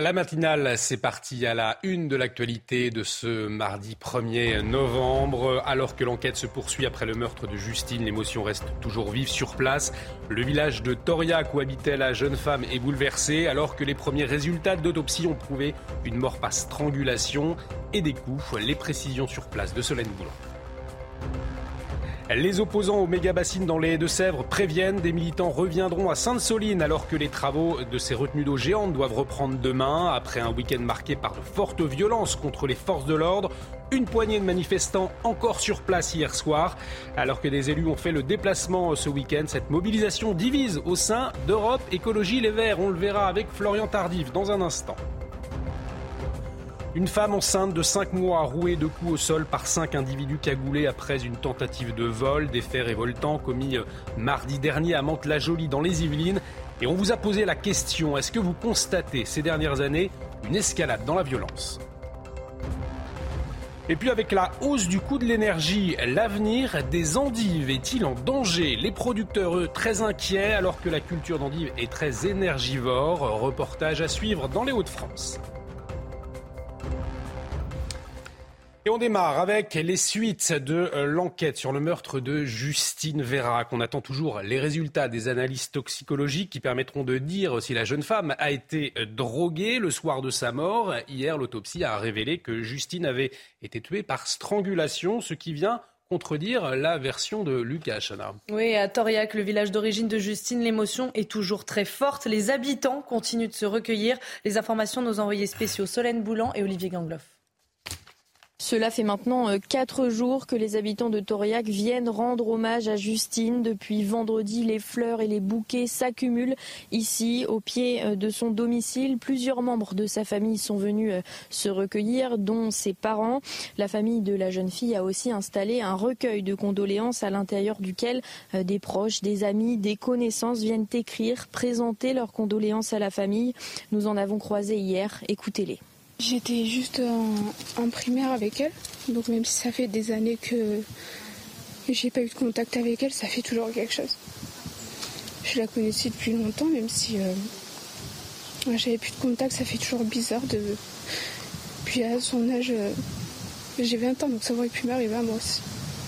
La matinale, c'est parti à la une de l'actualité de ce mardi 1er novembre. Alors que l'enquête se poursuit après le meurtre de Justine, l'émotion reste toujours vive sur place. Le village de Toriac où habitait la jeune femme est bouleversé alors que les premiers résultats d'autopsie ont prouvé une mort par strangulation et des coups. Les précisions sur place de Solène Boulan. Les opposants au méga-bassine dans les Deux-Sèvres préviennent des militants reviendront à Sainte-Soline alors que les travaux de ces retenues d'eau géantes doivent reprendre demain. Après un week-end marqué par de fortes violences contre les forces de l'ordre, une poignée de manifestants encore sur place hier soir. Alors que des élus ont fait le déplacement ce week-end, cette mobilisation divise au sein d'Europe Écologie Les Verts. On le verra avec Florian Tardif dans un instant. Une femme enceinte de 5 mois rouée de coups au sol par 5 individus cagoulés après une tentative de vol, des faits révoltants commis euh, mardi dernier à Mantes-la-Jolie dans les Yvelines. Et on vous a posé la question, est-ce que vous constatez ces dernières années une escalade dans la violence? Et puis avec la hausse du coût de l'énergie, l'avenir des endives est-il en danger? Les producteurs, eux, très inquiets alors que la culture d'endives est très énergivore. Reportage à suivre dans les Hauts-de-France. Et on démarre avec les suites de euh, l'enquête sur le meurtre de Justine Vérac. On attend toujours les résultats des analyses toxicologiques qui permettront de dire si la jeune femme a été euh, droguée le soir de sa mort. Hier, l'autopsie a révélé que Justine avait été tuée par strangulation, ce qui vient contredire la version de Lucas Chana. Oui, à Toriac, le village d'origine de Justine, l'émotion est toujours très forte. Les habitants continuent de se recueillir. Les informations de nos envoyés spéciaux Solène Boulan et Olivier Gangloff. Cela fait maintenant euh, quatre jours que les habitants de Toriac viennent rendre hommage à Justine. Depuis vendredi, les fleurs et les bouquets s'accumulent ici, au pied euh, de son domicile. Plusieurs membres de sa famille sont venus euh, se recueillir, dont ses parents. La famille de la jeune fille a aussi installé un recueil de condoléances à l'intérieur duquel des proches, des amis, des connaissances viennent écrire, présenter leurs condoléances à la famille. Nous en avons croisé hier. Écoutez-les. J'étais juste en, primaire avec elle, donc même si ça fait des années que j'ai pas eu de contact avec elle, ça fait toujours quelque chose. Je la connaissais depuis longtemps, même si euh, j'avais plus de contact, ça fait toujours bizarre de. Puis à son âge, euh, j'ai 20 ans, donc ça aurait pu m'arriver à moi aussi.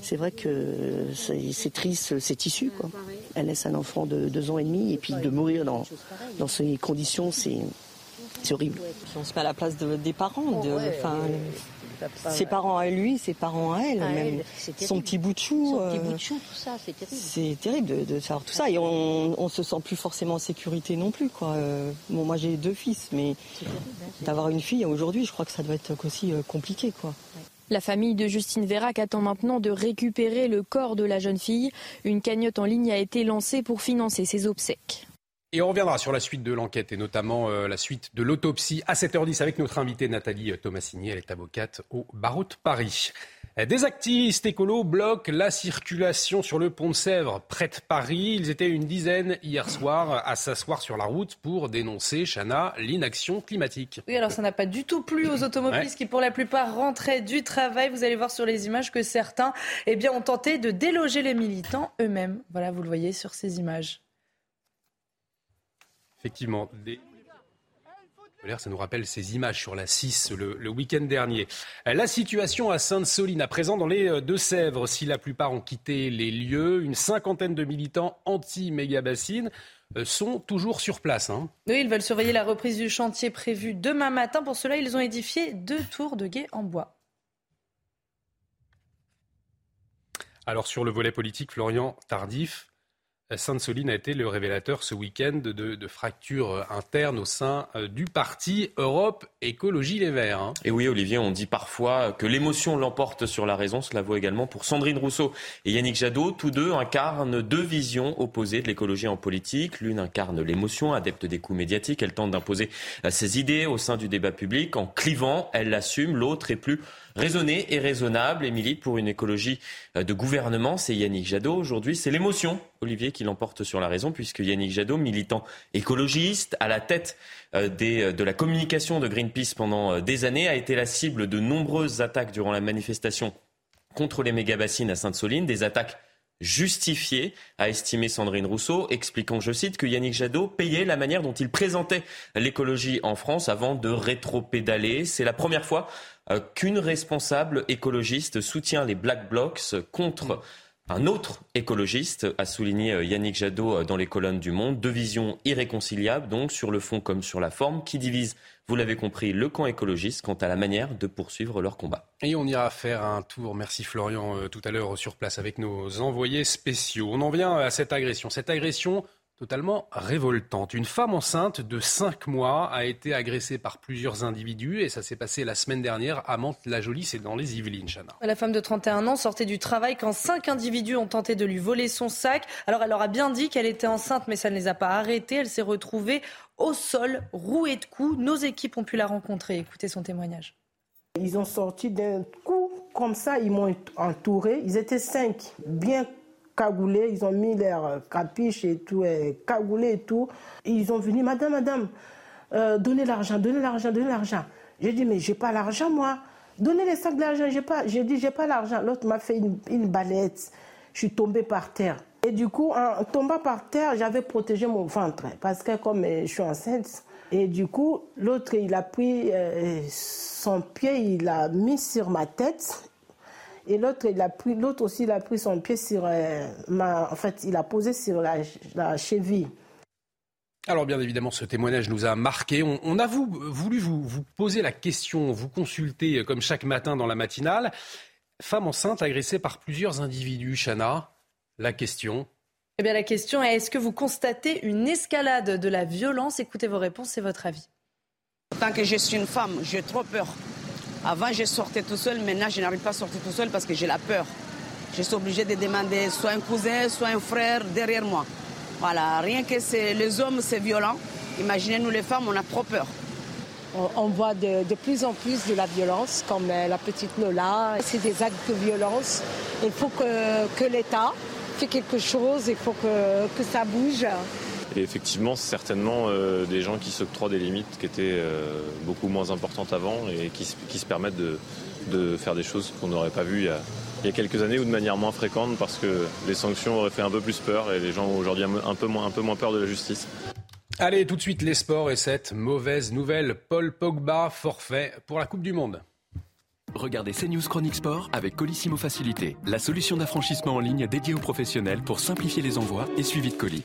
C'est vrai que c'est triste, c'est issu. Quoi. Elle laisse un enfant de deux ans et demi, et puis de mourir dans, dans ces conditions, c'est c'est horrible. On se met à la place de, des parents. De, enfin, ses parents à lui, ses parents à elle, même son petit bout de chou. Son petit bout de chou, tout ça, c'est terrible. C'est terrible de, de, savoir tout ça et on, on se sent plus forcément en sécurité non plus. Quoi. Bon, moi j'ai deux fils, mais d'avoir une fille aujourd'hui, je crois que ça doit être aussi compliqué. Quoi. La famille de Justine Vérac attend maintenant de récupérer le corps de la jeune fille. Une cagnotte en ligne a été lancée pour financer ses obsèques. Et on reviendra sur la suite de l'enquête et notamment euh, la suite de l'autopsie à 7h10 avec notre invitée Nathalie Tomassini. Elle est avocate au barreau de Paris. Des activistes écolos bloquent la circulation sur le pont de Sèvres, près de Paris. Ils étaient une dizaine hier soir à s'asseoir sur la route pour dénoncer, Chana, l'inaction climatique. Oui, alors ça n'a pas du tout plu aux automobilistes ouais. qui, pour la plupart, rentraient du travail. Vous allez voir sur les images que certains eh bien, ont tenté de déloger les militants eux-mêmes. Voilà, vous le voyez sur ces images. Effectivement, des... Ça nous rappelle ces images sur la 6 le, le week-end dernier. La situation à Sainte-Soline, à présent dans les Deux-Sèvres, si la plupart ont quitté les lieux, une cinquantaine de militants anti-méga-bassine sont toujours sur place. Hein. Oui, ils veulent surveiller la reprise du chantier prévu demain matin. Pour cela, ils ont édifié deux tours de guet en bois. Alors sur le volet politique, Florian Tardif, Sainte-Soline a été le révélateur ce week-end de, fractures internes au sein euh, du parti Europe Écologie Les Verts. Hein. Et oui, Olivier, on dit parfois que l'émotion l'emporte sur la raison. Cela vaut également pour Sandrine Rousseau et Yannick Jadot. Tous deux incarnent deux visions opposées de l'écologie en politique. L'une incarne l'émotion, adepte des coups médiatiques. Elle tente d'imposer euh, ses idées au sein du débat public. En clivant, elle l'assume. L'autre est plus raisonnée et raisonnable et milite pour une écologie euh, de gouvernement. C'est Yannick Jadot. Aujourd'hui, c'est l'émotion, Olivier, qui l'emporte sur la raison, puisque Yannick Jadot, militant écologiste, à la tête euh, euh, de la communication de Greenpeace pendant des années, a été la cible de nombreuses attaques durant la manifestation contre les méga-bassines à Sainte-Soline, des attaques justifiées, a estimé Sandrine Rousseau, expliquant, je cite, que Yannick Jadot payait la manière dont il présentait l'écologie en France avant de rétro-pédaler. C'est la première fois qu'une responsable écologiste soutient les Black Blocs contre un autre écologiste, a souligné euh, Yannick Jadot euh, dans les colonnes du Monde. Deux visions irréconciliables, donc sur le fond comme sur la forme, qui divisent, vous l'avez compris, le camp écologiste quant à la manière de poursuivre leur combat. Et on ira faire un tour, merci Florian, tout à l'heure sur place avec nos envoyés spéciaux. On en vient à cette agression. Cette agression totalement révoltante. Une femme enceinte de 5 mois a été agressée par plusieurs individus et ça s'est passé la semaine dernière à Mantes-la-Jolie, c'est dans les Yvelines, Chana. La femme de 31 ans sortait du travail quand cinq individus ont tenté de lui voler son sac. Alors elle leur a bien dit qu'elle était enceinte mais ça ne les a pas arrêtés. Elle s'est retrouvée au sol, rouée de coups. Nos équipes ont pu la rencontrer. Écoutez son témoignage. Ils ont sorti d'un coup comme ça, ils m'ont entouré. Ils étaient cinq, bien cagoulés, ils ont mis leur capiche et tout, et cagoulés et tout. ils ont venu, madame, madame, euh, donnez l'argent, donnez l'argent, donnez l'argent. J'ai dit, mais j'ai pas l'argent, moi. Donnez les sacs d'argent, j'ai pas. J'ai dit, j'ai pas l'argent. L'autre m'a fait une, une balette. Je suis tombée par terre. Et du coup, en tombant par terre, j'avais protégé mon ventre. Parce que comme je suis enceinte, et du coup, l'autre, il a pris euh, son pied, il l'a mis sur ma tête et l'autre, il a pris, l'autre aussi, il a pris son pied sur euh, ma, en fait, il a posé sur la, cheville. Alors bien évidemment, ce témoignage nous a marqué. On, a voulu vous, vous, poser la question, vous consulter euh, comme chaque matin dans la matinale. Femme enceinte agressée par plusieurs individus, Chana. La question. Eh bien la question est, est-ce que vous constatez une escalade de la violence? Écoutez vos réponses et votre avis. Tant que je suis une femme, j'ai trop peur. Avant, je sortais tout seul. Maintenant, je n'arrive pas à sortir tout seul parce que j'ai la peur. Je suis obligée de demander soit un cousin, soit un frère derrière moi. Voilà, rien que les hommes, c'est violent. Imaginez, nous les femmes, on a trop peur. On, voit de, plus en plus de la violence, comme euh, la petite Lola. C'est des actes de violence. Il faut que, que l'État fait quelque chose, il faut que, que ça bouge. Et effectivement, c'est certainement euh, des gens qui s'octroient des limites qui étaient euh, beaucoup moins importantes avant et qui, se permettent de, faire des choses qu'on n'aurait pas vues il y, a, quelques années ou de manière moins fréquente parce que les sanctions auraient fait un peu plus peur et les gens ont aujourd'hui un peu, moins, un peu moins peur de la justice. Allez, tout de suite les sports et cette mauvaise nouvelle. Paul Pogba, forfait pour la Coupe du Monde. Regardez CNews Chronique Sport avec Colissimo Facilité, la solution d'affranchissement en ligne dédiée aux professionnels pour simplifier les envois et suivi de colis.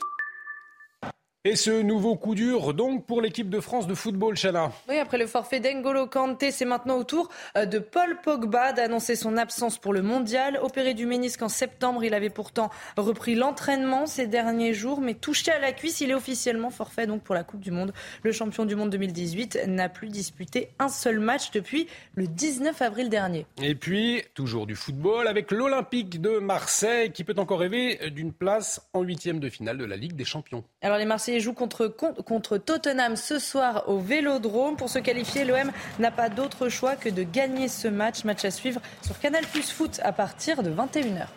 Et ce nouveau coup dur, donc, pour l'équipe de France de football, Chana. Oui, après le forfait d'Engolo Kanté, c'est maintenant au tour euh, de Paul Pogba d'annoncer son absence pour le mondial. Opéré du ménisque en septembre, il avait pourtant repris l'entraînement ces derniers jours, mais touché à la cuisse, il est officiellement forfait donc pour la Coupe du Monde. Le champion du monde 2018 n'a plus disputé un seul match depuis le 19 avril dernier. Et puis, toujours du football avec l'Olympique de Marseille qui peut encore rêver d'une place en huitième de finale de la Ligue des Champions. Alors les Marseillais joue contre, contre Tottenham ce soir au Vélodrome. Pour se qualifier, l'OM n'a pas d'autre choix que de gagner ce match. Match à suivre sur Canal Plus Foot à partir de 21h.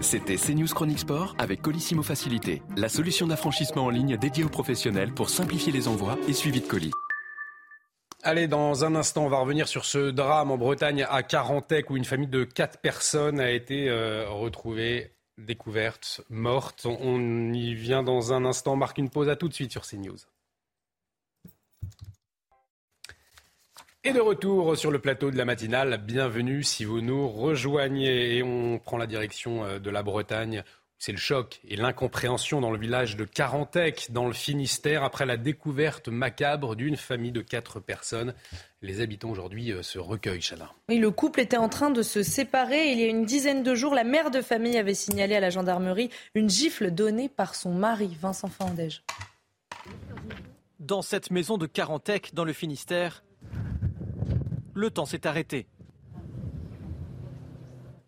C'était CNews Chronique Sport avec Colissimo Facilité, la solution d'affranchissement en ligne dédiée aux professionnels pour simplifier les envois et suivi de colis. Allez, dans un instant, on va revenir sur ce drame en Bretagne à Carantec où une famille de quatre personnes a été euh, retrouvée découverte, morte. On y vient dans un instant. Marque une pause à tout de suite sur CNews. Et de retour sur le plateau de la matinale, bienvenue si vous nous rejoignez. Et on prend la direction euh, de la Bretagne C'est le choc et l'incompréhension dans le village de Carantec, dans le Finistère, après la découverte macabre d'une famille de quatre personnes. Les habitants aujourd'hui euh, se recueillent, Chana. Oui, le couple était en train de se séparer. Il y a une dizaine de jours, la mère de famille avait signalé à la gendarmerie une gifle donnée par son mari, Vincent Fandège. Dans cette maison de Carantec, dans le Finistère, le temps s'est arrêté.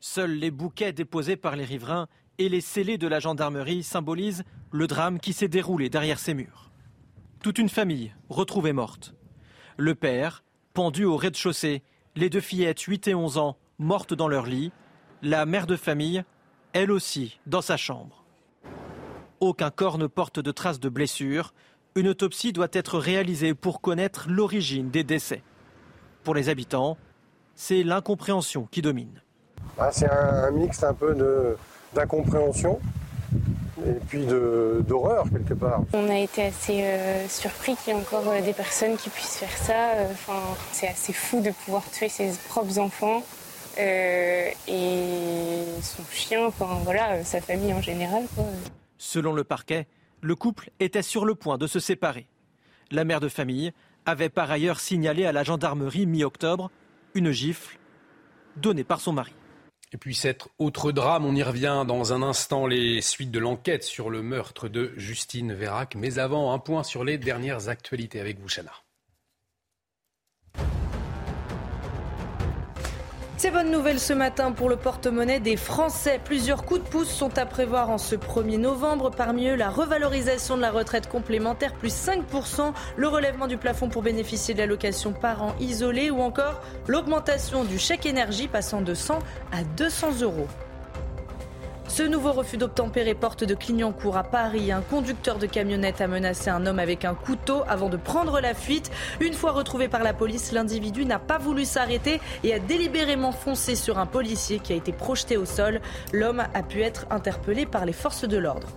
Seuls les bouquets déposés par les riverains et les scellés de la gendarmerie symbolisent le drame qui s'est déroulé derrière ces murs. Toute une famille retrouvée morte. Le père, pendu au rez-de-chaussée, les deux fillettes 8 et 11 ans mortes dans leur lit, la mère de famille, elle aussi, dans sa chambre. Aucun corps ne porte de traces de blessures. Une autopsie doit être réalisée pour connaître l'origine des décès. Pour les habitants, c'est l'incompréhension qui domine. Ah, c'est un mix un peu de, d'incompréhension et puis d'horreur quelque part. On a été assez euh, surpris qu'il y ait encore euh, des personnes qui puissent faire ça. Euh, enfin, c'est assez fou de pouvoir tuer ses propres enfants et son chien, enfin voilà, sa famille en général. Selon le parquet, le couple était sur le point de se séparer. La mère de famille avait par ailleurs signalé à la gendarmerie mi-octobre une gifle donnée par son mari. Et puis cet autre drame, on y revient dans un instant, les suites de l'enquête sur le meurtre de Justine Vérac. Mais avant, un point sur les dernières actualités avec vous, Chana. C'est bonne nouvelle ce matin pour le porte-monnaie des Français. Plusieurs coups de pouce sont à prévoir en ce 1er novembre. Parmi eux, la revalorisation de la retraite complémentaire, plus 5%, le relèvement du plafond pour bénéficier de l'allocation parents isolés ou encore l'augmentation du chèque énergie passant de 100 à 200 euros. Ce nouveau refus d'obtempérer porte de Clignancourt à Paris. Un conducteur de camionnette a menacé un homme avec un couteau avant de prendre la fuite. Une fois retrouvé par la police, l'individu n'a pas voulu s'arrêter et a délibérément foncé sur un policier qui a été projeté au sol. L'homme a pu être interpellé par les forces de l'ordre.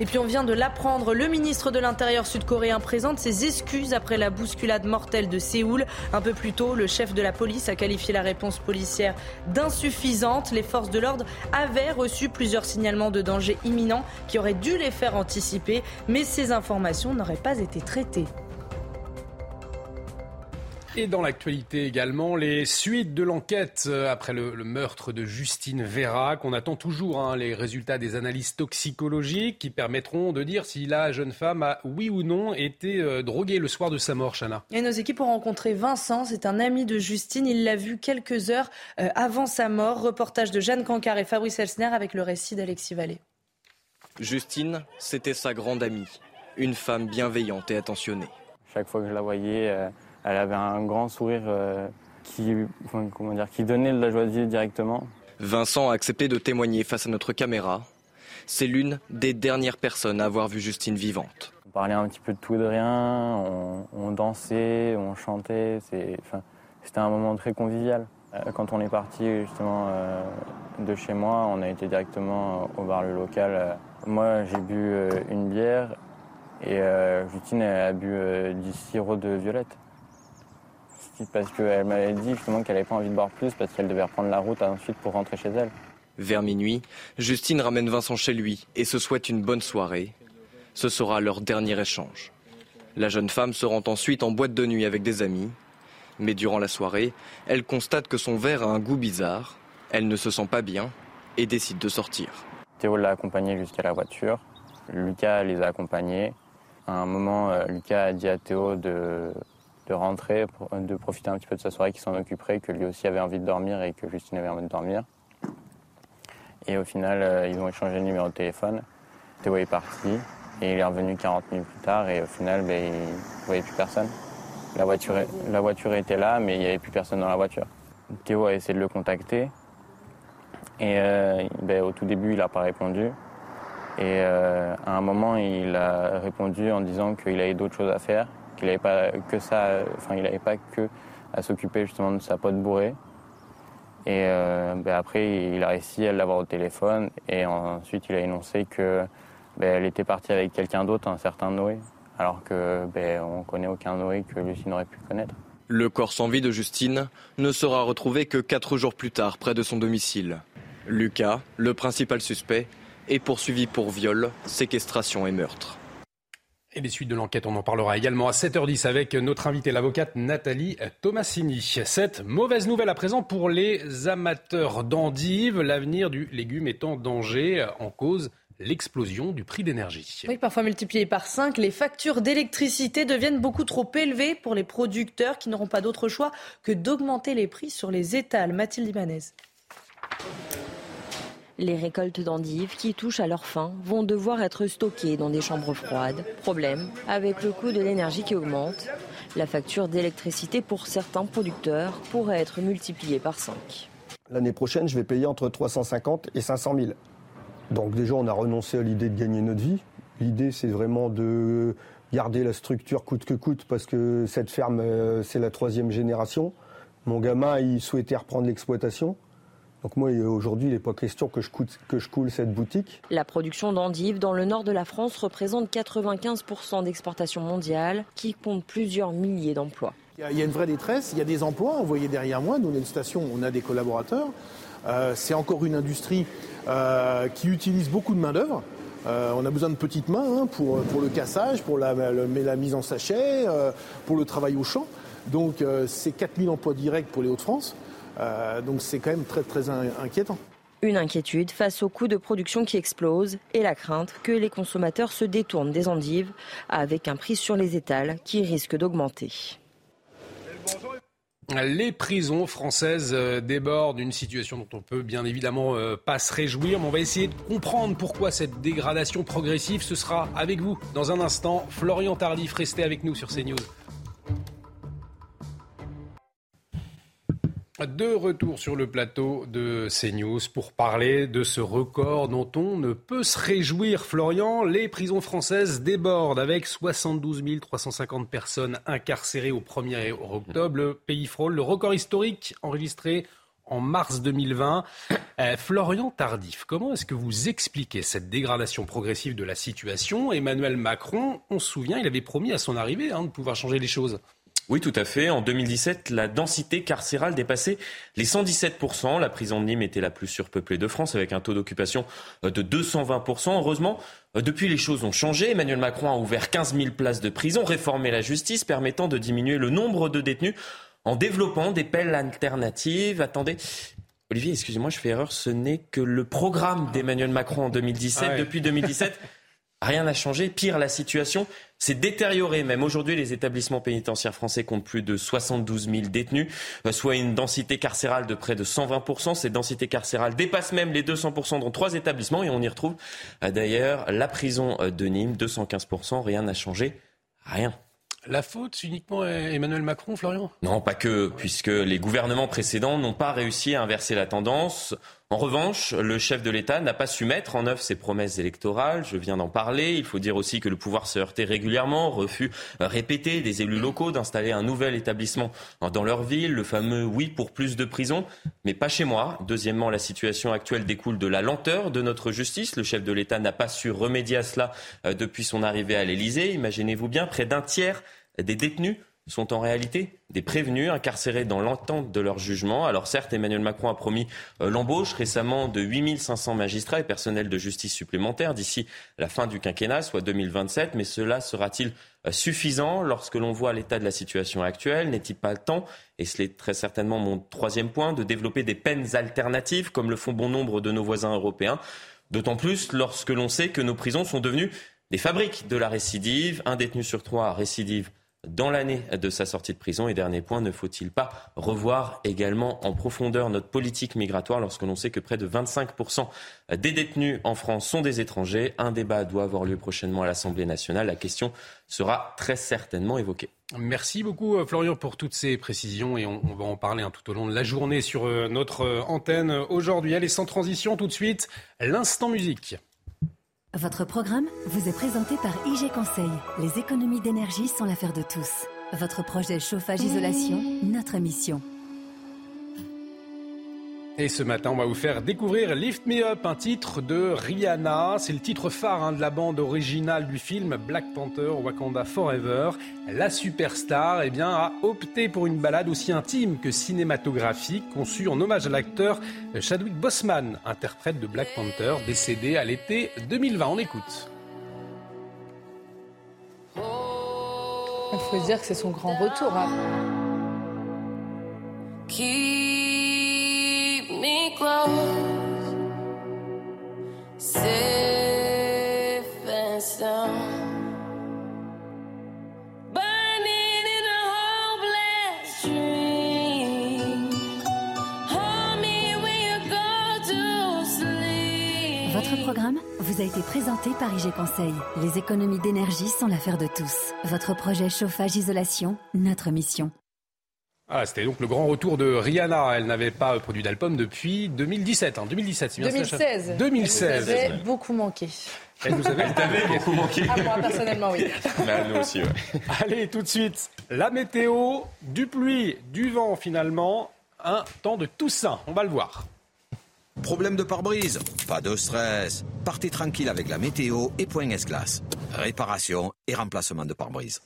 Et puis on vient de l'apprendre, le ministre de l'Intérieur sud-coréen présente ses excuses après la bousculade mortelle de Séoul. Un peu plus tôt, le chef de la police a qualifié la réponse policière d'insuffisante. Les forces de l'ordre avaient reçu plusieurs signalements de danger imminent qui auraient dû les faire anticiper, mais ces informations n'auraient pas été traitées. Et dans l'actualité également, les suites de l'enquête euh, après le, meurtre de Justine Vérac. On attend toujours hein, les résultats des analyses toxicologiques qui permettront de dire si la jeune femme a, oui ou non, été euh, droguée le soir de sa mort, Chana. Et nos équipes ont rencontré Vincent, c'est un ami de Justine. Il l'a vu quelques heures euh, avant sa mort. Reportage de Jeanne Cancard et Fabrice Elsner avec le récit d'Alexis Vallée. Justine, c'était sa grande amie, une femme bienveillante et attentionnée. Chaque fois que je la voyais, elle avait un grand sourire euh, qui, comment dire, qui donnait de la joie de vivre directement. Vincent a accepté de témoigner face à notre caméra. C'est l'une des dernières personnes à avoir vu Justine vivante. On parlait un petit peu de tout et de rien, on, dansait, on chantait. C'était un moment très convivial. Euh, quand on est parti justement euh, de chez moi, on a été directement au bar le local. Moi, j'ai bu une bière et Justine a bu du sirop de violette parce qu'elle m'avait dit justement qu'elle n'avait pas envie de boire plus parce qu'elle devait reprendre la route ensuite pour rentrer chez elle. Vers minuit, Justine ramène Vincent chez lui et se souhaite une bonne soirée. Ce sera leur dernier échange. La jeune femme se rend ensuite en boîte de nuit avec des amis. Mais durant la soirée, elle constate que son verre a un goût bizarre. Elle ne se sent pas bien et décide de sortir. Théo l'a accompagnée jusqu'à la voiture. Lucas les a accompagnés. À un moment, euh, Lucas a dit à Théo de de rentrer, de profiter un petit peu de sa soirée, qu'il s'en occuperait, que lui aussi avait envie de dormir et que Justine avait envie de dormir. Et au final, euh, ils ont échangé le numéro de téléphone. Théo est parti et il est revenu 40 minutes plus tard et au final, ben, il ne voyait plus personne. La voiture, la voiture était là, mais il n'y avait plus personne dans la voiture. Théo a essayé de le contacter et euh, ben, au tout début, il n'a pas répondu. Et euh, à un moment, il a répondu en disant qu'il avait d'autres choses à faire qu'il n'avait pas que ça, enfin il n'avait pas que à s'occuper justement de sa pote bourrée. Et euh, ben après, il a réussi à l'avoir au téléphone et ensuite il a énoncé que ben, elle était partie avec quelqu'un d'autre, un certain Noé, alors que ben, on connaît aucun Noé que Lucie n'aurait pu connaître. Le corps sans vie de Justine ne sera retrouvé que quatre jours plus tard près de son domicile. Lucas, le principal suspect, est poursuivi pour viol, séquestration et meurtre. Et les suites de l'enquête, on en parlera également à 7h10 avec notre invitée, l'avocate Nathalie Tomassini. Cette mauvaise nouvelle à présent pour les amateurs d'endives, l'avenir du légume est en danger en cause l'explosion du prix d'énergie. Parfois multiplié par 5, les factures d'électricité deviennent beaucoup trop élevées pour les producteurs qui n'auront pas d'autre choix que d'augmenter les prix sur les étals. Mathilde Ibanez. Les récoltes d'endives qui touchent à leur fin vont devoir être stockées dans des chambres froides. Problème, avec le coût de l'énergie qui augmente, la facture d'électricité pour certains producteurs pourrait être multipliée par 5. L'année prochaine, je vais payer entre 350 et 500 000. Donc déjà, on a renoncé à l'idée de gagner notre vie. L'idée, c'est vraiment de garder la structure coûte que coûte parce que cette ferme, euh, c'est la troisième génération. Mon gamin, il souhaitait reprendre l'exploitation. Donc moi, aujourd'hui, il n'est pas question que je, que je coule cette boutique. La production d'endives dans le nord de la France représente 95% d'exportation mondiale, qui compte plusieurs milliers d'emplois. Il y a une vraie détresse, il y a des emplois. Vous voyez derrière moi, nous, on est une station, on a des collaborateurs. Euh, c'est encore une industrie euh, qui utilise beaucoup de main-d'œuvre. Euh, on a besoin de petites mains hein, pour, pour le cassage, pour la, la mise en sachet, pour le travail au champ. Donc c'est 4000 emplois directs pour les Hauts-de-France. Euh, donc c'est quand même très très inquiétant. Une inquiétude face au coût de production qui explose et la crainte que les consommateurs se détournent des endives avec un prix sur les étals qui risque d'augmenter. Les prisons françaises euh, débordent d'une situation dont on peut bien évidemment euh, pas se réjouir, mais on va essayer de comprendre pourquoi cette dégradation progressive. Ce sera avec vous dans un instant. Florian Tardif, restez avec nous sur CNews. De retour sur le plateau de CNews pour parler de ce record dont on ne peut se réjouir. Florian, les prisons françaises débordent avec 72 350 personnes incarcérées au 1er octobre. Le pays frôle le record historique enregistré en mars 2020. Euh, Florian Tardif, comment est-ce que vous expliquez cette dégradation progressive de la situation? Emmanuel Macron, on se souvient, il avait promis à son arrivée hein, de pouvoir changer les choses. Oui, tout à fait. En 2017, la densité carcérale dépassait les 117%. La prison de Nîmes était la plus surpeuplée de France avec un taux d'occupation euh, de 220%. Heureusement, euh, depuis les choses ont changé. Emmanuel Macron a ouvert 15 000 places de prison, réformé la justice permettant de diminuer le nombre de détenus en développant des peines alternatives. Attendez, Olivier, excusez-moi, je fais erreur. Ce n'est que le programme d'Emmanuel Macron en 2017. Ah depuis 2017, rien n'a changé. Pire, la situation s'est détériorée. Même aujourd'hui, les établissements pénitentiaires français comptent plus de 72 000 détenus, euh, soit une densité carcérale de près de 120% Cette densité carcérale dépasse même les 200% dans trois établissements. Et on y retrouve euh, d'ailleurs la prison euh, de Nîmes, 215 Rien n'a changé. Rien. La faute, uniquement Emmanuel Macron, Florian? Non, pas que, puisque les gouvernements précédents n'ont pas réussi à inverser la tendance. En revanche, le chef de l'État n'a pas su mettre en œuvre ses promesses électorales. Je viens d'en parler. Il faut dire aussi que le pouvoir se heurtait régulièrement, refus répété des élus locaux d'installer un nouvel établissement dans leur ville, le fameux oui pour plus de prisons, mais pas chez moi. Deuxièmement, la situation actuelle découle de la lenteur de notre justice. Le chef de l'État n'a pas su remédier à cela euh, depuis son arrivée à l'Élysée. Imaginez-vous bien, près d'un tiers des détenus sont en réalité des prévenus incarcérés dans l'entente de leur jugement. Alors certes, Emmanuel Macron a promis euh, l'embauche récemment de 8500 magistrats et personnels de justice supplémentaires d'ici la fin du quinquennat, soit 2027, mais cela sera-t-il euh, suffisant lorsque l'on voit l'état de la situation actuelle? N'est-il pas le temps, et c'est très certainement mon troisième point, de développer des peines alternatives comme le font bon nombre de nos voisins européens? D'autant plus lorsque l'on sait que nos prisons sont devenues des fabriques de la récidive. Un détenu sur trois récidive dans l'année de sa sortie de prison. Et dernier point, ne faut-il pas revoir également en profondeur notre politique migratoire lorsque l'on sait que près de 25% des détenus en France sont des étrangers? Un débat doit avoir lieu prochainement à l'Assemblée nationale. La question sera très certainement évoquée. Merci beaucoup euh, Florian pour toutes ces précisions et on, va en parler hein, tout au long de la journée sur euh, notre euh, antenne aujourd'hui. Allez, sans transition tout de suite, l'instant musique. Votre programme vous est présenté par IG Conseil. Les économies d'énergie sont l'affaire de tous. Votre projet chauffage-isolation, notre mission. Et ce matin, on va vous faire découvrir Lift Me Up, un titre de Rihanna. C'est le titre phare hein, de la bande originale du film Black Panther Wakanda Forever. La superstar eh bien, a opté pour une balade aussi intime que cinématographique, conçue en hommage à l'acteur Chadwick Boseman, interprète de Black Panther, décédé à l'été 2020. On écoute. Il faut dire que c'est son grand retour. Hein. Votre programme vous a été présenté par IG Conseil. Les économies d'énergie sont l'affaire de tous. Votre projet chauffage-isolation, notre mission. Ah, c'était donc le grand retour de Rihanna. Elle n'avait pas produit d'album depuis 2017. Hein. 2017, bien 2016. 2016. Elle nous avait beaucoup manqué. Elle nous avait beaucoup manqué. À moi, personnellement, oui. Bah, nous aussi, ouais. Allez, tout de suite, la météo, du pluie, du vent finalement, un temps de Toussaint. On va le voir. Problème de pare-brise? Pas de stress. Partez tranquille avec la météo et point S-Glace. Réparation et remplacement de pare-brise.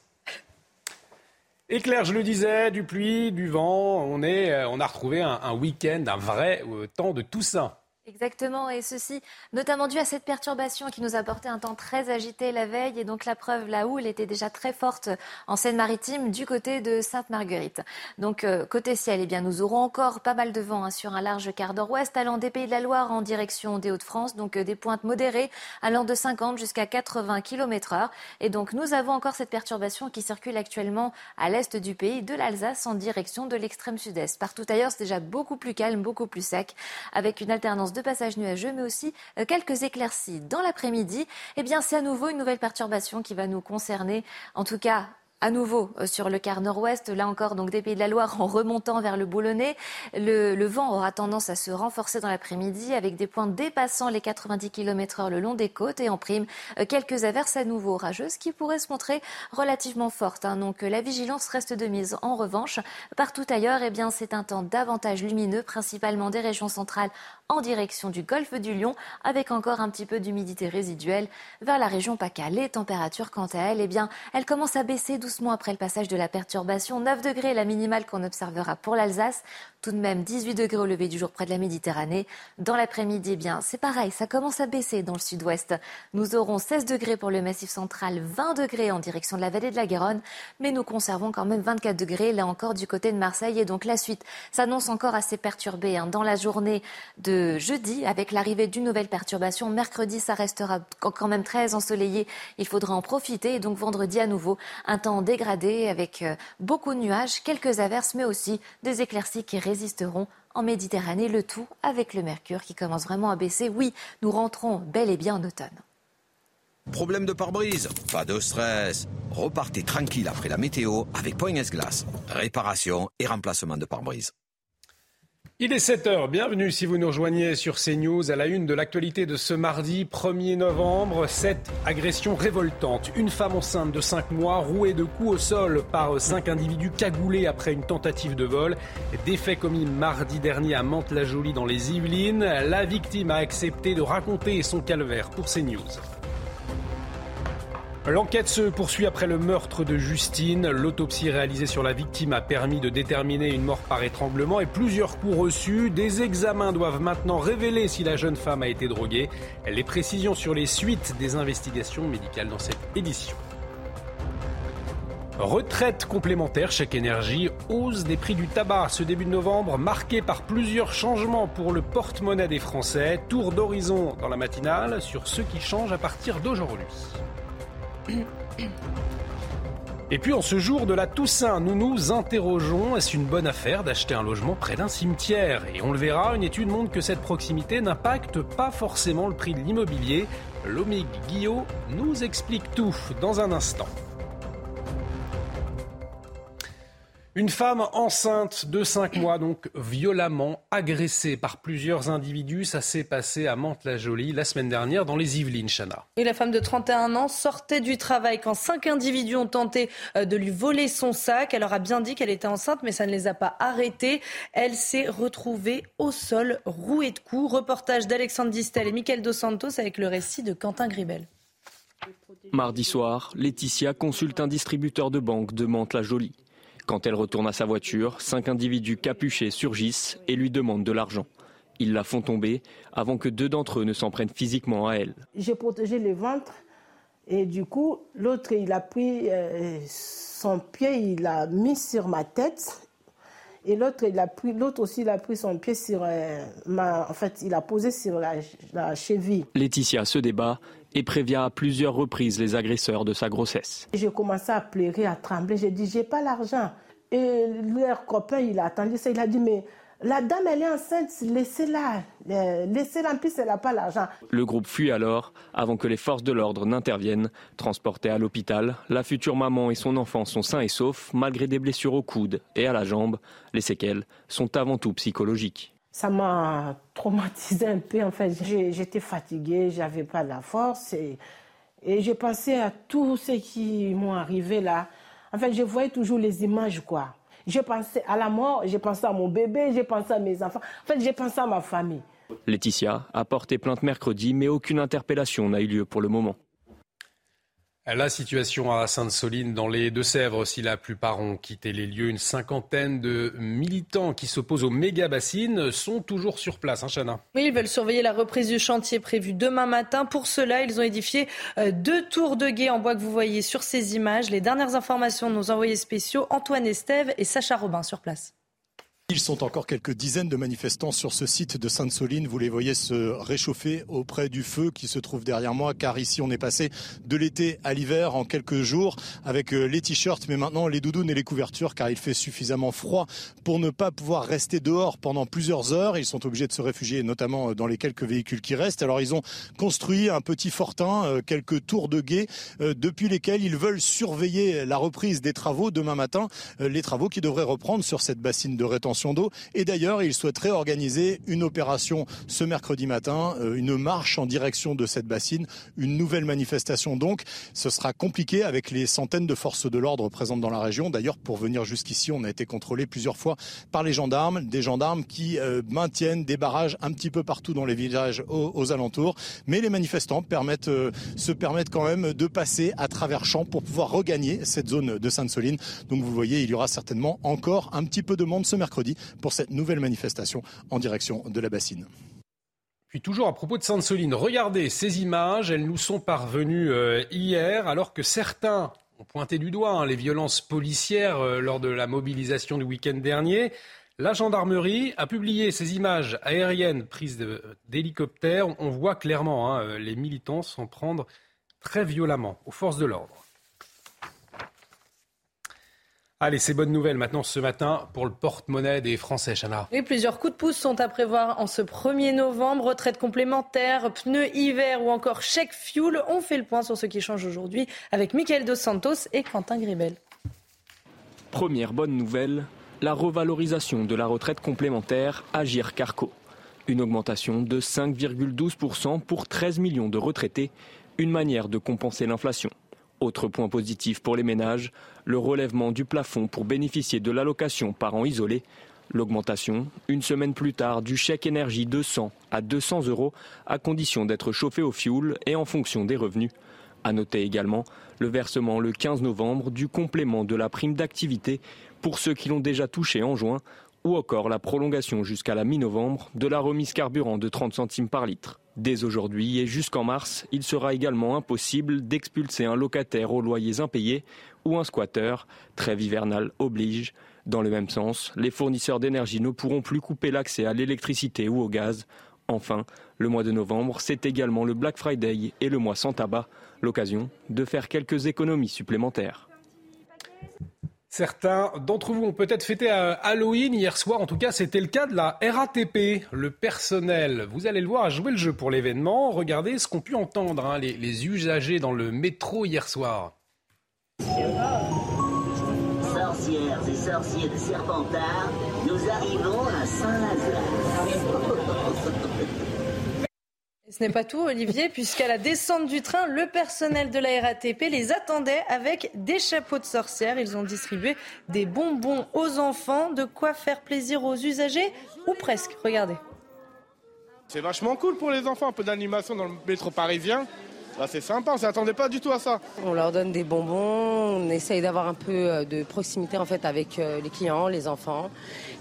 Et Claire, je le disais, du pluie, du vent, on, est, euh, on a retrouvé un, un week-end, un vrai euh, temps de Toussaint. Exactement, et ceci notamment dû à cette perturbation qui nous a apporté un temps très agité la veille, et donc la preuve, la houle était déjà très forte en Seine-Maritime du côté de Sainte-Marguerite. Donc euh, côté ciel, eh bien, nous aurons encore pas mal de vent hein, sur un large quart d'or-ouest allant des Pays de la Loire en direction des Hauts-de-France, donc euh, des pointes modérées allant de 50 jusqu'à 80 km heure. Et donc nous avons encore cette perturbation qui circule actuellement à l'est du pays, de l'Alsace en direction de l'extrême sud-est. Partout ailleurs, c'est déjà beaucoup plus calme, beaucoup plus sec, avec une alternance de passages nuageux, mais aussi euh, quelques éclaircies. Dans l'après-midi, eh bien, c'est à nouveau une nouvelle perturbation qui va nous concerner, en tout cas à nouveau euh, sur le quart nord-ouest, là encore donc des Pays de la Loire en remontant vers le Boulonnais. Le, vent aura tendance à se renforcer dans l'après-midi avec des points dépassant les 90 km heure le long des côtes et en prime euh, quelques averses à nouveau orageuses qui pourraient se montrer relativement fortes. hein. Donc euh, la vigilance reste de mise. En revanche, partout ailleurs, eh bien c'est un temps davantage lumineux, principalement des régions centrales en direction du golfe du Lion, avec encore un petit peu d'humidité résiduelle vers la région PACA. Les températures, quant à elles, eh bien, elles commencent à baisser doucement après le passage de la perturbation. 9 degrés la minimale qu'on observera pour l'Alsace. Tout de même 18 degrés au lever du jour près de la Méditerranée. Dans l'après-midi, eh bien, c'est pareil, ça commence à baisser dans le sud-ouest. Nous aurons 16 degrés pour le massif central, 20 degrés en direction de la vallée de la Garonne, mais nous conservons quand même 24 degrés là encore du côté de Marseille. Et donc la suite s'annonce encore assez perturbée hein. dans la journée de jeudi avec l'arrivée d'une nouvelle perturbation. Mercredi, ça restera quand même très ensoleillé. Il faudra en profiter. Et donc vendredi à nouveau, un temps dégradé avec euh, beaucoup de nuages, quelques averses, mais aussi des éclaircies qui résisteront en Méditerranée. Le tout avec le mercure qui commence vraiment à baisser. Oui, nous rentrons bel et bien en automne. Problème de pare-brise Pas de stress. Repartez tranquille après la météo avec Point S-Glace. Réparation et remplacement de pare-brise. Il est 7h, bienvenue si vous nous rejoignez sur CNews à la une de l'actualité de ce mardi 1er novembre. Cette agression révoltante. Une femme enceinte de 5 mois rouée de coups au sol par 5 individus cagoulés après une tentative de vol. Des commis mardi dernier à Mantes-la-Jolie dans les Yvelines. La victime a accepté de raconter son calvaire pour CNews. L'enquête se poursuit après le meurtre de Justine. L'autopsie réalisée sur la victime a permis de déterminer une mort par étranglement et plusieurs coups reçus. Des examens doivent maintenant révéler si la jeune femme a été droguée. Les précisions sur les suites des investigations médicales dans cette édition. Retraite complémentaire, chèque énergie, hausse des prix du tabac ce début de novembre, marqué par plusieurs changements pour le porte-monnaie des Français. Tour d'horizon dans la matinale sur ce qui change à partir d'aujourd'hui. Et puis en ce jour de la Toussaint, nous nous interrogeons, est-ce une bonne affaire d'acheter un logement près d'un cimetière? Et on le verra, une étude montre que cette proximité n'impacte pas forcément le prix de l'immobilier. Lomig Guillot nous explique tout dans un instant. Une femme enceinte de 5 mois, donc violemment agressée par plusieurs individus. Ça s'est passé à Mantes-la-Jolie la semaine dernière dans les Yvelines, Chana. Et la femme de 31 ans sortait du travail quand cinq individus ont tenté euh, de lui voler son sac. Elle leur a bien dit qu'elle était enceinte, mais ça ne les a pas arrêtés. Elle s'est retrouvée au sol, rouée de coups. Reportage d'Alexandre Distel et Michael Dos Santos avec le récit de Quentin Gribel. Mardi soir, Laetitia consulte un distributeur de banque de Mantes-la-Jolie. Quand elle retourne à sa voiture, cinq individus capuchés surgissent et lui demandent de l'argent. Ils la font tomber avant que deux d'entre eux ne s'en prennent physiquement à elle. J'ai protégé le ventre et du coup, l'autre, il a pris euh, son pied, il l'a mis sur ma tête. Et l'autre, il a pris, l'autre aussi, il a pris son pied sur euh, ma, en fait, il a posé sur la, la cheville. Laetitia se débat et prévient à plusieurs reprises les agresseurs de sa grossesse. J'ai commencé à pleurer, à trembler. J'ai dit, j'ai pas l'argent. Et leur copain, il a attendu ça. Il a dit, mais la dame, elle est enceinte, laissez-la. Laissez-la, en plus, elle n'a pas l'argent. Le groupe fuit alors avant que les forces de l'ordre n'interviennent. Transportée à l'hôpital, la future maman et son enfant sont sains et saufs, malgré des blessures au coude et à la jambe. Les séquelles sont avant tout psychologiques ça m'a traumatisé un peu. En fait, j'étais fatiguée, j'avais pas la force et, et j'ai pensé à tout ce qui m'ont arrivé là. En fait, je voyais toujours les images, quoi. J'ai pensé à la mort, j'ai pensé à mon bébé, j'ai pensé à mes enfants. En fait, j'ai pensé à ma famille. Laetitia a porté plainte mercredi, mais aucune interpellation n'a eu lieu pour le moment. La situation à Sainte-Soline dans les Deux-Sèvres, si la plupart ont quitté les lieux, une cinquantaine de militants qui s'opposent aux méga-bassines sont toujours sur place, hein, Chana? Oui, ils veulent surveiller la reprise du chantier prévu demain matin. Pour cela, ils ont édifié euh, deux tours de guet en bois que vous voyez sur ces images. Les dernières informations de nos envoyés spéciaux, Antoine Estève et Sacha Robin sur place. Ils sont encore quelques dizaines de manifestants sur ce site de Sainte-Soline. Vous les voyez se réchauffer auprès du feu qui se trouve derrière moi, car ici on est passé de l'été à l'hiver en quelques jours avec euh, les t-shirts, mais maintenant les doudounes et les couvertures, car il fait suffisamment froid pour ne pas pouvoir rester dehors pendant plusieurs heures. Ils sont obligés de se réfugier, notamment euh, dans les quelques véhicules qui restent. Alors ils ont construit un petit fortin, euh, quelques tours de guet, depuis lesquels ils veulent surveiller la reprise des travaux demain matin, les travaux qui devraient reprendre sur cette bassine de rétention d'eau. Et d'ailleurs, il souhaiterait organiser une opération ce mercredi matin, euh, une marche en direction de cette bassine, une nouvelle manifestation donc. Ce sera compliqué avec les centaines de forces de l'ordre présentes dans la région. D'ailleurs, pour venir jusqu'ici, on a été contrôlé plusieurs fois par les gendarmes, des gendarmes qui euh, maintiennent des barrages un petit peu partout dans les villages aux, alentours. Mais les manifestants euh, se permettent quand même de passer à travers champs pour pouvoir regagner cette zone de Sainte-Soline. Donc vous voyez, il y aura certainement encore un petit peu de monde ce mercredi pour cette nouvelle manifestation en direction de la bassine. Puis toujours à propos de Sainte-Soline, regardez ces images, elles nous sont parvenues euh, hier alors que certains ont pointé du doigt hein, les violences policières euh, lors de la mobilisation du week-end dernier. La gendarmerie a publié ces images aériennes prises d'hélicoptères. On voit clairement hein, les militants s'en prendre très violemment aux forces de l'ordre. Allez, c'est bonne nouvelle maintenant ce matin pour le porte-monnaie des Français, Chana. Oui, plusieurs coups de pouce sont à prévoir en ce 1er novembre. Retraite complémentaire, pneus hiver ou encore chèque fuel. On fait le point sur ce qui change aujourd'hui avec Michael Dos Santos et Quentin Gribel. Première bonne nouvelle, la revalorisation de la retraite complémentaire Agir Carco. Une augmentation de 5,12% pour 13 millions de retraités, une manière de compenser l'inflation. Autre point positif pour les ménages, le relèvement du plafond pour bénéficier de l'allocation parents isolés. L'augmentation, une semaine plus tard, du chèque énergie de 100 à 200 euros, à condition d'être chauffé au fioul et en fonction des revenus. À noter également le versement le 15 novembre du complément de la prime d'activité pour ceux qui l'ont déjà touché en juin, ou encore la prolongation jusqu'à la mi-novembre de la remise carburant de 30 centimes par litre. Dès aujourd'hui et jusqu'en mars, il sera également impossible d'expulser un locataire aux loyers impayés ou un squatteur. Trêve hivernale oblige. Dans le même sens, les fournisseurs d'énergie ne pourront plus couper l'accès à l'électricité ou au gaz. Enfin, le mois de novembre, c'est également le Black Friday et le mois sans tabac, l'occasion de faire quelques économies supplémentaires. Certains d'entre vous ont peut-être fêté euh, Halloween hier soir. En tout cas, c'était le cas de la RATP. Le personnel, vous allez le voir, a joué le jeu pour l'événement. Regardez ce qu'ont pu entendre hein, les, les usagers dans le métro hier soir. sorcières et sorciers de Serpentard, nous arrivons à Saint-Lazare. Ce n'est pas tout, Olivier, puisqu'à la descente du train, le personnel de la RATP les attendait avec des chapeaux de sorcières. Ils ont distribué des bonbons aux enfants, de quoi faire plaisir aux usagers, ou presque. Regardez. C'est vachement cool pour les enfants, un peu d'animation dans le métro parisien. Là, c'est sympa, on s'attendait pas du tout à ça. On leur donne des bonbons, on essaye d'avoir un peu euh, de proximité en fait avec euh, les clients, les enfants,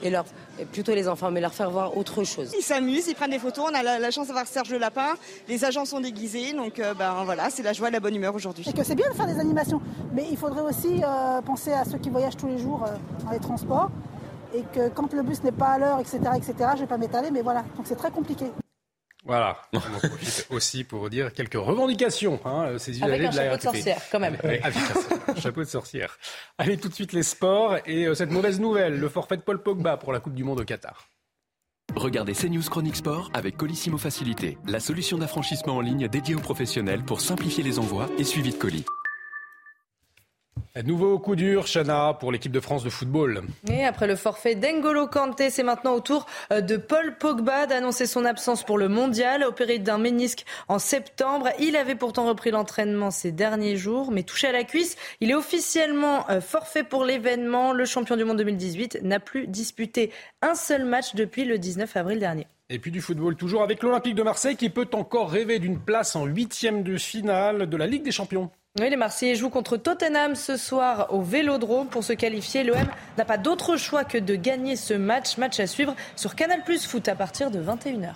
et leur plutôt les enfants, mais leur faire voir autre chose. Ils s'amusent, ils prennent des photos. On a la, chance d'avoir Serge le Lapin. Les agents sont déguisés, donc euh, ben voilà, c'est la joie et la bonne humeur aujourd'hui. Et que c'est bien de faire des animations, mais il faudrait aussi penser à ceux qui voyagent tous les jours dans les transports et que quand le bus n'est pas à l'heure, etc., etc. Je vais pas m'étaler, mais voilà, donc c'est très compliqué. Voilà, on en profite aussi pour dire quelques revendications, hein, ces Avec un de la chapeau de sorcière, quand même. avec un chapeau de sorcière. Allez, tout de suite les sports et euh, cette mauvaise nouvelle, le forfait de Paul Pogba pour la Coupe du Monde au Qatar. Regardez CNews Chronique Sport avec Colissimo Facilité, la solution d'affranchissement en ligne dédiée aux professionnels pour simplifier les envois et suivi de colis. Nouveau coup dur, Chana, pour l'équipe de France de football. Et après le forfait d'Engolo Kanté, c'est maintenant au tour euh, de Paul Pogba d'annoncer son absence pour le mondial. Opéré d'un ménisque en septembre, il avait pourtant repris l'entraînement ces derniers jours, mais touché à la cuisse, il est officiellement euh, forfait pour l'événement. Le champion du monde 2018 n'a plus disputé un seul match depuis le 19 avril dernier. Et puis du football, toujours avec l'Olympique de Marseille qui peut encore rêver d'une place en huitième de finale de la Ligue des Champions. Oui, les Marseillais jouent contre Tottenham ce soir au Vélodrome pour se qualifier. L'OM n'a pas d'autre choix que de gagner ce match. Match à suivre sur Canal Plus Foot à partir de 21h.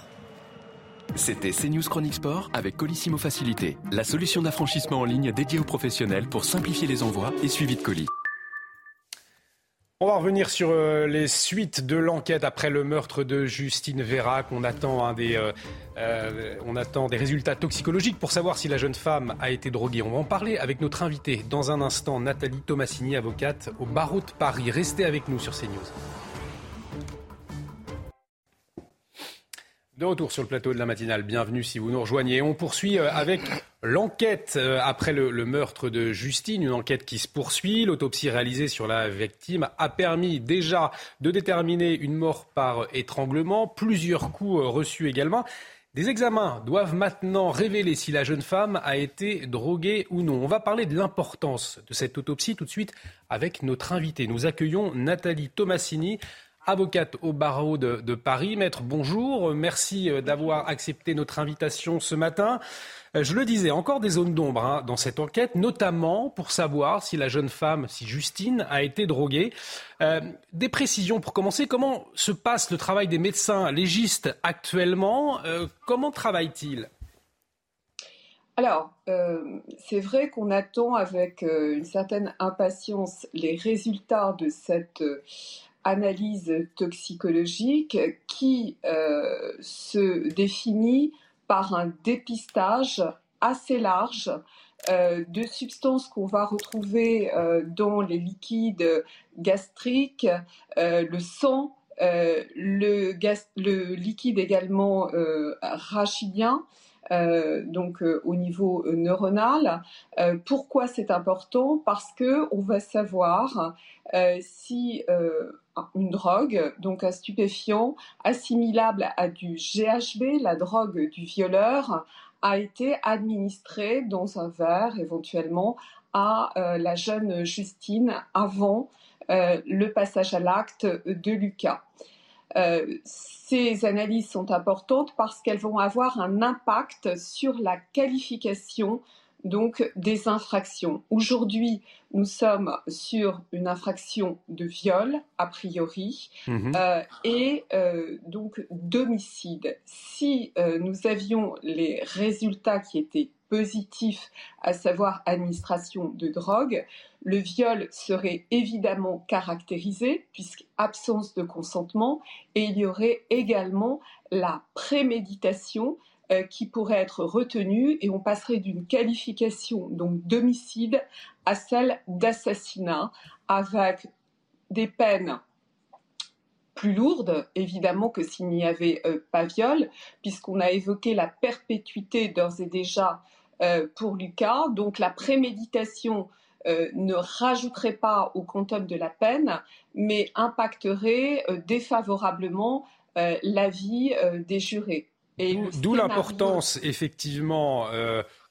C'était CNews Chronique Sport avec Colissimo Facilité, la solution d'affranchissement en ligne dédiée aux professionnels pour simplifier les envois et suivi de colis. On va revenir sur euh, les suites de l'enquête après le meurtre de Justine Vérac. On attend, un des, euh, euh, on attend des résultats toxicologiques pour savoir si la jeune femme a été droguée. On va en parler avec notre invitée dans un instant, Nathalie Tomassini, avocate au barreau de Paris. Restez avec nous sur CNews. De retour sur le plateau de la matinale, bienvenue si vous nous rejoignez. On poursuit euh, avec l'enquête euh, après le, meurtre de Justine, une enquête qui se poursuit. L'autopsie réalisée sur la victime a permis déjà de déterminer une mort par étranglement, plusieurs coups euh, reçus également. Des examens doivent maintenant révéler si la jeune femme a été droguée ou non. On va parler de l'importance de cette autopsie tout de suite avec notre invité. Nous accueillons Nathalie Tomassini, avocate au barreau de, Paris. Maître, bonjour. Merci euh, d'avoir accepté notre invitation ce matin. Euh, je le disais, encore des zones d'ombre hein, dans cette enquête, notamment pour savoir si la jeune femme, si Justine, a été droguée. Euh, des précisions pour commencer. Comment se passe le travail des médecins légistes actuellement? Comment travaillent-ils? Alors, c'est vrai qu'on attend avec une certaine impatience les résultats de cette analyse toxicologique qui euh, se définit par un dépistage assez large euh, de substances qu'on va retrouver euh, dans les liquides gastriques, le sang, le, liquide également rachidien, donc au niveau neuronal. pourquoi c'est important? Parce que on va savoir si une drogue, donc un stupéfiant assimilable à du GHB, la drogue du violeur, a été administrée dans un verre éventuellement à euh, la jeune Justine avant euh, le passage à l'acte de Lucas. Euh, ces analyses sont importantes parce qu'elles vont avoir un impact sur la qualification donc des infractions. Aujourd'hui, nous sommes sur une infraction de viol, a priori, mhm. euh, et euh, donc d'homicide. Si euh, nous avions les résultats qui étaient positifs, à savoir administration de drogue, le viol serait évidemment caractérisé, puisque absence de consentement, et il y aurait également la préméditation, euh, qui pourrait être retenu et on passerait d'une qualification donc d'homicide à celle d'assassinat avec des peines plus lourdes, évidemment, que s'il n'y avait euh, pas viol, puisqu'on a évoqué la perpétuité d'ores et déjà euh, pour Lucas. Donc la préméditation ne rajouterait pas au quantum de la peine, mais impacterait défavorablement la vie des jurés. D'où l'importance, effectivement,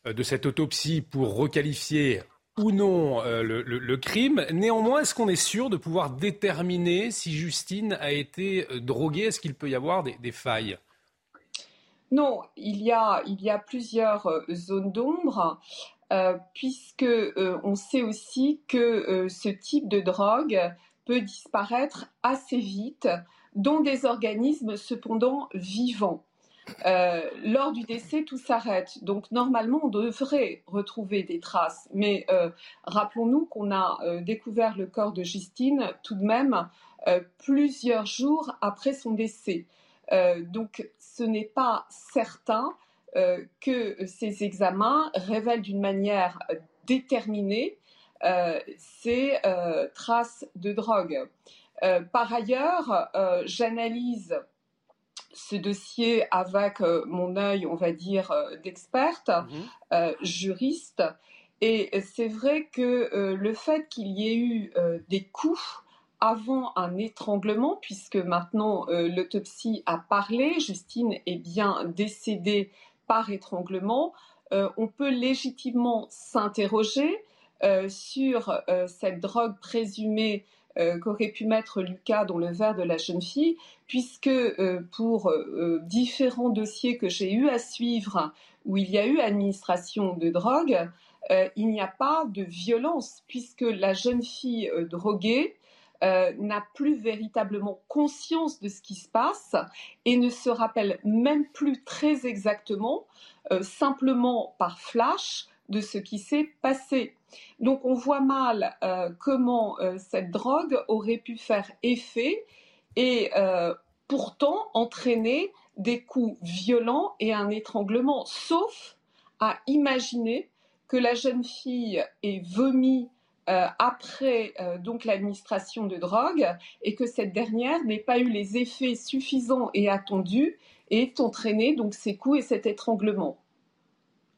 de cette autopsie pour requalifier ou non le, crime. Néanmoins, est-ce qu'on est sûr de pouvoir déterminer si Justine a été droguée? Est-ce qu'il peut y avoir des failles? Non, il y a, il y a plusieurs euh, zones d'ombre. Euh, puisque euh, on sait aussi que ce type de drogue peut disparaître assez vite dans des organismes cependant vivants. Lors du décès, tout s'arrête. Donc normalement, on devrait retrouver des traces. Mais rappelons-nous qu'on a découvert le corps de Justine tout de même plusieurs jours après son décès. donc ce n'est pas certain euh, que ces examens révèlent d'une manière déterminée euh, ces euh, traces de drogue. par ailleurs, j'analyse ce dossier avec mon œil, on va dire, d'experte, mhm. juriste, et c'est vrai que le fait qu'il y ait eu des coups avant un étranglement, puisque maintenant euh, l'autopsie a parlé, Justine est bien décédée par étranglement, euh, on peut légitimement s'interroger euh, sur cette drogue présumée qu'aurait pu mettre Lucas dans le verre de la jeune fille, puisque pour différents dossiers que j'ai eu à suivre où il y a eu administration de drogue, il n'y a pas de violence, puisque la jeune fille droguée euh, n'a plus véritablement conscience de ce qui se passe et ne se rappelle même plus très exactement, euh, simplement par flash, de ce qui s'est passé. Donc on voit mal euh, comment cette drogue aurait pu faire effet et pourtant entraîner des coups violents et un étranglement, sauf à imaginer que la jeune fille ait vomi euh, après euh, l'administration de drogue et que cette dernière n'ait pas eu les effets suffisants et attendus et ait entraîné donc ces coups et cet étranglement.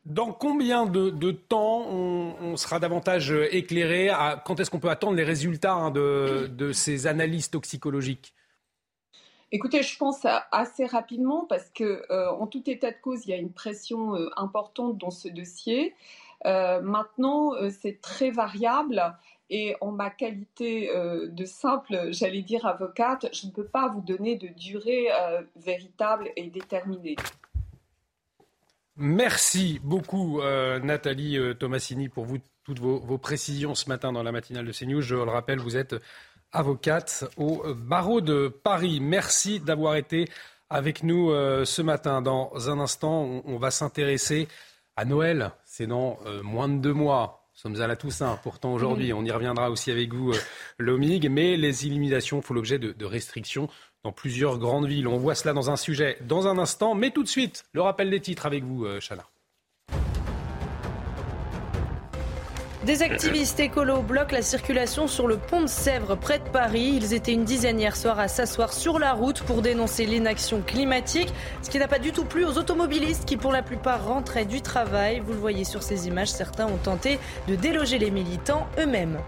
Dans combien de, temps on, sera davantage éclairé Quand est-ce qu'on peut attendre les résultats hein, de, ces analyses toxicologiques? Écoutez, je pense assez rapidement parce que, euh, en tout état de cause, il y a une pression importante dans ce dossier. Euh, maintenant, euh, c'est très variable et en ma qualité euh, de simple, j'allais dire avocate, je ne peux pas vous donner de durée véritable et déterminée. Merci beaucoup Nathalie Tomassini pour vous, toutes vos, précisions ce matin dans la matinale de CNews. Je le rappelle, vous êtes avocate au barreau de Paris. Merci d'avoir été avec nous ce matin. Dans un instant, on va s'intéresser à Noël. C'est dans euh, moins de deux mois. Nous sommes à la Toussaint, pourtant aujourd'hui. On y reviendra aussi avec vous, euh, Lomig. Mais les illuminations font l'objet de, de, restrictions dans plusieurs grandes villes. On voit cela dans un sujet dans un instant. Mais tout de suite, le rappel des titres avec vous, euh, Chana. Des activistes écolos bloquent la circulation sur le pont de Sèvres près de Paris. Ils étaient une dizaine hier soir à s'asseoir sur la route pour dénoncer l'inaction climatique, ce qui n'a pas du tout plu aux automobilistes qui pour la plupart rentraient du travail. Vous le voyez sur ces images, certains ont tenté de déloger les militants eux-mêmes.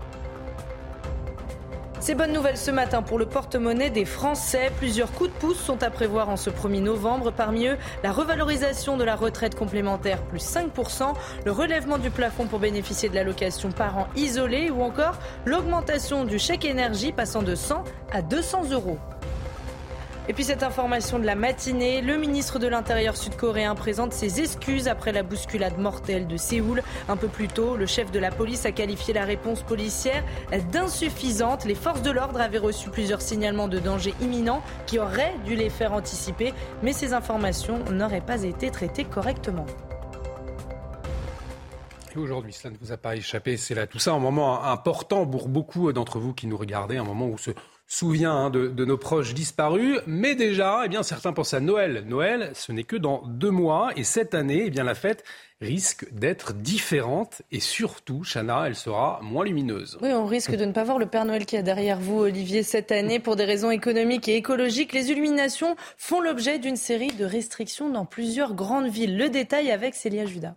Ces bonnes nouvelles ce matin pour le porte-monnaie des Français. Plusieurs coups de pouce sont à prévoir en ce 1er novembre. Parmi eux, la revalorisation de la retraite complémentaire plus 5%, le relèvement du plafond pour bénéficier de l'allocation parents isolés ou encore l'augmentation du chèque énergie passant de 100 à 200 euros. Et puis cette information de la matinée, le ministre de l'Intérieur sud-coréen présente ses excuses après la bousculade mortelle de Séoul. Un peu plus tôt, le chef de la police a qualifié la réponse policière d'insuffisante. Les forces de l'ordre avaient reçu plusieurs signalements de danger imminent qui auraient dû les faire anticiper, mais ces informations n'auraient pas été traitées correctement. Aujourd'hui, cela ne vous a pas échappé, c'est là tout ça, un moment important pour beaucoup d'entre vous qui nous regardez, un moment où ce souvient hein, de, nos proches disparus. Mais déjà, eh bien, certains pensent à Noël. Noël, ce n'est que dans deux mois. Et cette année, eh bien, la fête risque d'être différente. Et surtout, Chana, elle sera moins lumineuse. Oui, on risque de ne pas voir le Père Noël qui est derrière vous, Olivier, cette année. Pour des raisons économiques et écologiques, les illuminations font l'objet d'une série de restrictions dans plusieurs grandes villes. Le détail avec Célia Judas.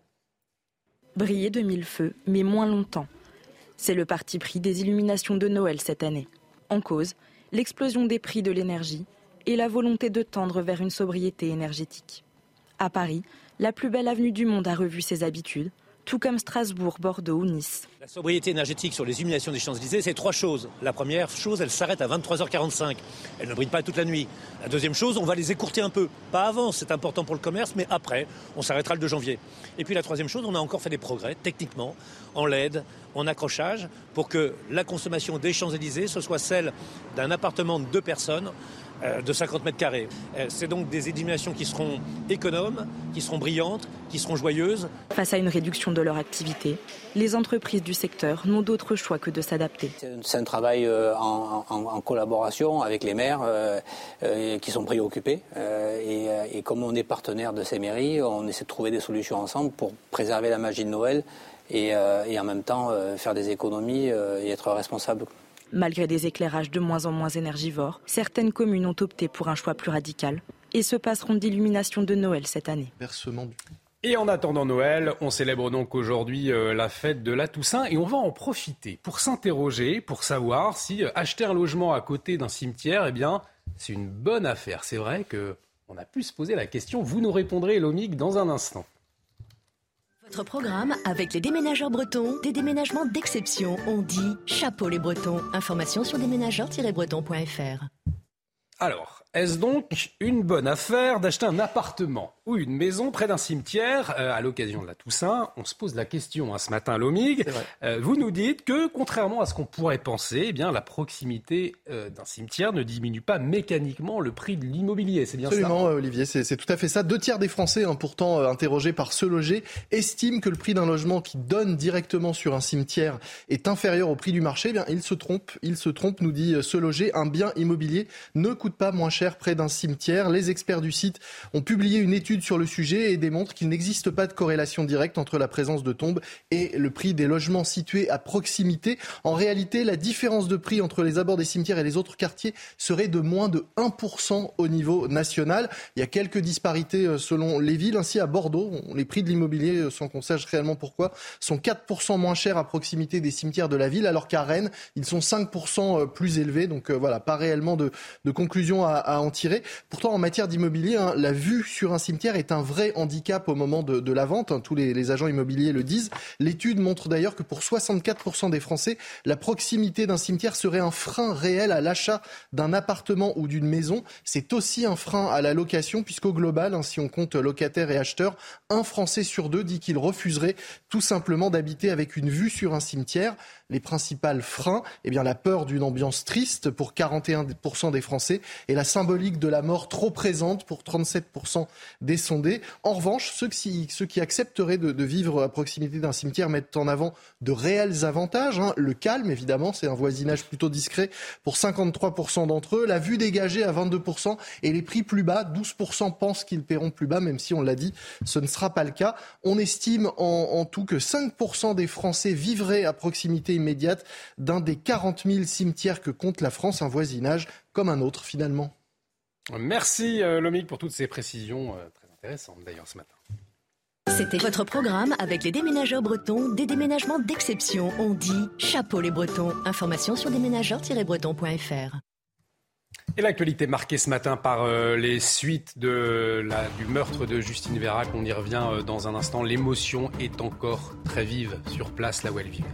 Briller de mille feux, mais moins longtemps. C'est le parti pris des illuminations de Noël cette année. En cause, l'explosion des prix de l'énergie et la volonté de tendre vers une sobriété énergétique. À Paris, la plus belle avenue du monde a revu ses habitudes tout comme Strasbourg, Bordeaux ou Nice. La sobriété énergétique sur les illuminations des Champs-Élysées, c'est trois choses. La première chose, elle s'arrête à 23h45. Elle ne brille pas toute la nuit. La deuxième chose, on va les écourter un peu. Pas avant, c'est important pour le commerce, mais après, on s'arrêtera le 2 janvier. Et puis la troisième chose, on a encore fait des progrès techniquement, en LED, en accrochage, pour que la consommation des Champs-Élysées, ce soit celle d'un appartement de deux personnes euh, de 50 mètres carrés. Euh, c'est donc des illuminations qui seront économes, qui seront brillantes, qui seront joyeuses. Face à une réduction de leur activité, les entreprises du secteur n'ont d'autre choix que de s'adapter. C'est un travail euh, en, collaboration avec les maires qui sont préoccupés. Et, comme on est partenaire de ces mairies, on essaie de trouver des solutions ensemble pour préserver la magie de Noël et, et en même temps faire des économies et être responsable. Malgré des éclairages de moins en moins énergivores, certaines communes ont opté pour un choix plus radical et se passeront d'illumination de Noël cette année. Et en attendant Noël, on célèbre donc aujourd'hui euh, la fête de la Toussaint et on va en profiter pour s'interroger, pour savoir si euh, acheter un logement à côté d'un cimetière, eh bien, c'est une bonne affaire. C'est vrai que on a pu se poser la question. Vous nous répondrez, Lomique, dans un instant. Votre programme avec les déménageurs bretons, des déménagements d'exception. On dit chapeau les bretons. Information sur déménageurs-bretons.fr. Alors, est-ce donc une bonne affaire d'acheter un appartement? Ou une maison près d'un cimetière euh, à l'occasion de la Toussaint On se pose la question hein, ce matin à l'OMIG. Euh, vous nous dites que, contrairement à ce qu'on pourrait penser, eh bien, la proximité euh, d'un cimetière ne diminue pas mécaniquement le prix de l'immobilier. C'est bien Absolument, Olivier, c'est tout à fait ça. Deux tiers des Français, hein, pourtant interrogés par ce loger, estiment que le prix d'un logement qui donne directement sur un cimetière est inférieur au prix du marché. Eh bien, ils se trompent. Ils se trompent, nous dit ce loger. Un bien immobilier ne coûte pas moins cher près d'un cimetière. Les experts du site ont publié une étude sur le sujet et démontrent qu'il n'existe pas de corrélation directe entre la présence de tombes et le prix des logements situés à proximité. En réalité, la différence de prix entre les abords des cimetières et les autres quartiers serait de moins de 1% au niveau national. Il y a quelques disparités euh, selon les villes. Ainsi, à Bordeaux, les prix de l'immobilier, euh, sans qu'on sache réellement pourquoi, sont 4% moins chers à proximité des cimetières de la ville, alors qu'à Rennes, ils sont 5% euh, plus élevés. Donc voilà, pas réellement de, de conclusion à, à en tirer. Pourtant, en matière d'immobilier, hein, la vue sur un cimetière est un vrai handicap au moment de, la vente. Hein, tous les, agents immobiliers le disent. L'étude montre d'ailleurs que pour 64% des Français, la proximité d'un cimetière serait un frein réel à l'achat d'un appartement ou d'une maison. C'est aussi un frein à la location, puisqu'au global, hein, si on compte locataires et acheteurs, un Français sur deux dit qu'il refuserait tout simplement d'habiter avec une vue sur un cimetière les principaux freins Eh bien, la peur d'une ambiance triste pour 41% des Français et la symbolique de la mort trop présente pour 37% des sondés. En revanche, ceux qui, accepteraient de, vivre à proximité d'un cimetière mettent en avant de réels avantages. Hein. Le calme, évidemment, c'est un voisinage plutôt discret pour 53% d'entre eux. La vue dégagée à 22% et les prix plus bas. 12% pensent qu'ils paieront plus bas, même si on l'a dit, ce ne sera pas le cas. On estime en, en tout que 5% des Français vivraient à proximité immédiate d'un des 40 000 cimetières que compte la France, un voisinage comme un autre finalement. Merci euh, Lomique pour toutes ces précisions très intéressantes d'ailleurs ce matin. C'était votre programme avec les déménageurs bretons, des déménagements d'exception. On dit chapeau les bretons. Information sur déménageurs-bretons.fr. Et l'actualité marquée ce matin par euh, les suites de la, du meurtre de Justine Vérac. On y revient euh, dans un instant. L'émotion est encore très vive sur place là où elle vivait.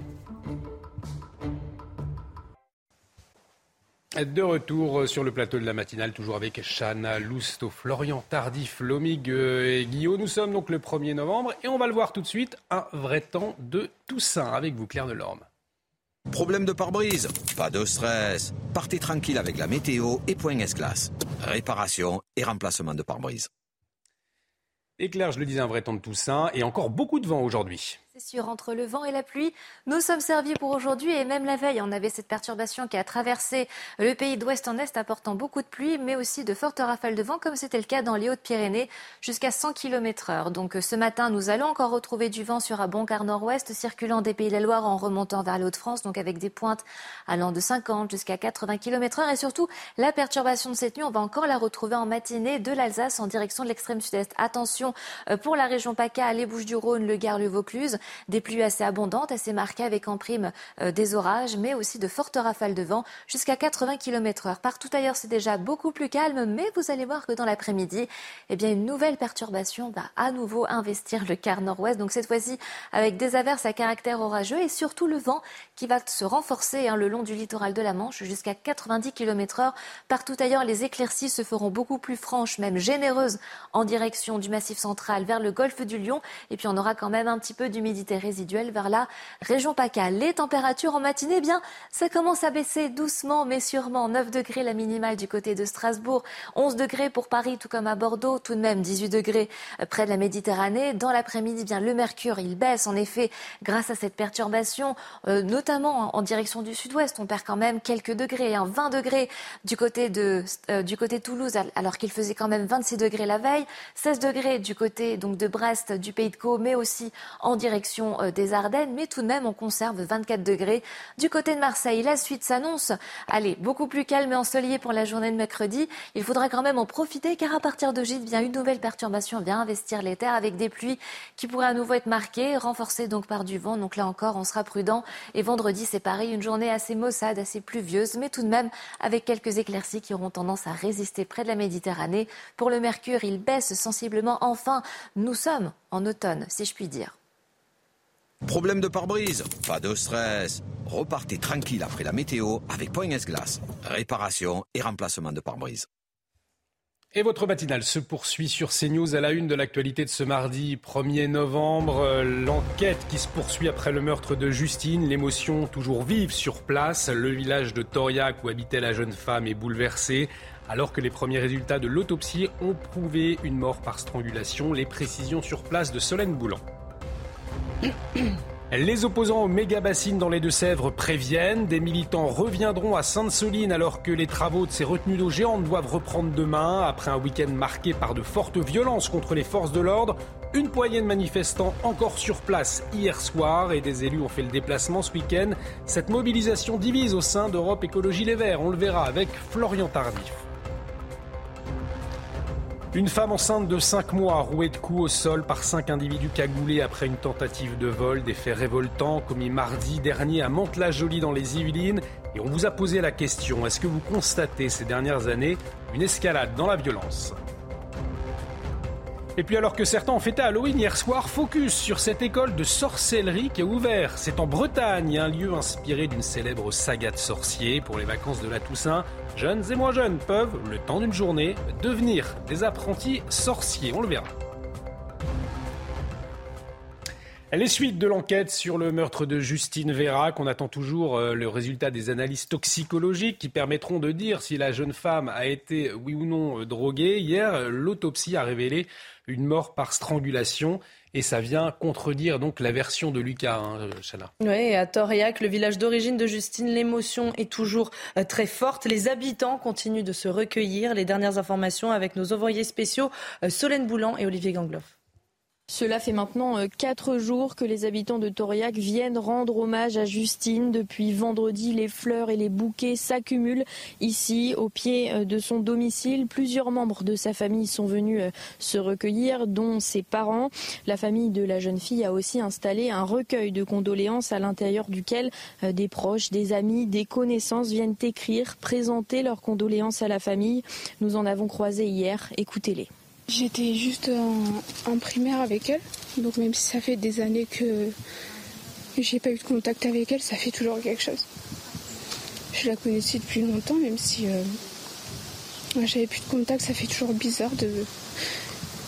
De retour sur le plateau de la matinale, toujours avec Chana Lousteau, Florian Tardif, Lomig et Guillaume. Nous sommes donc le 1er novembre et on va le voir tout de suite, un vrai temps de Toussaint avec vous, Claire Delorme. Problème de pare-brise Pas de stress. Partez tranquille avec la météo et Point S-Glace. Réparation et remplacement de pare-brise. Et Claire, je le disais, un vrai temps de Toussaint et encore beaucoup de vent aujourd'hui. Sûr, entre le vent et la pluie, nous sommes servis pour aujourd'hui et même la veille, on avait cette perturbation qui a traversé le pays d'ouest en est, apportant beaucoup de pluie, mais aussi de fortes rafales de vent, comme c'était le cas dans les Hautes-Pyrénées, jusqu'à 100 km heure. Donc ce matin, nous allons encore retrouver du vent sur un bon quart nord-ouest, circulant des Pays de la Loire en remontant vers les Hauts-de-France, donc avec des pointes allant de 50 jusqu'à 80 km heure. Et surtout, la perturbation de cette nuit, on va encore la retrouver en matinée de l'Alsace en direction de l'extrême sud-est. Attention euh, pour la région PACA, les Bouches-du-Rhône, le Gard, le Vaucluse. Des pluies assez abondantes, assez marquées avec en prime euh, des orages, mais aussi de fortes rafales de vent jusqu'à 80 km heure. Partout ailleurs, c'est déjà beaucoup plus calme, mais vous allez voir que dans l'après-midi, eh bien, une nouvelle perturbation va à nouveau investir le quart nord-ouest. Donc cette fois-ci, avec des averses à caractère orageux et surtout le vent qui va se renforcer hein, le long du littoral de la Manche jusqu'à 90 km heure. Partout ailleurs, les éclaircies se feront beaucoup plus franches, même généreuses, en direction du massif central vers le golfe du Lion. Et puis on aura quand même un petit peu d'humidité résiduelle vers la région PACA. Les températures en matinée, eh bien, ça commence à baisser doucement mais sûrement. 9 degrés la minimale du côté de Strasbourg, 11 degrés pour Paris, tout comme à Bordeaux, tout de même 18 degrés près de la Méditerranée. Dans l'après-midi, eh bien le mercure, il baisse en effet grâce à cette perturbation, euh, notamment en direction du sud-ouest. On perd quand même quelques degrés, hein, 20 degrés du côté de euh, du côté Toulouse, alors qu'il faisait quand même 26 degrés la veille, 16 degrés du côté donc de Brest, du Pays de Caux, mais aussi en direction euh, des Ardennes. Mais tout de même, on conserve 24 degrés du côté de Marseille. La suite s'annonce, allez, beaucoup plus calme et ensoleillé pour la journée de mercredi. Il faudra quand même en profiter, car à partir de Gide, vient une nouvelle perturbation vient investir les terres avec des pluies qui pourraient à nouveau être marquées, renforcées donc par du vent. Donc là encore, on sera prudent. Et vendredi, c'est pareil, une journée assez maussade, assez pluvieuse, mais tout de même avec quelques éclaircies qui auront tendance à résister près de la Méditerranée. Pour le mercure, il baisse sensiblement. Enfin, nous sommes en automne, si je puis dire. Problème de pare-brise Pas de stress. Repartez tranquille après la météo avec Point S-Glace. Réparation et remplacement de pare-brise. Et votre matinale se poursuit sur CNews à la une de l'actualité de ce mardi 1er novembre. L'enquête qui se poursuit après le meurtre de Justine, l'émotion toujours vive sur place. Le village de Toriac où habitait la jeune femme est bouleversé. Alors que les premiers résultats de l'autopsie ont prouvé une mort par strangulation, les précisions sur place de Solène Boulan. Les opposants aux méga-bassines dans les Deux-Sèvres préviennent. Des militants reviendront à Sainte-Soline alors que les travaux de ces retenues d'eau géantes doivent reprendre demain. Après un week-end marqué par de fortes violences contre les forces de l'ordre, une poignée de manifestants encore sur place hier soir et des élus ont fait le déplacement ce week-end. Cette mobilisation divise au sein d'Europe Écologie Les Verts. On le verra avec Florian Tardif. Une femme enceinte de 5 mois rouée de coups au sol par 5 individus cagoulés après une tentative de vol. Des faits révoltants commis mardi dernier à Mantes-la-Jolie dans les Yvelines. Et on vous a posé la question, est-ce que vous constatez ces dernières années une escalade dans la violence? Et puis alors que certains ont fêté Halloween hier soir, focus sur cette école de sorcellerie qui est ouverte. C'est en Bretagne, un lieu inspiré d'une célèbre saga de sorciers pour les vacances de la Toussaint. Jeunes et moins jeunes peuvent, le temps d'une journée, devenir des apprentis sorciers. On le verra. Les suites de l'enquête sur le meurtre de Justine Vérac, on attend toujours euh, le résultat des analyses toxicologiques qui permettront de dire si la jeune femme a été, oui ou non, euh, droguée. Hier, l'autopsie a révélé une mort par strangulation. Et ça vient contredire donc la version de Lucas, hein, Chana. Oui, à Toriac, le village d'origine de Justine, l'émotion est toujours euh, très forte. Les habitants continuent de se recueillir. Les dernières informations avec nos envoyés spéciaux Solène Boulan et Olivier Gangloff. Cela fait maintenant euh, quatre jours que les habitants de Toriac viennent rendre hommage à Justine. Depuis vendredi, les fleurs et les bouquets s'accumulent ici, au pied euh, de son domicile. Plusieurs membres de sa famille sont venus euh, se recueillir, dont ses parents. La famille de la jeune fille a aussi installé un recueil de condoléances à l'intérieur duquel des proches, des amis, des connaissances viennent écrire, présenter leurs condoléances à la famille. Nous en avons croisé hier. Écoutez-les. J'étais juste en, primaire avec elle, donc même si ça fait des années que j'ai pas eu de contact avec elle, ça fait toujours quelque chose. Je la connaissais depuis longtemps, même si euh, j'avais plus de contact, ça fait toujours bizarre de.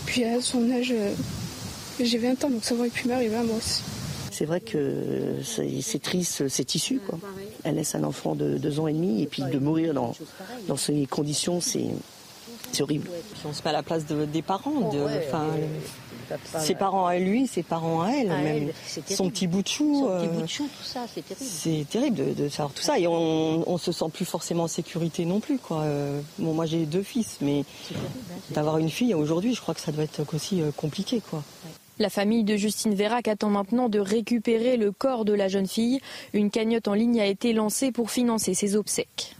Puis à son âge, euh, j'ai 20 ans, donc ça aurait pu m'arriver à moi aussi. C'est vrai que c'est triste, c'est issu. Quoi. Elle laisse un enfant de deux ans et demi, et puis de mourir dans, dans ces conditions, c'est c'est horrible. On se met à la place des parents. De, ses parents à lui, ses parents à elle, même son petit bout de chou. Son petit bout de chou, tout ça, c'est terrible. C'est terrible de, savoir tout ça et on, on se sent plus forcément en sécurité non plus. Quoi. Euh, bon, moi j'ai deux fils, mais hein, d'avoir une fille aujourd'hui, je crois que ça doit être aussi euh, compliqué. Quoi. La famille de Justine Vérac attend maintenant de récupérer le corps de la jeune fille. Une cagnotte en ligne a été lancée pour financer ses obsèques.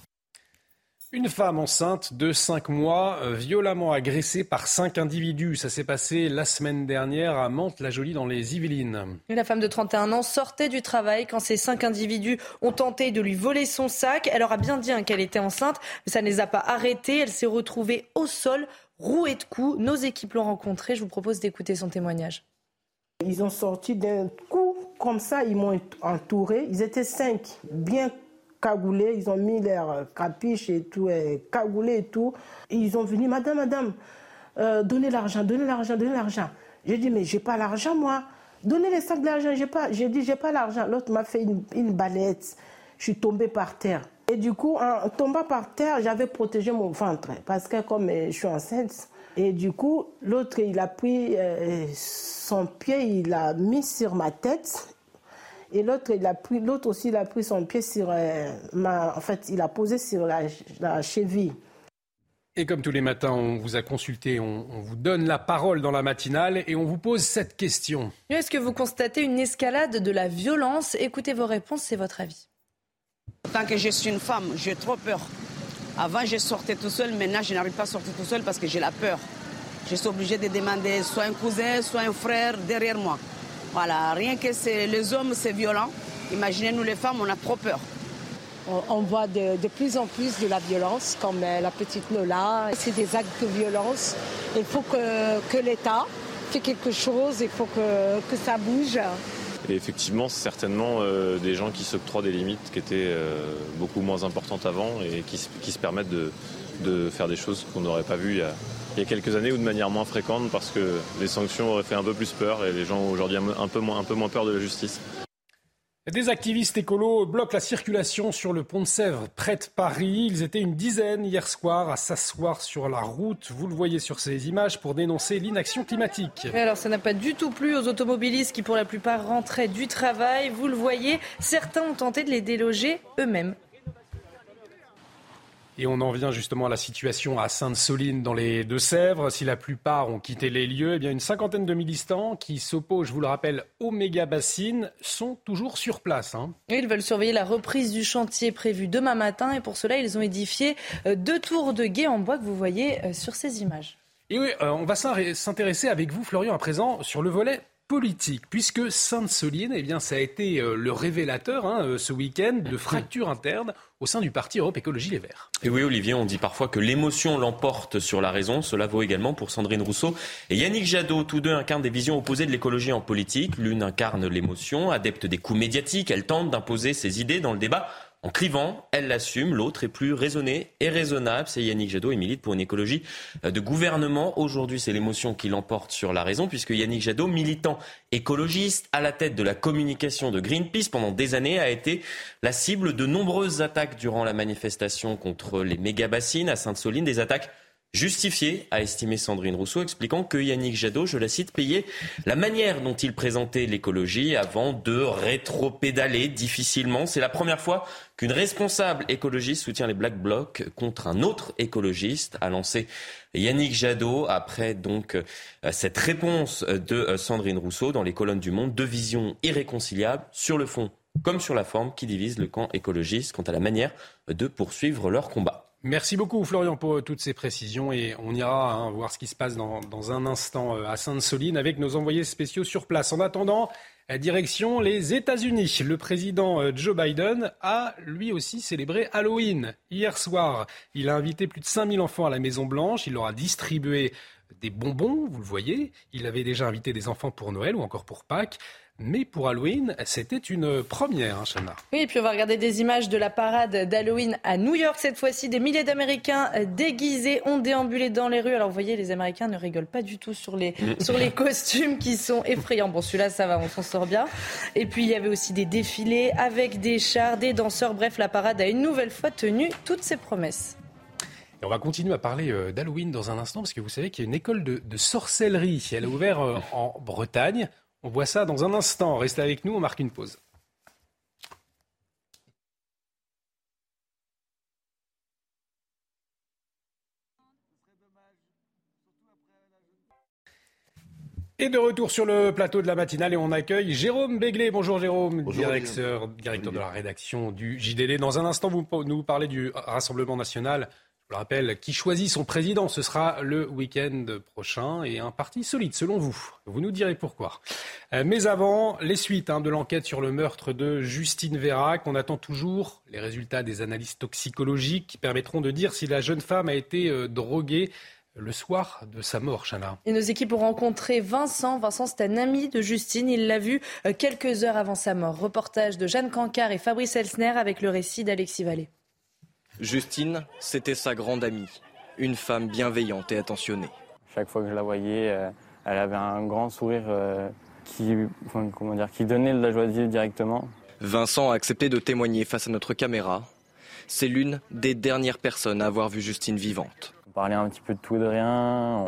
Une femme enceinte de 5 mois, euh, violemment agressée par 5 individus. Ça s'est passé la semaine dernière à Mantes-la-Jolie dans les Yvelines. la femme de 31 ans sortait du travail quand ces 5 individus ont tenté de lui voler son sac. Elle aura bien dit hein, qu'elle était enceinte, mais ça ne les a pas arrêtés. Elle s'est retrouvée au sol, rouée de coups. Nos équipes l'ont rencontrée. Je vous propose d'écouter son témoignage. Ils ont sorti d'un coup comme ça, ils m'ont entouré. Ils étaient cinq, bien cagoulés, ils ont mis leur capiche et tout, et cagoulés et tout. ils ont venu, madame, madame, euh, donnez l'argent, donnez l'argent, donnez l'argent. J'ai dit, mais j'ai pas l'argent, moi. Donnez les sacs d'argent, j'ai pas. J'ai dit, j'ai pas l'argent. L'autre m'a fait une, une balette. Je suis tombée par terre. Et du coup, en tombant par terre, j'avais protégé mon ventre. Parce que comme je suis enceinte, et du coup, l'autre, il a pris euh, son pied, il l'a mis sur ma tête et l'autre, il a pris, l'autre aussi, il a pris son pied sur euh, ma, en fait, il a posé sur la, cheville. Et comme tous les matins, on vous a consulté, on, on, vous donne la parole dans la matinale et on vous pose cette question. Est-ce que vous constatez une escalade de la violence? Écoutez vos réponses, c'est votre avis. Tant que je suis une femme, j'ai trop peur. Avant, je sortais tout seul, maintenant, je n'arrive pas à sortir tout seul parce que j'ai la peur. Je suis obligée de demander soit un cousin, soit un frère derrière moi. Voilà, rien que les hommes, c'est violent. Imaginez, nous les femmes, on a trop peur. On, voit de, plus en plus de la violence, comme euh, la petite Lola. C'est des actes de violence. Il faut que, l'État fait quelque chose, il faut que, ça bouge. Et effectivement, c'est certainement euh, des gens qui s'octroient des limites qui étaient euh, beaucoup moins importantes avant et qui, se permettent de, de faire des choses qu'on n'aurait pas vues il y a, il y a quelques années ou de manière moins fréquente parce que les sanctions auraient fait un peu plus peur et les gens ont aujourd'hui un peu moins, un peu moins peur de la justice. Des activistes écolos bloquent la circulation sur le pont de Sèvres, près de Paris. Ils étaient une dizaine hier soir à s'asseoir sur la route, vous le voyez sur ces images, pour dénoncer l'inaction climatique. alors ça n'a pas du tout plu aux automobilistes qui pour la plupart rentraient du travail. Vous le voyez, certains ont tenté de les déloger eux-mêmes. Et on en vient justement à la situation à Sainte-Soline dans les Deux-Sèvres. Si la plupart ont quitté les lieux, eh bien une cinquantaine de militants qui s'opposent, je vous le rappelle, aux méga bassines sont toujours sur place. Hein. Ils veulent surveiller la reprise du chantier prévu demain matin et pour cela, ils ont édifié euh, deux tours de guet en bois que vous voyez euh, sur ces images. Et oui, euh, on va s'intéresser avec vous, Florian, à présent sur le volet politique, puisque Sainte-Soline, eh bien, ça a été euh, le révélateur hein, euh, ce week-end de fractures internes au sein du parti Europe Écologie Les Verts. Et oui, Olivier, on dit parfois que l'émotion l'emporte sur la raison. Cela vaut également pour Sandrine Rousseau et Yannick Jadot. Tous deux incarnent des visions opposées de l'écologie en politique. L'une incarne l'émotion, adepte des coups médiatiques. Elle tente d'imposer ses idées dans le débat en clivant, elle l'assume, l'autre est plus raisonné et raisonnable. C'est Yannick Jadot et milite pour une écologie euh, de gouvernement. Aujourd'hui, c'est l'émotion qui l'emporte sur la raison, puisque Yannick Jadot, militant écologiste à la tête de la communication de Greenpeace pendant des années, a été la cible de nombreuses attaques durant la manifestation contre les méga-bassines à Sainte-Soline, des attaques justifié, a estimé Sandrine Rousseau, expliquant que Yannick Jadot, je la cite, payait la manière dont il présentait l'écologie avant de rétro-pédaler difficilement. C'est la première fois qu'une responsable écologiste soutient les Black Blocs contre un autre écologiste, a lancé Yannick Jadot après donc euh, cette réponse de euh, Sandrine Rousseau dans les colonnes du Monde, deux visions irréconciliables sur le fond comme sur la forme qui divisent le camp écologiste quant à la manière de poursuivre leur combat. Merci beaucoup Florian pour toutes ces précisions et on ira hein, voir ce qui se passe dans, un instant euh, à Sainte-Soline avec nos envoyés spéciaux sur place. En attendant, direction les États-Unis. Le président euh, Joe Biden a lui aussi célébré Halloween hier soir. Il a invité plus de 5000 enfants à la Maison Blanche. Il leur a distribué des bonbons, vous le voyez. Il avait déjà invité des enfants pour Noël ou encore pour Pâques. Mais pour Halloween, c'était une première, hein, Chana. Oui, et puis on va regarder des images de la parade d'Halloween à New York. Cette fois-ci, des milliers d'Américains déguisés ont déambulé dans les rues. Alors vous voyez, les Américains ne rigolent pas du tout sur les, mm. sur les costumes qui sont effrayants. Bon, celui-là, ça va, on s'en sort bien. Et puis il y avait aussi des défilés avec des chars, des danseurs. Bref, la parade a une nouvelle fois tenu toutes ses promesses. Et on va continuer à parler euh, d'Halloween dans un instant, parce que vous savez qu'il y a une école de, de sorcellerie. Elle a ouvert euh, en Bretagne. On voit ça dans un instant. Restez avec nous, on marque une pause. Et de retour sur le plateau de la matinale et on accueille Jérôme Béglé. Bonjour Jérôme, directeur, directeur de la rédaction du JDD. Dans un instant, vous nous parlez du Rassemblement national Je le rappelle, qui choisit son président Ce sera le week-end prochain et un parti solide, selon vous. Vous nous direz pourquoi. Euh, mais avant, les suites hein, de l'enquête sur le meurtre de Justine Vérac. On attend toujours les résultats des analyses toxicologiques qui permettront de dire si la jeune femme a été euh, droguée le soir de sa mort, Chana. Et nos équipes ont rencontré Vincent. Vincent, c'est un ami de Justine. Il l'a vu euh, quelques heures avant sa mort. Reportage de Jeanne Cancard et Fabrice Elsner avec le récit d'Alexis Vallée. Justine, c'était sa grande amie, une femme bienveillante et attentionnée. Chaque fois que je la voyais, euh, elle avait un grand sourire euh, qui, comment dire, qui donnait de la joie de vivre directement. Vincent a accepté de témoigner face à notre caméra. C'est l'une des dernières personnes à avoir vu Justine vivante. On parlait un petit peu de tout et de rien,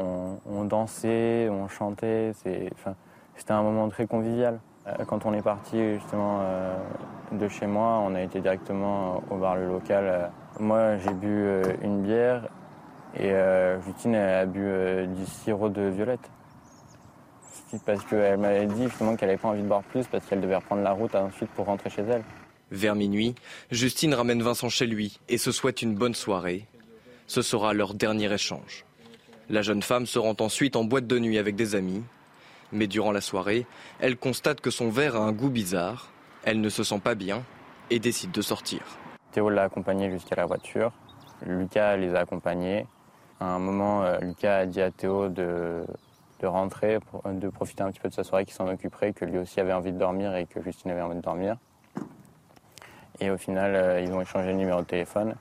on, dansait, on chantait, c'était un moment très convivial. Euh, quand on est parti justement de chez moi, on a été directement au bar le local moi, j'ai bu euh, une bière et euh, Justine a bu euh, du sirop de violette. Parce qu'elle m'avait dit justement qu'elle n'avait pas envie de boire plus parce qu'elle devait reprendre la route ensuite pour rentrer chez elle. Vers minuit, Justine ramène Vincent chez lui et se souhaite une bonne soirée. Ce sera leur dernier échange. La jeune femme se rend ensuite en boîte de nuit avec des amis. Mais durant la soirée, elle constate que son verre a un goût bizarre. Elle ne se sent pas bien et décide de sortir. Théo l'a accompagné jusqu'à la voiture. Lucas les a accompagnés. À un moment, euh, Lucas a dit à Théo de, rentrer, de profiter un petit peu de sa soirée, qu'il s'en occuperait, que lui aussi avait envie de dormir et que Justine avait envie de dormir. Et au final, euh, ils ont échangé le numéro de téléphone.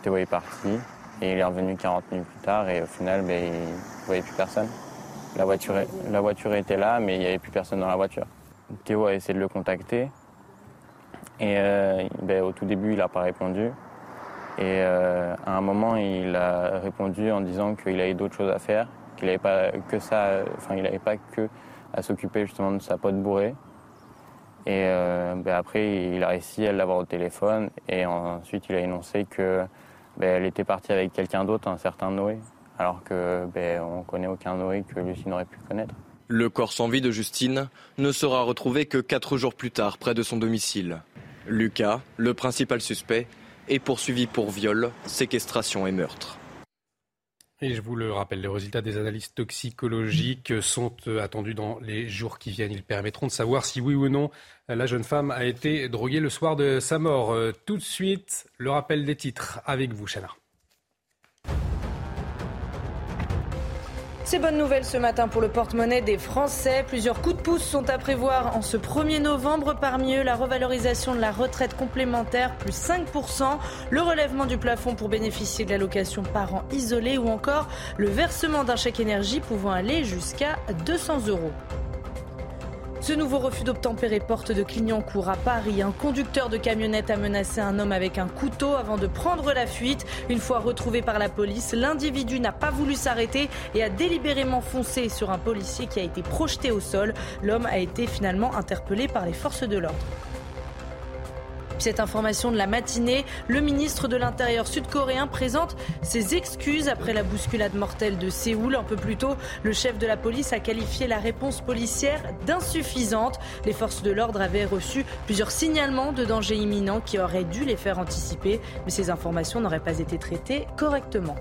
Théo est parti et il est revenu 40 minutes plus tard et au final, ben, il ne voyait plus personne. La voiture, la voiture était là, mais il n'y avait plus personne dans la voiture. Théo a essayé de le contacter, et euh, ben, au tout début, il n'a pas répondu. Et euh, à un moment, il a répondu en disant qu'il avait d'autres choses à faire, qu'il n'avait pas que ça, enfin, il n'avait pas que à s'occuper justement de sa pote bourrée. Et euh, ben, après, il a réussi à l'avoir au téléphone et ensuite il a énoncé que ben, elle était partie avec quelqu'un d'autre, un certain Noé, alors que ben, on connaît aucun Noé que Lucie n'aurait pu connaître. Le corps sans vie de Justine ne sera retrouvé que quatre jours plus tard près de son domicile. Lucas, le principal suspect, est poursuivi pour viol, séquestration et meurtre. Et je vous le rappelle, les résultats des analyses toxicologiques sont euh, attendus dans les jours qui viennent. Ils permettront de savoir si oui ou non la jeune femme a été droguée le soir de sa mort. Euh, tout de suite, le rappel des titres avec vous, Chana. C'est bonne nouvelle ce matin pour le porte-monnaie des Français. Plusieurs coups de pouce sont à prévoir en ce 1er novembre. Parmi eux, la revalorisation de la retraite complémentaire, plus 5%, le relèvement du plafond pour bénéficier de l'allocation parents isolés ou encore le versement d'un chèque énergie pouvant aller jusqu'à 200 euros. Ce nouveau refus d'obtempérer porte de Clignancourt à Paris. Un conducteur de camionnette a menacé un homme avec un couteau avant de prendre la fuite. Une fois retrouvé par la police, l'individu n'a pas voulu s'arrêter et a délibérément foncé sur un policier qui a été projeté au sol. L'homme a été finalement interpellé par les forces de l'ordre. Cette information de la matinée, le ministre de l'Intérieur sud-coréen présente ses excuses après la bousculade mortelle de Séoul. Un peu plus tôt, le chef de la police a qualifié la réponse policière d'insuffisante. Les forces de l'ordre avaient reçu plusieurs signalements de danger imminent qui auraient dû les faire anticiper, mais ces informations n'auraient pas été traitées correctement.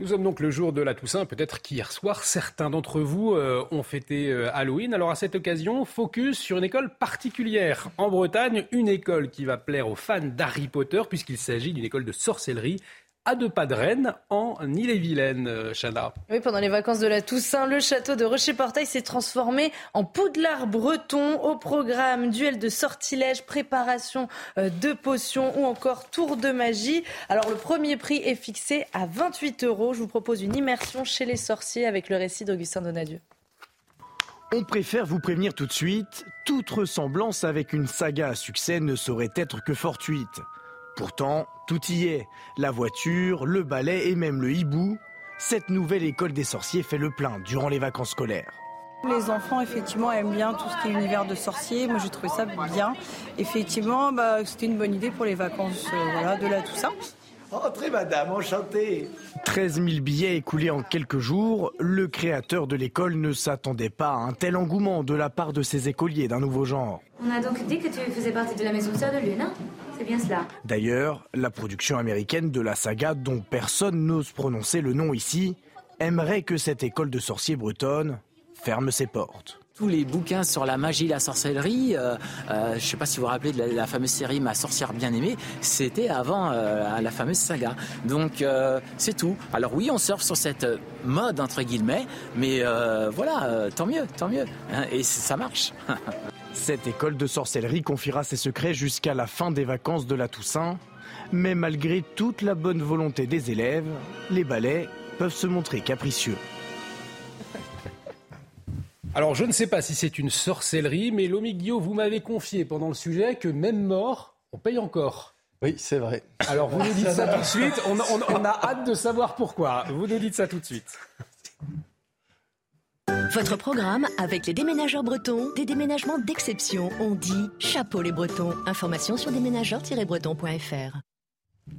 Nous sommes donc le jour de la Toussaint. Peut-être qu'hier soir, certains d'entre vous euh, ont fêté euh, Halloween. Alors à cette occasion, focus sur une école particulière en Bretagne, une école qui va plaire aux fans d'Harry Potter puisqu'il s'agit d'une école de sorcellerie à deux pas de Rennes, en Ille-et-Vilaine, euh, Chana. Oui, pendant les vacances de la Toussaint, le château de Rocher-Portail s'est transformé en poudlard breton au programme duel de sortilèges, préparation euh, de potions ou encore tour de magie. Alors le premier prix est fixé à 28 euros. Je vous propose une immersion chez les sorciers avec le récit d'Augustin Donadieu. On préfère vous prévenir tout de suite, toute ressemblance avec une saga à succès ne saurait être que fortuite. Pourtant, tout y est. La voiture, le balai et même le hibou. Cette nouvelle école des sorciers fait le plein durant les vacances scolaires. Les enfants, effectivement, aiment bien tout ce qui est univers de sorciers. Moi, j'ai trouvé ça bien. Effectivement, bah, c'était une bonne idée pour les vacances euh, de la Toussaint. Entrez, madame, enchanté. 13 000 billets écoulés en quelques jours, le créateur de l'école ne s'attendait pas à un tel engouement de la part de ses écoliers d'un nouveau genre. On a donc dit que tu faisais partie de la maison sœur de Lune, hein? C'est bien cela. D'ailleurs, la production américaine de la saga, dont personne n'ose prononcer le nom ici, aimerait que cette école de sorciers bretonne ferme ses portes tous les bouquins sur la magie, la sorcellerie, euh, euh, je ne sais pas si vous vous rappelez de la, fameuse série Ma sorcière bien aimée, c'était avant euh, la fameuse saga. Donc c'est tout. Alors oui, on surfe sur cette mode entre guillemets, mais voilà, tant mieux, tant mieux. Hein, et ça marche. cette école de sorcellerie confiera ses secrets jusqu'à la fin des vacances de la Toussaint. Mais malgré toute la bonne volonté des élèves, les balais peuvent se montrer capricieux. Alors, je ne sais pas si c'est une sorcellerie, mais Lomigio, vous m'avez confié pendant le sujet que même mort, on paye encore. Oui, c'est vrai. Alors, vous nous dites ça tout de suite. On, on a hâte de savoir pourquoi. Vous nous dites ça tout de suite. Votre programme avec les déménageurs bretons, des déménagements d'exception. On dit chapeau les bretons. Information sur déménageurs-bretons.fr.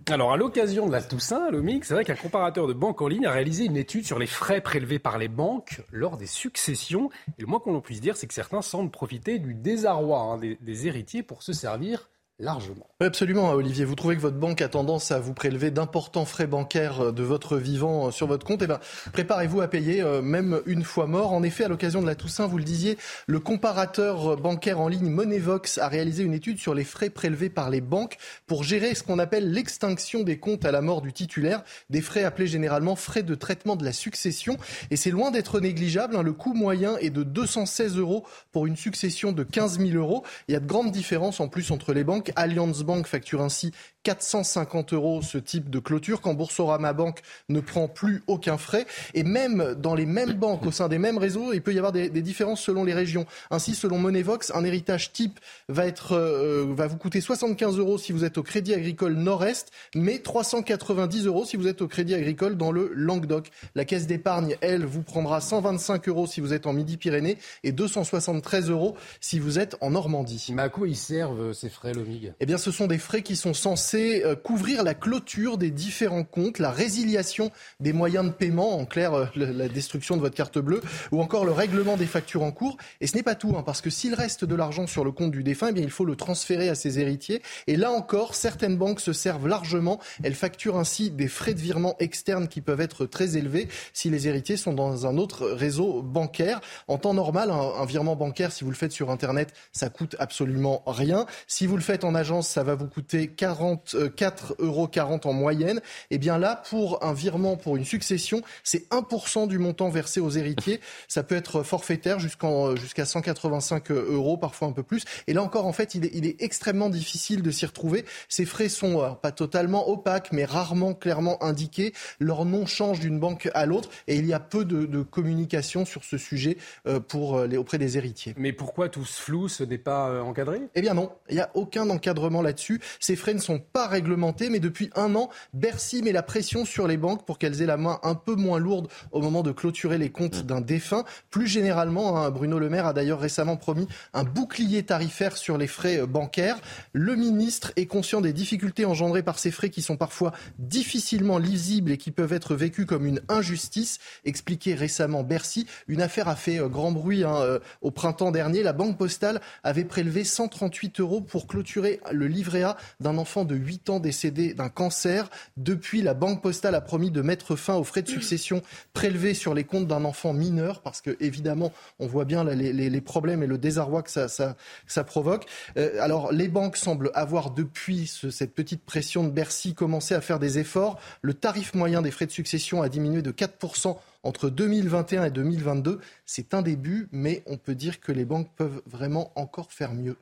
Alors, à l'occasion de la Toussaint, Lomix, c'est vrai qu'un comparateur de banque en ligne a réalisé une étude sur les frais prélevés par les banques lors des successions. Et le moins qu'on puisse dire, c'est que certains semblent profiter du désarroi hein, des héritiers pour se servir largement. Absolument, Olivier. Vous trouvez que votre banque a tendance à vous prélever d'importants frais bancaires euh, de votre vivant euh, sur votre compte? Eh bien, préparez-vous à payer, euh, même une fois mort. En effet, à l'occasion de la Toussaint, vous le disiez, le comparateur bancaire en ligne Monevox a réalisé une étude sur les frais prélevés par les banques pour gérer ce qu'on appelle l'extinction des comptes à la mort du titulaire, des frais appelés généralement frais de traitement de la succession. Et c'est loin d'être négligeable. Hein. Le coût moyen est de 216 euros pour une succession de 15 000 euros. Il y a de grandes différences en plus entre les banques. Allianz Bank facture ainsi 450 euros ce type de clôture quand Boursorama Bank ne prend plus aucun frais. Et même dans les mêmes banques, au sein des mêmes réseaux, il peut y avoir des, différences selon les régions. Ainsi, selon Monevox, un héritage type va, être, euh, va vous coûter 75 euros si vous êtes au Crédit Agricole Nord-Est, mais 390 euros si vous êtes au Crédit Agricole dans le Languedoc. La caisse d'épargne, elle, vous prendra 125 euros si vous êtes en Midi-Pyrénées et 273 euros si vous êtes en Normandie. Mais à quoi ils servent ces frais, Lomig? Eh bien, ce sont des frais qui sont censés c'est euh, couvrir la clôture des différents comptes, la résiliation des moyens de paiement, en clair euh, la destruction de votre carte bleue, ou encore le règlement des factures en cours. Et ce n'est pas tout, hein, parce que s'il reste de l'argent sur le compte du défunt, eh bien, il faut le transférer à ses héritiers. Et là encore, certaines banques se servent largement. Elles facturent ainsi des frais de virement externes qui peuvent être très élevés si les héritiers sont dans un autre réseau bancaire. En temps normal, un, virement bancaire, si vous le faites sur Internet, ça coûte absolument rien. Si vous le faites en agence, ça va vous coûter 40 4,40 euros en moyenne. Et eh bien là, pour un virement pour une succession, c'est 1% du montant versé aux héritiers. Ça peut être forfaitaire jusqu'à 185 euros, parfois un peu plus. Et là encore, en fait, il est, extrêmement difficile de s'y retrouver. Ces frais sont euh, pas totalement opaques, mais rarement clairement indiqués. Leur nom change d'une banque à l'autre et il y a peu de, communication sur ce sujet euh, pour euh, les, auprès des héritiers. Mais pourquoi tout ce flou, ce n'est pas encadré? Eh bien non, il n'y a aucun encadrement là-dessus. Ces frais ne sont pas réglementé, mais depuis un an, Bercy met la pression sur les banques pour qu'elles aient la main un peu moins lourde au moment de clôturer les comptes d'un défunt. Plus généralement, hein, Bruno Le Maire a d'ailleurs récemment promis un bouclier tarifaire sur les frais euh, bancaires. Le ministre est conscient des difficultés engendrées par ces frais qui sont parfois difficilement lisibles et qui peuvent être vécus comme une injustice. Expliqué récemment Bercy, une affaire a fait euh, grand bruit hein, euh, au printemps dernier. La Banque postale avait prélevé 138 euros pour clôturer le livret A d'un enfant de 8 ans décédé d'un cancer. Depuis, la Banque postale a promis de mettre fin aux frais de succession prélevés sur les comptes d'un enfant mineur, parce que évidemment, on voit bien les, problèmes et le désarroi que ça, provoque. Euh, alors, les banques semblent avoir, depuis cette petite pression de Bercy, commencé à faire des efforts. Le tarif moyen des frais de succession a diminué de 4% entre 2021 et 2022. C'est un début, mais on peut dire que les banques peuvent vraiment encore faire mieux.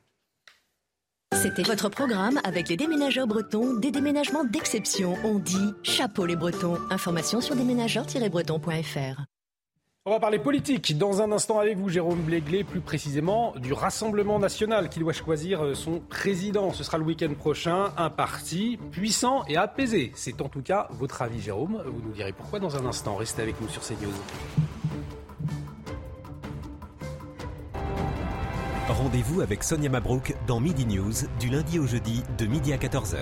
C'était votre programme avec les déménageurs bretons, des déménagements d'exception. On dit chapeau les bretons. Information sur déménageurs-bretons.fr. On va parler politique dans un instant avec vous, Jérôme Bléglé, plus précisément du Rassemblement national qui doit choisir euh, son président. Ce sera le week-end prochain, un parti puissant et apaisé. C'est en tout cas votre avis, Jérôme. Vous nous direz pourquoi dans un instant. Restez avec nous sur CNews. Rendez-vous avec Sonia Mabrouk dans Midi News du lundi au jeudi de midi à 14h.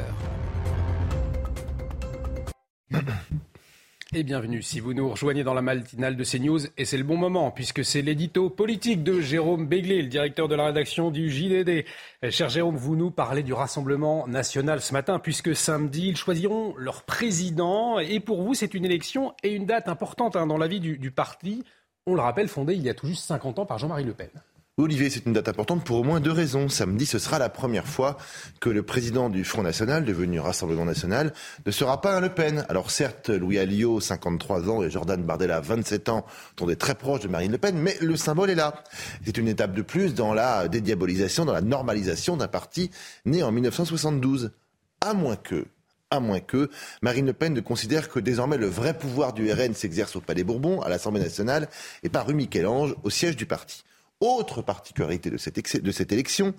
Et bienvenue si vous nous rejoignez dans la matinale de CNews. Et c'est le bon moment, puisque c'est l'édito politique de Jérôme Béglé, le directeur de la rédaction du JDD. Eh, cher Jérôme, vous nous parlez du Rassemblement national ce matin, puisque samedi, ils choisiront leur président. Et pour vous, c'est une élection et une date importante hein, dans la vie du, du parti. On le rappelle, fondé il y a tout juste 50 ans par Jean-Marie Le Pen. Olivier, c'est une date importante pour au moins deux raisons. Samedi, ce sera la première fois que le président du Front National, devenu Rassemblement National, ne sera pas un Le Pen. Alors certes, Louis Alliot, 53 ans, et Jordan Bardella, 27 ans, sont des très proches de Marine Le Pen, mais le symbole est là. C'est une étape de plus dans la dédiabolisation, dans la normalisation d'un parti né en 1972. À moins que, à moins que Marine Le Pen ne considère que désormais le vrai pouvoir du RN s'exerce au Palais Bourbon, à l'Assemblée nationale, et par rue Michel-Ange, au siège du parti. Autre particularité de cette, élection,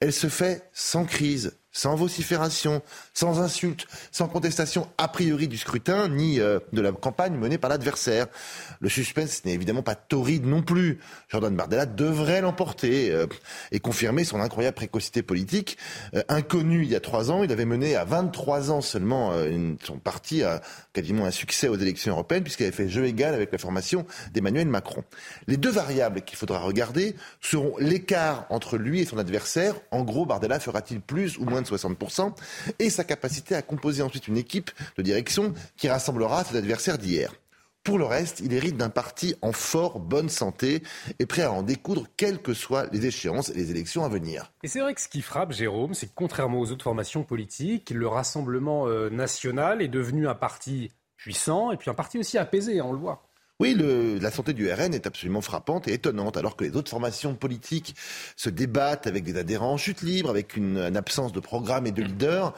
elle se fait sans crise, sans vocifération, sans insulte, sans contestation a priori du scrutin, ni euh, de la campagne menée par l'adversaire. Le suspense n'est évidemment pas torride non plus. Jordan Bardella devrait l'emporter euh, et confirmer son incroyable précocité politique. Euh, inconnu il y a trois ans, il avait mené à 23 ans seulement une, son parti à quasiment un succès aux élections européennes puisqu'il avait fait jeu égal avec la formation d'Emmanuel Macron. Les deux variables qu'il faudra regarder seront l'écart entre lui et son adversaire. En gros, Bardella fera-t-il plus ou moins 60%, et sa capacité à composer ensuite une équipe de direction qui rassemblera ses adversaires d'hier. Pour le reste, il hérite d'un parti en fort bonne santé et prêt à en découdre quelles que soient les échéances et les élections à venir. Et c'est vrai que ce qui frappe, Jérôme, c'est que contrairement aux autres formations politiques, le Rassemblement euh, national est devenu un parti puissant et puis un parti aussi apaisé, on le voit. Oui, la santé du RN est absolument frappante et étonnante, alors que les autres formations politiques se débattent avec des adhérents en chute libre, avec une, absence de programme et de leader,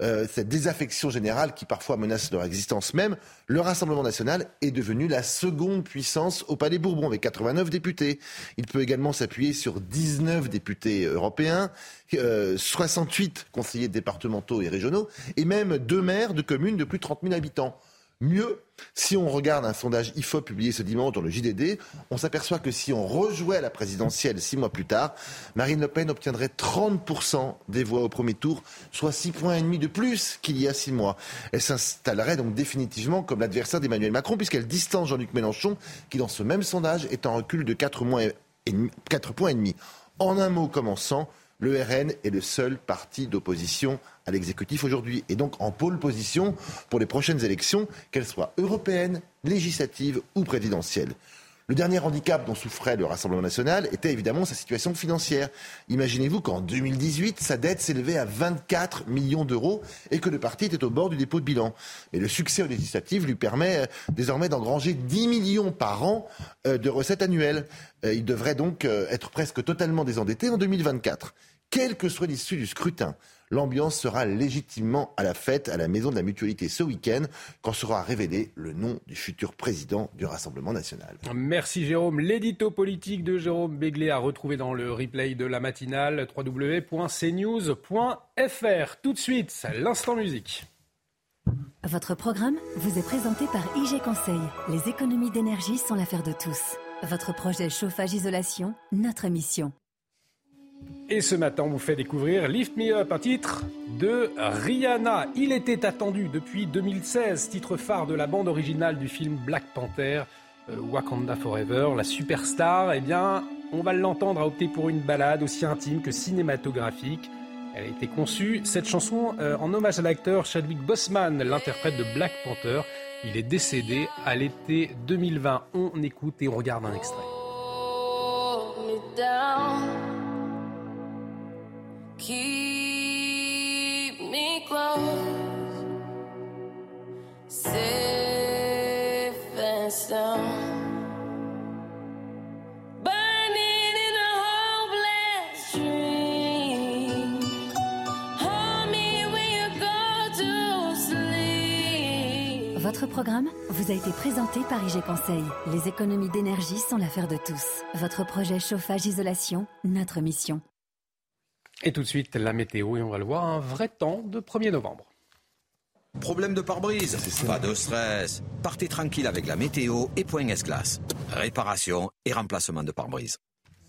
euh, cette désaffection générale qui parfois menace leur existence même, le Rassemblement national est devenu la seconde puissance au Palais Bourbon, avec 89 députés. Il peut également s'appuyer sur 19 députés européens, 68 euh, conseillers départementaux et régionaux, et même deux maires de communes de plus de 30 000 habitants. Mieux, si on regarde un sondage IFO publié ce dimanche dans le JDD, on s'aperçoit que si on rejouait la présidentielle six mois plus tard, Marine Le Pen obtiendrait 30% des voix au premier tour, soit six points et demi de plus qu'il y a six mois. Elle s'installerait donc définitivement comme l'adversaire d'Emmanuel Macron, puisqu'elle distance Jean-Luc Mélenchon, qui dans ce même sondage est en recul de 4, points et demi. En un mot commençant, le RN est le seul parti d'opposition à l'exécutif aujourd'hui et donc en pôle position pour les prochaines élections, qu'elles soient européennes, législatives ou présidentielles. Le dernier handicap dont souffrait le Rassemblement national était évidemment sa situation financière. Imaginez-vous qu'en 2018, sa dette s'élevait à 24 millions d'euros et que le parti était au bord du dépôt de bilan. Mais le succès aux législatives lui permet euh, désormais d'engranger 10 millions par an euh, de recettes annuelles. Euh, il devrait donc être presque totalement désendetté en 2024. Quelle que soit l'issue du scrutin, l'ambiance sera légitimement à la fête à la Maison de la Mutualité ce week-end, quand sera révélé le nom du futur président du Rassemblement national. Merci Jérôme. L'édito politique de Jérôme Béglé à retrouver dans le replay de la matinale www.cnews.fr. Tout de suite, l'instant musique. Votre programme vous est présenté par IG Conseil. Les économies d'énergie sont l'affaire de tous. Votre projet chauffage-isolation, notre mission. Et ce matin, on vous fait découvrir Lift Me Up, un titre de Rihanna. Il était attendu depuis 2016, titre phare de la bande originale du film Black Panther, euh, Wakanda Forever. La superstar, eh bien, on va l'entendre à opter pour une balade aussi intime que cinématographique. Elle a été conçue, cette chanson, euh, en hommage à l'acteur Chadwick Boseman, l'interprète de Black Panther. Il est décédé à l'été 2020. On écoute et on regarde un extrait. Keep me close, safe and. Votre programme vous a été présenté par IG Conseil. Les économies d'énergie sont l'affaire de tous. Votre projet chauffage-isolation, notre mission. Et tout de suite, la météo, et on va le voir, un vrai temps de 1er novembre. Problème de pare-brise Pas de stress. Partez tranquille avec la météo et Point S-Glace. Réparation et remplacement de pare-brise.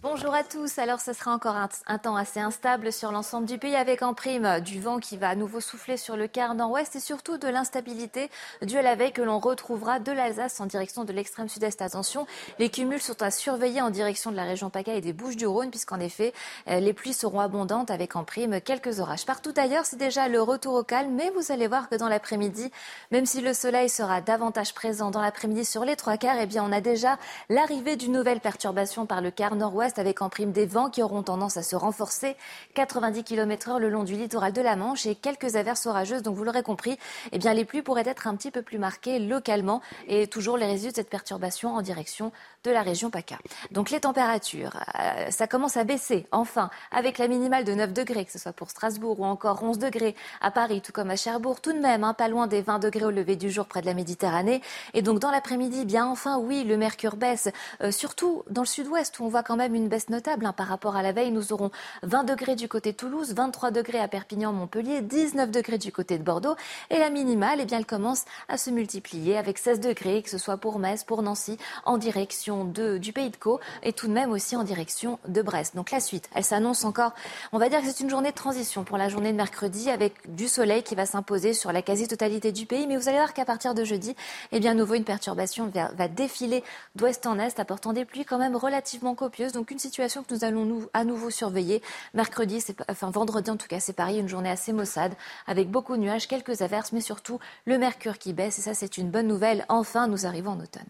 Bonjour à tous. Alors, ce sera encore un, temps assez instable sur l'ensemble du pays avec en prime du vent qui va à nouveau souffler sur le quart nord-ouest et surtout de l'instabilité due à la veille que l'on retrouvera de l'Alsace en direction de l'extrême sud-est. Attention, les cumuls sont à surveiller en direction de la région PACA et des Bouches-du-Rhône puisqu'en effet, euh, les pluies seront abondantes avec en prime quelques orages. Partout ailleurs, c'est déjà le retour au calme, mais vous allez voir que dans l'après-midi, même si le soleil sera davantage présent dans l'après-midi sur les trois quarts, eh bien, on a déjà l'arrivée d'une nouvelle perturbation par le quart nord-ouest avec en prime des vents qui auront tendance à se renforcer. 90 km heure le long du littoral de la Manche et quelques averses orageuses. Donc vous l'aurez compris, eh bien les pluies pourraient être un petit peu plus marquées localement et toujours les résultats de cette perturbation en direction de la région PACA. Donc les températures, euh, ça commence à baisser enfin avec la minimale de 9 degrés, que ce soit pour Strasbourg ou encore 11 degrés à Paris, tout comme à Cherbourg, tout de même hein, pas loin des 20 degrés au lever du jour près de la Méditerranée. Et donc dans l'après-midi, bien enfin oui, le mercure baisse, euh, surtout dans le sud-ouest où on voit quand même une baisse notable hein, par rapport à la veille. Nous aurons 20 degrés du côté de Toulouse, 23 degrés à Perpignan, Montpellier, 19 degrés du côté de Bordeaux. Et la minimale, eh bien, elle commence à se multiplier avec 16 degrés, que ce soit pour Metz, pour Nancy, en direction du Pays de Caux et tout de même aussi en direction de Brest. Donc la suite, elle s'annonce encore. On va dire que c'est une journée de transition pour la journée de mercredi avec du soleil qui va s'imposer sur la quasi-totalité du pays. Mais vous allez voir qu'à partir de jeudi, eh bien, nouveau, une perturbation va, défiler d'ouest en est, apportant des pluies quand même relativement copieuses. Donc une situation que nous allons à nouveau surveiller. Mercredi, enfin vendredi en tout cas, c'est pareil, une journée assez maussade avec beaucoup de nuages, quelques averses, mais surtout le mercure qui baisse. Et ça, c'est une bonne nouvelle. Enfin, nous arrivons en automne.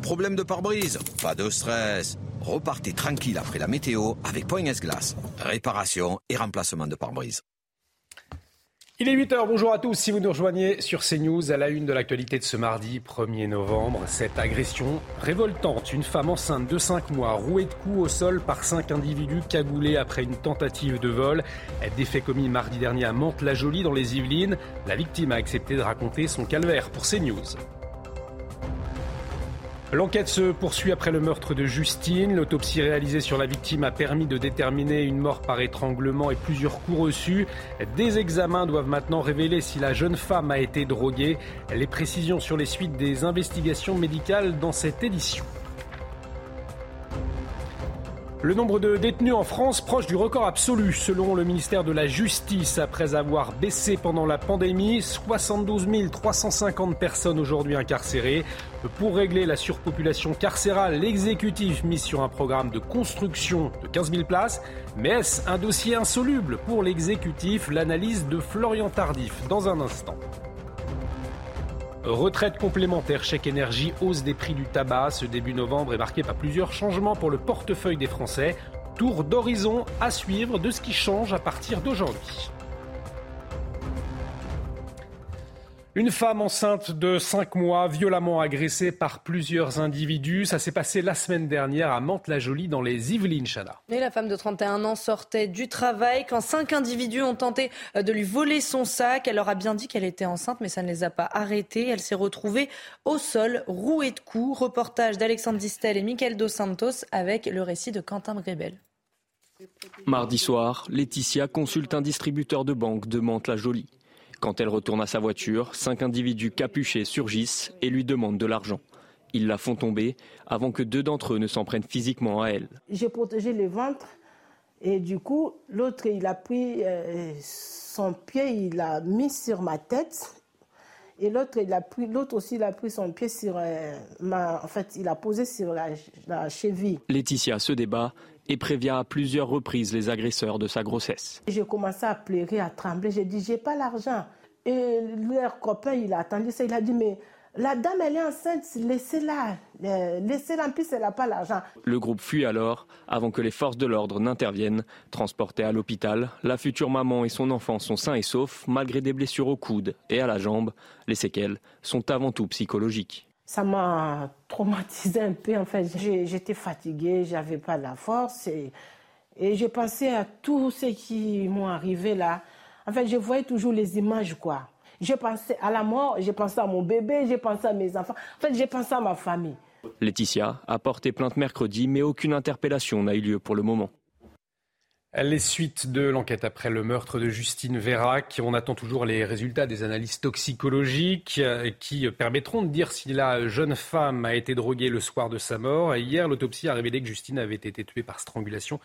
Problème de pare-brise Pas de stress. Repartez tranquille après la météo avec Point Glace. Réparation et remplacement de pare-brise. Il est 8h, bonjour à tous. Si vous nous rejoignez sur CNews, à la une de l'actualité de ce mardi 1er novembre, cette agression révoltante. Une femme enceinte de 5 mois, rouée de coups au sol par 5 individus cagoulés après une tentative de vol. Des faits commis mardi dernier à Mantes-la-Jolie dans les Yvelines. La victime a accepté de raconter son calvaire pour CNews. L'enquête se poursuit après le meurtre de Justine. L'autopsie réalisée sur la victime a permis de déterminer une mort par étranglement et plusieurs coups reçus. Des examens doivent maintenant révéler si la jeune femme a été droguée. Les précisions sur les suites des investigations médicales dans cette édition. Le nombre de détenus en France proche du record absolu selon le ministère de la Justice après avoir baissé pendant la pandémie. 72 350 personnes aujourd'hui incarcérées. Pour régler la surpopulation carcérale, l'exécutif mise sur un programme de construction de 15 000 places. Mais est-ce un dossier insoluble pour l'exécutif? L'analyse de Florian Tardif dans un instant. Retraite complémentaire, chèque énergie, hausse des prix du tabac. Ce début novembre est marqué par plusieurs changements pour le portefeuille des Français. Tour d'horizon à suivre de ce qui change à partir d'aujourd'hui. Une femme enceinte de 5 mois, violemment agressée par plusieurs individus. Ça s'est passé la semaine dernière à Mantes-la-Jolie dans les Yvelines, Chana. Et la femme de 31 ans sortait du travail quand cinq individus ont tenté de lui voler son sac. Elle leur a bien dit qu'elle était enceinte, mais ça ne les a pas arrêtés. Elle s'est retrouvée au sol, rouée de coups. Reportage d'Alexandre Distel et Michael Dos Santos avec le récit de Quentin Grébel. Mardi soir, Laetitia consulte un distributeur de banque de Mantes-la-Jolie. Quand elle retourne à sa voiture, cinq individus capuchés surgissent et lui demandent de l'argent. Ils la font tomber avant que deux d'entre eux ne s'en prennent physiquement à elle. J'ai protégé le ventre et du coup, l'autre, il a pris euh, son pied, il l'a mis sur ma tête. Et l'autre, il a pris, l'autre aussi, il a pris son pied sur euh, ma, en fait, il a posé sur la, la cheville. Laetitia se débat et prévient à plusieurs reprises les agresseurs de sa grossesse. J'ai commencé à pleurer, à trembler. J'ai dit, j'ai pas l'argent. Et leur copain, il a attendu ça. Il a dit, mais la dame, elle est enceinte, laissez-la. Euh, laissez-la, en plus, elle n'a pas l'argent. Le groupe fuit alors, avant que les forces de l'ordre n'interviennent. Transportée à l'hôpital, la future maman et son enfant sont sains et saufs, malgré des blessures au coude et à la jambe. Les séquelles sont avant tout psychologiques ça m'a traumatisé un peu. En fait, j'étais fatiguée, j'avais pas la force et, et j'ai pensé à tout ce qui m'est arrivé là. En fait, je voyais toujours les images, quoi. J'ai pensé à la mort, j'ai pensé à mon bébé, j'ai pensé à mes enfants. En fait, j'ai pensé à ma famille. Laetitia a porté plainte mercredi, mais aucune interpellation n'a eu lieu pour le moment. Les suites de l'enquête après le meurtre de Justine Vérac. On attend toujours les résultats des analyses toxicologiques euh, qui permettront de dire si la jeune femme a été droguée le soir de sa mort. Hier, l'autopsie a révélé que Justine avait été tuée par strangulation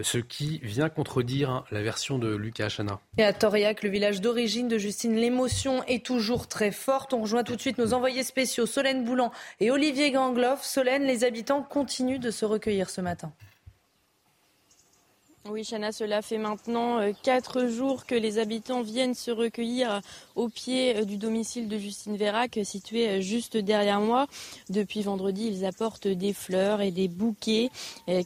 ce qui vient contredire la version de Lucas Chana. Et à Toriac, le village d'origine de Justine, l'émotion est toujours très forte. On rejoint tout de suite nos envoyés spéciaux Solène Boulan et Olivier Gangloff. Solène, les habitants continuent de se recueillir ce matin. Oui, Chana, cela fait maintenant euh, quatre jours que les habitants viennent se recueillir au pied euh, du domicile de Justine Vérac, situé euh, juste derrière moi. Depuis vendredi, ils apportent des fleurs et des bouquets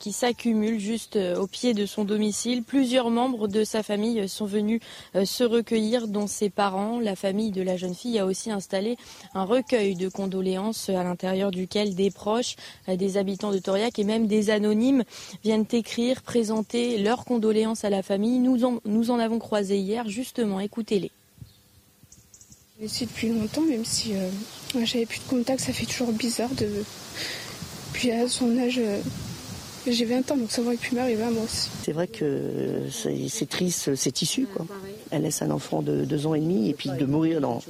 qui s'accumulent juste au pied de son domicile. Plusieurs membres de sa famille sont venus se recueillir, dont ses parents. La famille de la jeune fille a aussi installé un recueil de condoléances à l'intérieur duquel des proches, des habitants de Toriac et même des anonymes viennent écrire, présenter leurs condoléances à la famille. Nous en, nous en avons croisé hier, justement, écoutez-les. Je depuis longtemps, même si euh, j'avais plus de contact, ça fait toujours bizarre de. Puis à son âge, euh, j'ai 20 ans, donc ça aurait pu m'arriver à moi aussi. C'est vrai que c'est triste, c'est issu. Quoi. Elle laisse un enfant de deux ans et demi, et puis de mourir dans,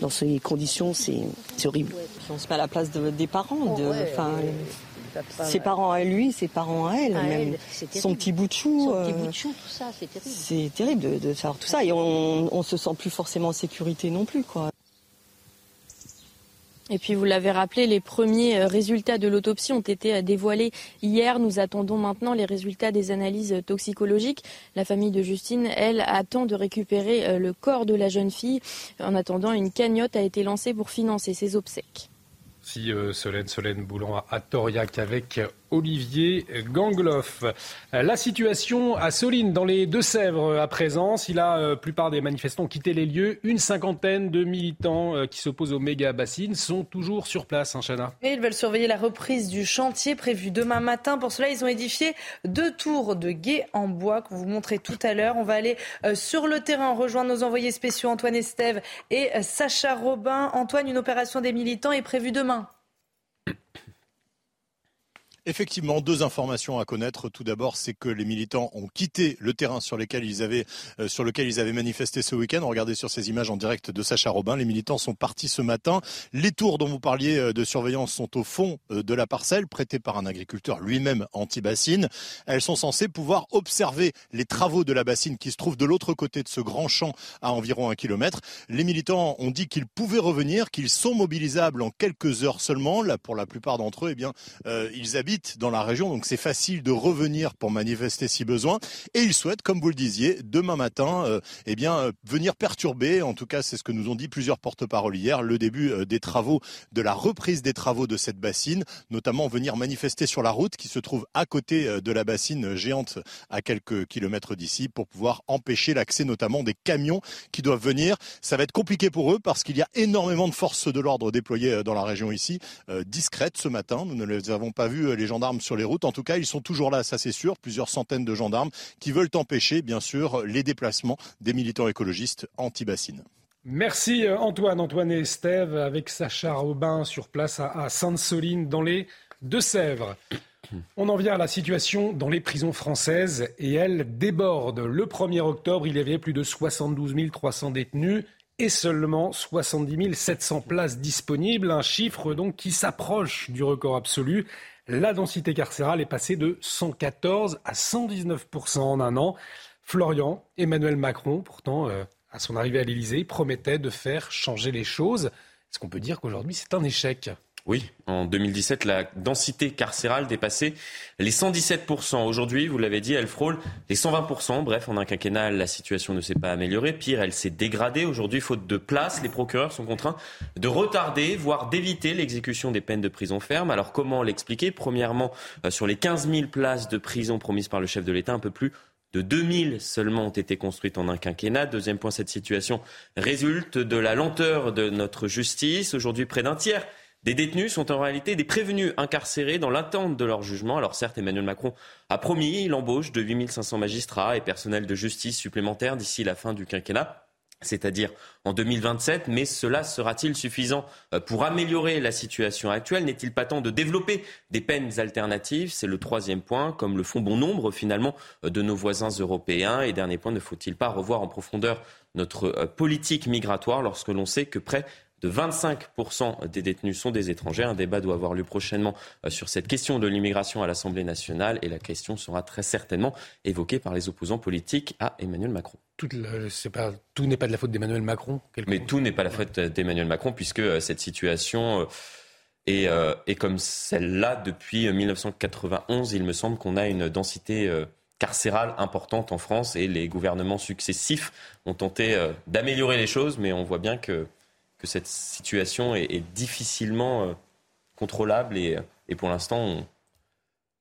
dans ces conditions, c'est horrible. On se met à la place des parents. De, ses parents à lui, ses parents à elle, même son petit bout de chou. Euh, tout ça, c'est terrible. C'est terrible de, savoir tout ça et on, on se sent plus forcément en sécurité non plus, quoi. Et puis vous l'avez rappelé, les premiers euh, résultats de l'autopsie ont été euh, dévoilés hier. Nous attendons maintenant les résultats des analyses toxicologiques. La famille de Justine, elle, attend de récupérer le corps de la jeune fille. En attendant, une cagnotte a été lancée pour financer ses obsèques. Si Solène, Solène Boulan à Toriac avec Olivier Gangloff. La situation à Soline, dans les Deux-Sèvres, à présent, si la euh, plupart des manifestants ont quitté les lieux, une cinquantaine de militants euh, qui s'opposent aux méga bassines sont toujours sur place, hein, Chana. Ils veulent surveiller la reprise du chantier prévu demain matin. Pour cela, ils ont édifié deux tours de guet en bois qu'on vous montrait tout à l'heure. On va aller euh, sur le terrain, rejoindre nos envoyés spéciaux Antoine Estève et Sacha Robin. Antoine, une opération des militants est prévue demain. Effectivement, deux informations à connaître. Tout d'abord, c'est que les militants ont quitté le terrain sur lequel ils avaient, euh, sur lequel ils avaient manifesté ce week-end. Regardez sur ces images en direct de Sacha Robin. Les militants sont partis ce matin. Les tours dont vous parliez euh, de surveillance sont au fond euh, de la parcelle, prêtées par un agriculteur lui-même anti-bassine. Elles sont censées pouvoir observer les travaux de la bassine qui se trouve de l'autre côté de ce grand champ à environ un kilomètre. Les militants ont dit qu'ils pouvaient revenir, qu'ils sont mobilisables en quelques heures seulement. Là, pour la plupart d'entre eux, eh bien, ils habitent dans la région, donc c'est facile de revenir pour manifester si besoin. Et ils souhaitent, comme vous le disiez, demain matin, euh, eh bien, euh, venir perturber, en tout cas c'est ce que nous ont dit plusieurs porte-paroles hier, le début euh, des travaux, de la reprise des travaux de cette bassine, notamment venir manifester sur la route qui se trouve à côté de la bassine géante à quelques kilomètres d'ici pour pouvoir empêcher l'accès notamment des camions qui doivent venir. Ça va être compliqué pour eux parce qu'il y a énormément de forces de l'ordre déployées dans la région ici, discrètes ce matin. Nous ne les avons pas vus, les gendarmes sur les routes. En tout cas, ils sont toujours là, ça c'est sûr. Plusieurs centaines de gendarmes qui veulent empêcher, bien sûr, les déplacements des militants écologistes anti-bassines. Merci euh, Antoine, Antoine et Estève avec Sacha Robin sur place à Sainte-Soline dans les Deux-Sèvres. On en vient à la situation dans les prisons françaises et elle déborde. Le 1er octobre, il y avait plus de 72 300 détenus et seulement 70 700 places disponibles, un chiffre donc qui s'approche du record absolu. La densité carcérale est passée de 114 à 119% en un an. Florian, Emmanuel Macron, pourtant, euh, à son arrivée à l'Élysée, promettait de faire changer les choses. Est-ce qu'on peut dire qu'aujourd'hui c'est un échec? Oui, en 2017, la densité carcérale dépassait les 117%. Aujourd'hui, vous l'avez dit, elle frôle les 120%. Bref, en un quinquennat, la situation ne s'est pas améliorée. Pire, elle s'est dégradée. Aujourd'hui, faute de place, les procureurs sont contraints de retarder, voire d'éviter l'exécution des peines de prison ferme. Alors, comment l'expliquer? Premièrement, euh, sur les 15 000 places de prison promises par le chef de l'État, un peu plus de 2000 seulement ont été construites en un quinquennat. Deuxième point, cette situation résulte de la lenteur de notre justice. Aujourd'hui, près d'un tiers des détenus sont en réalité des prévenus incarcérés dans l'attente de leur jugement. Alors certes, Emmanuel Macron a promis l'embauche de 8500 magistrats et personnels de justice supplémentaires d'ici la fin du quinquennat. c'est-à-dire en 2027, mais cela sera-t-il suffisant euh, pour améliorer la situation actuelle? N'est-il pas temps de développer des peines alternatives? C'est le troisième point, comme le font bon nombre finalement euh, de nos voisins européens. Et dernier point, ne faut-il pas revoir en profondeur notre euh, politique migratoire lorsque l'on sait que près de 25% des détenus sont des étrangers. Un débat doit avoir lieu prochainement euh, sur cette question de l'immigration à l'Assemblée nationale et la question sera très certainement évoquée par les opposants politiques à Emmanuel Macron. Tout, pas, tout n'est pas de la faute d'Emmanuel Macron. Mais tout n'est pas la faute d'Emmanuel Macron puisque euh, cette situation est, est comme celle-là depuis 1991. Il me semble qu'on a une densité carcérale importante en France et les gouvernements successifs ont tenté euh, d'améliorer les choses, mais on voit bien que, que cette situation est, difficilement euh, contrôlable et, pour l'instant,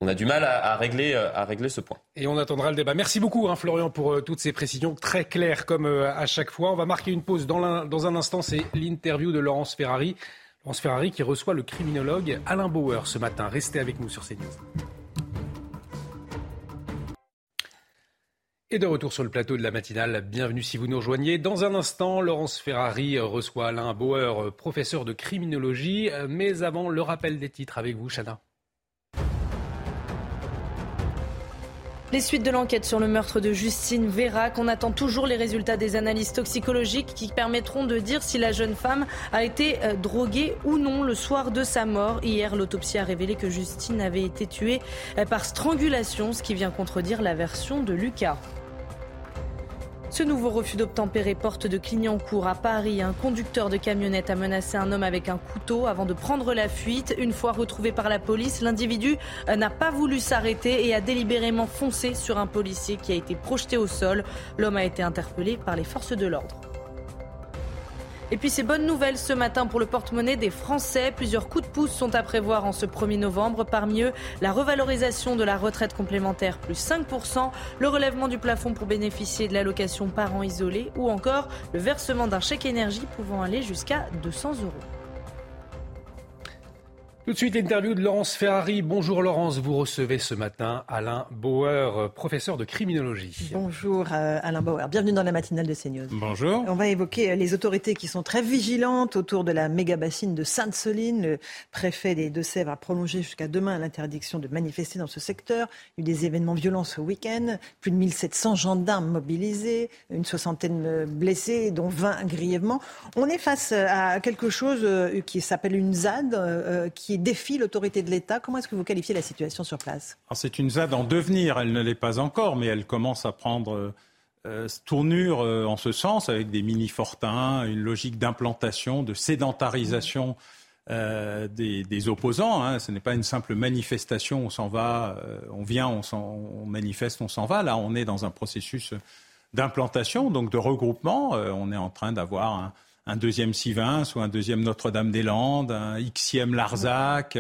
on, a du mal à, régler, euh, à régler ce point. Et on attendra le débat. Merci beaucoup, hein, Florian, pour toutes ces précisions très claires comme à chaque fois. On va marquer une pause dans, dans un instant. C'est l'interview de Laurence Ferrari. Laurence Ferrari qui reçoit le criminologue Alain Bauer ce matin. Restez avec nous sur CNews. Et de retour sur le plateau de la matinale, bienvenue si vous nous rejoignez. Dans un instant, Laurence Ferrari reçoit Alain Bauer, professeur de criminologie. Mais avant, le rappel des titres avec vous, Chana. Les suites de l'enquête sur le meurtre de Justine Vérac. On attend toujours les résultats des analyses toxicologiques qui permettront de dire si la jeune femme a été euh, droguée ou non le soir de sa mort. Hier, l'autopsie a révélé que Justine avait été tuée euh, par strangulation, ce qui vient contredire la version de Lucas. Ce nouveau refus d'obtempérer porte de Clignancourt à Paris. Un conducteur de camionnette a menacé un homme avec un couteau avant de prendre la fuite. Une fois retrouvé par la police, l'individu n'a pas voulu s'arrêter et a délibérément foncé sur un policier qui a été projeté au sol. L'homme a été interpellé par les forces de l'ordre. Et puis ces bonnes nouvelles ce matin pour le porte-monnaie des Français. Plusieurs coups de pouce sont à prévoir en ce 1er novembre. Parmi eux, la revalorisation de la retraite complémentaire plus 5%, le relèvement du plafond pour bénéficier de l'allocation parents isolés ou encore le versement d'un chèque énergie pouvant aller jusqu'à 200 euros. Tout de suite, l'interview de Laurence Ferrari. Bonjour Laurence, vous recevez ce matin Alain Bauer, professeur de criminologie. Bonjour euh, Alain Bauer, bienvenue dans la matinale de CNews. Bonjour. On va évoquer euh, les autorités qui sont très vigilantes autour de la méga bassine de Sainte-Soline. Le préfet des Deux-Sèvres a prolongé jusqu'à demain l'interdiction de manifester dans ce secteur. Il y a eu des événements violents ce week-end, plus de 1700 gendarmes mobilisés, une soixantaine blessés, dont 20 grièvement. On est face à quelque chose euh, qui s'appelle une ZAD, qui défie l'autorité de l'État. Comment est-ce que vous qualifiez la situation sur place C'est une ZAD en devenir, elle ne l'est pas encore, mais elle commence à prendre euh, tournure euh, en ce sens, avec des mini-fortins, une logique d'implantation, de sédentarisation euh, des, opposants. Hein. Ce n'est pas une simple manifestation, on s'en va, on vient, on manifeste, on s'en va. Là, on est dans un processus d'implantation, donc de regroupement. on est en train d'avoir un un deuxième Sivin, soit un deuxième Notre-Dame-des-Landes, un Xième Larzac.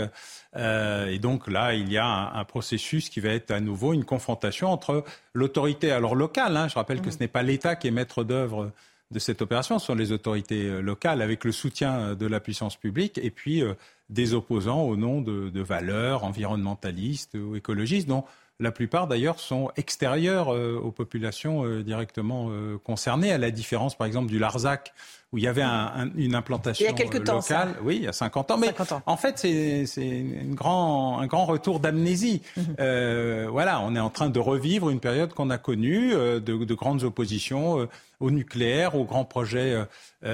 Euh, et donc là, il y a un, processus qui va être à nouveau une confrontation entre l'autorité alors locale. Hein, je rappelle que mm. ce n'est pas l'État qui est maître d'œuvre de cette opération, ce sont les autorités euh, locales avec le soutien euh, de la puissance publique et puis des opposants au nom de, de valeurs environnementalistes ou écologistes dont la plupart d'ailleurs sont extérieurs aux populations directement concernées, à la différence par exemple du Larzac où il y avait une implantation il y a quelques locale. Temps, oui, il y a 50 ans. Mais en fait, c'est grand, un grand retour d'amnésie. Mhm. euh, voilà, on est en train de revivre une période qu'on a connue euh, de, de, grandes oppositions euh, au nucléaire, aux grands projets euh,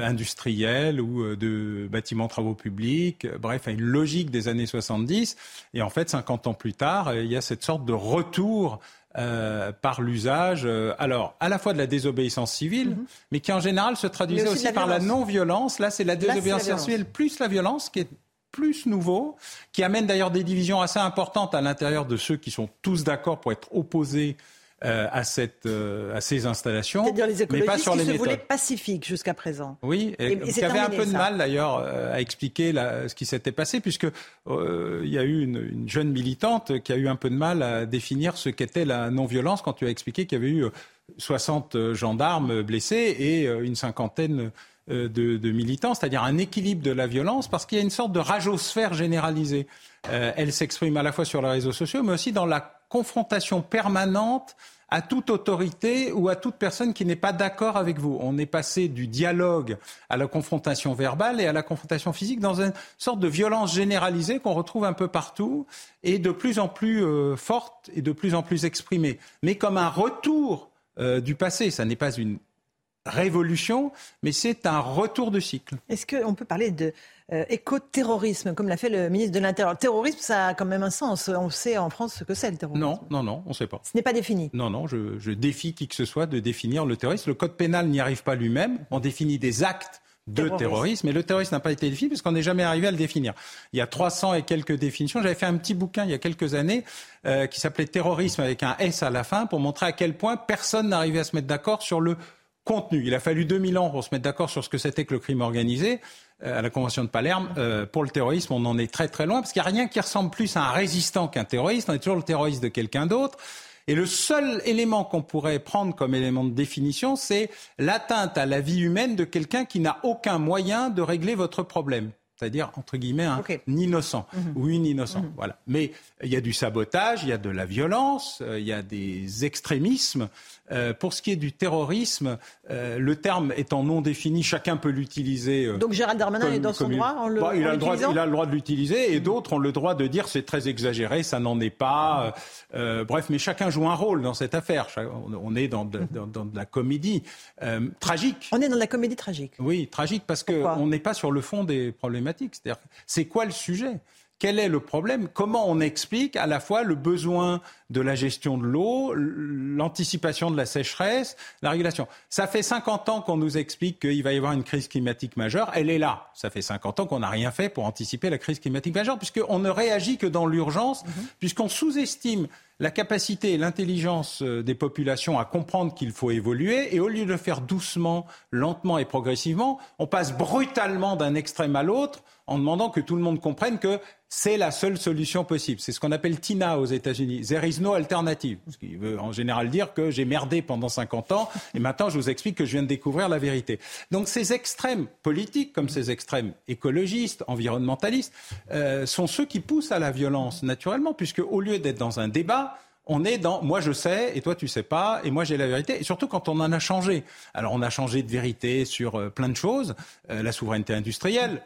industriels ou de bâtiments travaux publics, bref, à une logique des années 70. Et en fait, 50 ans plus tard, il y a cette sorte de retour euh, par l'usage, euh, alors à la fois de la désobéissance civile, mhm. mais qui en général se traduisait aussi, par la non-violence. Là, c'est la désobéissance civile plus la violence qui est plus nouveau, qui amène d'ailleurs des divisions assez importantes à l'intérieur de ceux qui sont tous d'accord pour être opposés euh, à, cette, euh, à ces installations, C'est-à-dire les mais pas sur qui les se méthodes. voulaient pacifiques jusqu'à présent. Oui, et, et, qui avait un peu de mal d'ailleurs euh, à expliquer la, ce qui s'était passé, puisque il y a eu une, une, jeune militante qui a eu un peu de mal à définir ce qu'était la non-violence quand tu as expliqué qu'il y avait eu 60 gendarmes blessés et une cinquantaine de, de, militants, c'est-à-dire un équilibre de la violence, parce qu'il y a une sorte de ragosphère généralisée. Euh, elle s'exprime à la fois sur les réseaux sociaux, mais aussi dans la confrontation permanente à toute autorité ou à toute personne qui n'est pas d'accord avec vous. On est passé du dialogue à la confrontation verbale et à la confrontation physique dans une sorte de violence généralisée qu'on retrouve un peu partout et de plus en plus euh, forte et de plus en plus exprimée. Mais comme un retour euh, du passé, ça n'est pas une révolution, mais c'est un retour de cycle. Est-ce qu'on peut parler de euh, éco-terrorisme, comme l'a fait le ministre de l'Intérieur? Le terrorisme, ça a quand même un sens. On sait en France ce que c'est le terrorisme. Non, non, non, on ne sait pas. Ce n'est pas défini. Non, non, je, je, défie qui que ce soit de définir le terrorisme. Le code pénal n'y arrive pas lui-même. On définit des actes de terrorisme, terrorisme mais le terrorisme n'a pas été défini parce qu'on n'est jamais arrivé à le définir. Il y a 300 et quelques définitions. J'avais fait un petit bouquin il y a quelques années euh, qui s'appelait Terrorisme avec un S à la fin pour montrer à quel point personne n'arrivait à se mettre d'accord sur le contenu. Il a fallu 2000 ans pour se mettre d'accord sur ce que c'était que le crime organisé. Euh, à la Convention de Palerme, euh, pour le terrorisme, on en est très très loin, parce qu'il n'y a rien qui ressemble plus à un résistant qu'un terroriste. On est toujours le terroriste de quelqu'un d'autre. Et le seul élément qu'on pourrait prendre comme élément de définition, c'est l'atteinte à la vie humaine de quelqu'un qui n'a aucun moyen de régler votre problème c'est-à-dire entre guillemets un innocent mhm. ou une innocente. Mhm. Voilà. Mais il y a du sabotage, il y a de la violence, euh, il y a des extrémismes. Euh, pour ce qui est du terrorisme, euh, le terme étant non défini, chacun peut l'utiliser. Donc Gérald Darmanin est dans son droit en le, bah, il, a le droit, il a le droit de l'utiliser et mhm. d'autres ont le droit de dire c'est très exagéré, ça n'en est pas. bref, mais chacun joue un rôle dans cette affaire. On est dans de, dans de la comédie tragique. On est dans de la comédie tragique. Oui, tragique parce qu'on n'est pas sur le fond des problèmes c'est-à-dire, c'est quoi le sujet? Quel est le problème Comment on explique à la fois le besoin de la gestion de l'eau, l'anticipation de la sécheresse, la régulation Ça fait 50 ans qu'on nous explique qu'il va y avoir une crise climatique majeure. Elle est là. Ça fait 50 ans qu'on n'a rien fait pour anticiper la crise climatique majeure, puisqu'on ne réagit que dans l'urgence, mhm. puisqu'on sous-estime la capacité et l'intelligence euh, des populations à comprendre qu'il faut évoluer, et au lieu de le faire doucement, lentement et progressivement, on passe brutalement d'un extrême à l'autre en demandant que tout le monde comprenne que c'est la seule solution possible. C'est ce qu'on appelle TINA aux États-Unis. There is no alternative. Ce qui veut en général dire que j'ai merdé pendant 50 ans et maintenant je vous explique que je viens de découvrir la vérité. Donc ces extrêmes politiques, comme ces extrêmes écologistes, environnementalistes, euh, sont ceux qui poussent à la violence naturellement, puisque au lieu d'être dans un débat, on est dans moi je sais et toi tu sais pas et moi j'ai la vérité et surtout quand on en a changé. Alors on a changé de vérité sur euh, plein de choses, euh, la souveraineté industrielle,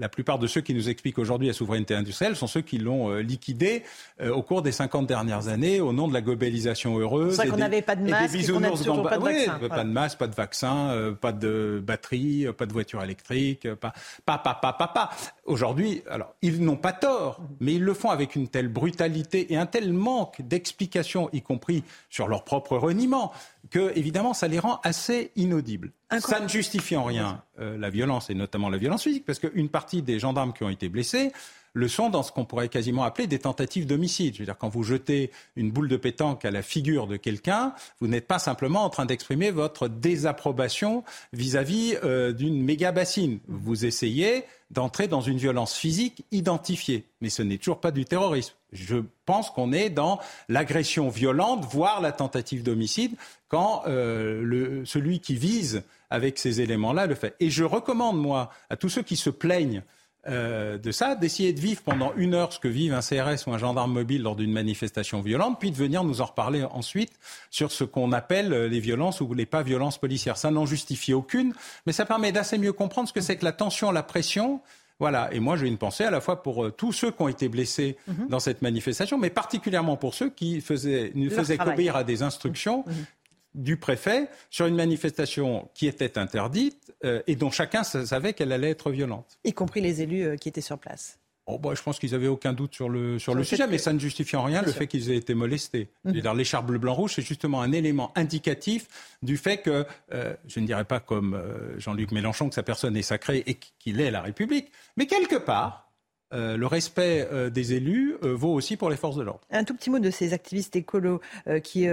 la plupart de ceux qui nous expliquent aujourd'hui la souveraineté industrielle sont ceux qui l'ont euh, liquidée euh, au cours des 50 dernières années au nom de la globalisation heureuse. C'est vrai qu'on n'avait pas de masque et, qu'on n'a toujours pas de vaccin. Pas de masque, pas de vaccin, euh, pas de batterie, pas de voiture électrique, pas, pas, pas, pas, pas, pas. Aujourd'hui, alors, ils n'ont pas tort, mais ils le font avec une telle brutalité et un tel manque d'explications, y compris sur leur propre reniement, que, évidemment, ça les rend assez inaudibles. Ça ne justifie en rien euh, la violence, et notamment la violence physique, parce qu'une partie des gendarmes qui ont été blessés le sont dans ce qu'on pourrait quasiment appeler des tentatives d'homicide. Je veux dire, quand vous jetez une boule de pétanque à la figure de quelqu'un, vous n'êtes pas simplement en train d'exprimer votre désapprobation vis-à-vis euh, d'une méga bassine. Vous essayez d'entrer dans une violence physique identifiée. Mais ce n'est toujours pas du terrorisme. Je pense qu'on est dans l'agression violente, voire la tentative d'homicide, quand euh, celui qui vise avec ces éléments-là le fait. Et je recommande, moi, à tous ceux qui se plaignent euh, de ça, d'essayer de vivre pendant une heure ce que vivent un CRS ou un gendarme mobile lors d'une manifestation violente, puis de venir nous en reparler ensuite sur ce qu'on appelle les violences ou les pas violences policières. Ça n'en justifie aucune, mais ça permet d'assez mieux comprendre ce que c'est que la tension, la pression. Voilà, et moi j'ai une pensée à la fois pour euh, tous ceux qui ont été blessés mhm. dans cette manifestation, mais particulièrement pour ceux qui faisaient, ne faisaient qu'obéir à des instructions mhm du préfet sur une manifestation qui était interdite euh, et dont chacun savait qu'elle allait être violente. Y compris les élus euh, qui étaient sur place. Oh, bah, je pense qu'ils n'avaient aucun doute sur le, sur, le sujet, mais ça ne justifie en rien le fait qu'ils aient été molestés. Mhm. L'écharpe bleu, blanc, rouge, c'est justement un élément indicatif du fait que, euh, je ne dirais pas comme Jean-Luc Mélenchon que sa personne est sacrée et qu'il est la République, mais quelque part, euh, le respect euh, des élus euh, vaut aussi pour les forces de l'ordre. Un tout petit mot de ces activistes écolos qui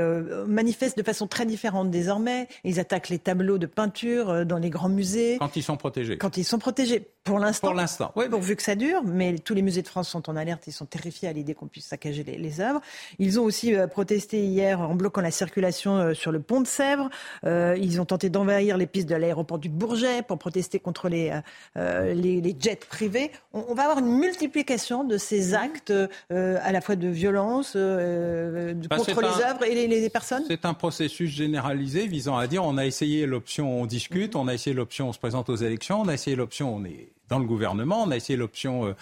manifestent de façon très différente désormais. Ils attaquent les tableaux de peinture dans les grands musées. Quand ils sont protégés. Quand ils sont protégés. Pour l'instant. Pour l'instant. Oui, pourvu que ça dure. Mais tous les musées de France sont en alerte. Ils sont terrifiés à l'idée qu'on puisse saccager les, œuvres. Ils ont aussi protesté hier en bloquant la circulation sur le pont de Sèvres. ils ont tenté d'envahir les pistes de l'aéroport du Bourget pour protester contre les, les, jets privés. On, on va avoir une multiplication de ces actes euh, à la fois de violence euh, Bah, contre c'est les un- œuvres et les, les personnes? C'est un processus généralisé visant à dire on a essayé l'option on discute, on a essayé l'option on se présente aux élections, on a essayé l'option on est dans le gouvernement, on a essayé l'option euh,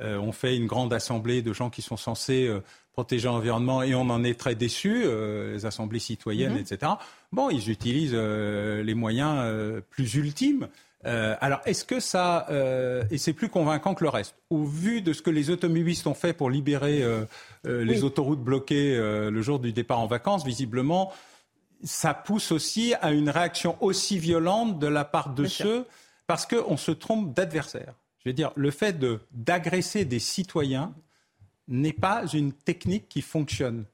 euh, on fait une grande assemblée de gens qui sont censés euh, protéger l'environnement et on en est très déçus, euh, les assemblées citoyennes, Mhm. etc. Bon, ils utilisent euh, les moyens euh, plus ultimes. Euh, alors, est-ce que ça, euh, et c'est plus convaincant que le reste, au vu de ce que les automobilistes ont fait pour libérer euh, les Oui. autoroutes bloquées le jour du départ en vacances, visiblement, ça pousse aussi à une réaction aussi violente de la part de Bien sûr. ceux, parce qu'on se trompe d'adversaire. Je veux dire, le fait de- d'agresser des citoyens n'est pas une technique qui fonctionne.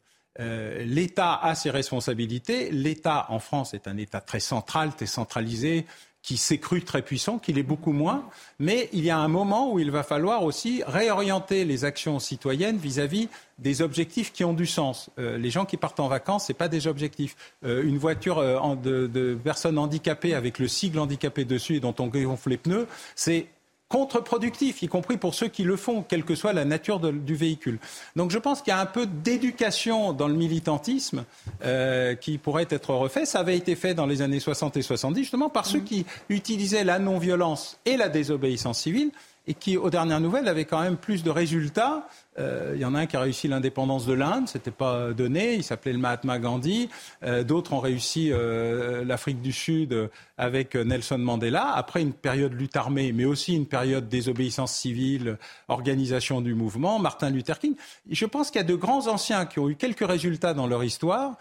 Euh, L'État a ses responsabilités. L'État en France est un État très central, très centralisé, qui s'est cru très puissant, qu'il est beaucoup moins. Mais il y a un moment où il va falloir aussi réorienter les actions citoyennes vis-à-vis des objectifs qui ont du sens. Euh, les gens qui partent en vacances, c'est pas des objectifs. Euh, une voiture euh, de, de personnes handicapées avec le sigle handicapé dessus et dont on gonfle les pneus, c'est contre-productif, y compris pour ceux qui le font, quelle que soit la nature de- du véhicule. Donc je pense qu'il y a un peu d'éducation dans le militantisme euh, qui pourrait être refait. Ça avait été fait dans les années 60 et 70, justement par ceux qui utilisaient la non-violence et la désobéissance civile et qui, aux dernières nouvelles, avaient quand même plus de résultats. Euh, il y en a un qui a réussi l'indépendance de l'Inde, c'était pas donné, il s'appelait le Mahatma Gandhi. Euh, D'autres ont réussi euh, l'Afrique du Sud avec Nelson Mandela. Après une période lutte armée, mais aussi une période désobéissance civile, organisation du mouvement, Martin Luther King. Je pense qu'il y a de grands anciens qui ont eu quelques résultats dans leur histoire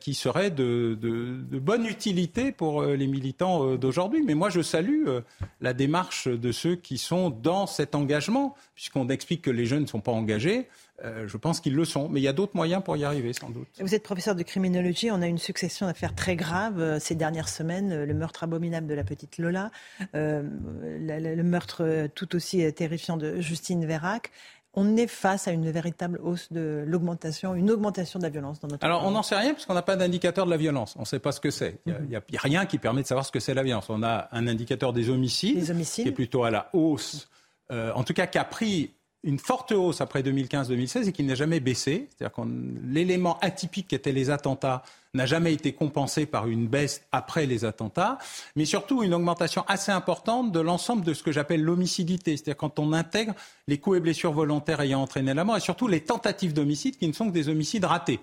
qui seraient de, de- bonne utilité pour les militants d'aujourd'hui. Mais moi, je salue la démarche de ceux qui sont dans cet engagement, puisqu'on explique que les jeunes ne sont pas engagés. Euh, je pense qu'ils le sont, mais il y a d'autres moyens pour y arriver, sans doute. Vous êtes professeur de criminologie. On a une succession d'affaires très graves euh, ces dernières semaines. Euh, Le meurtre abominable de la petite Lola, la- la- le meurtre tout aussi terrifiant de Justine Vérac. On est face à une véritable hausse de l'augmentation, une augmentation de la violence dans notre Alors, on n'en sait rien parce qu'on n'a pas d'indicateur de la violence. On ne sait pas ce que c'est. Il n'y a, rien qui permet de savoir ce que c'est la violence. On a un indicateur des homicides, qui est plutôt à la hausse, en tout cas qui a pris une forte hausse après 2015-2016 et qui n'a jamais baissé. C'est-à-dire que l'élément atypique qui était les attentats n'a jamais été compensé par une baisse après les attentats, mais surtout une augmentation assez importante de l'ensemble de ce que j'appelle l'homicidité, c'est-à-dire quand on intègre les coups et blessures volontaires ayant entraîné la mort et surtout les tentatives d'homicide qui ne sont que des homicides ratés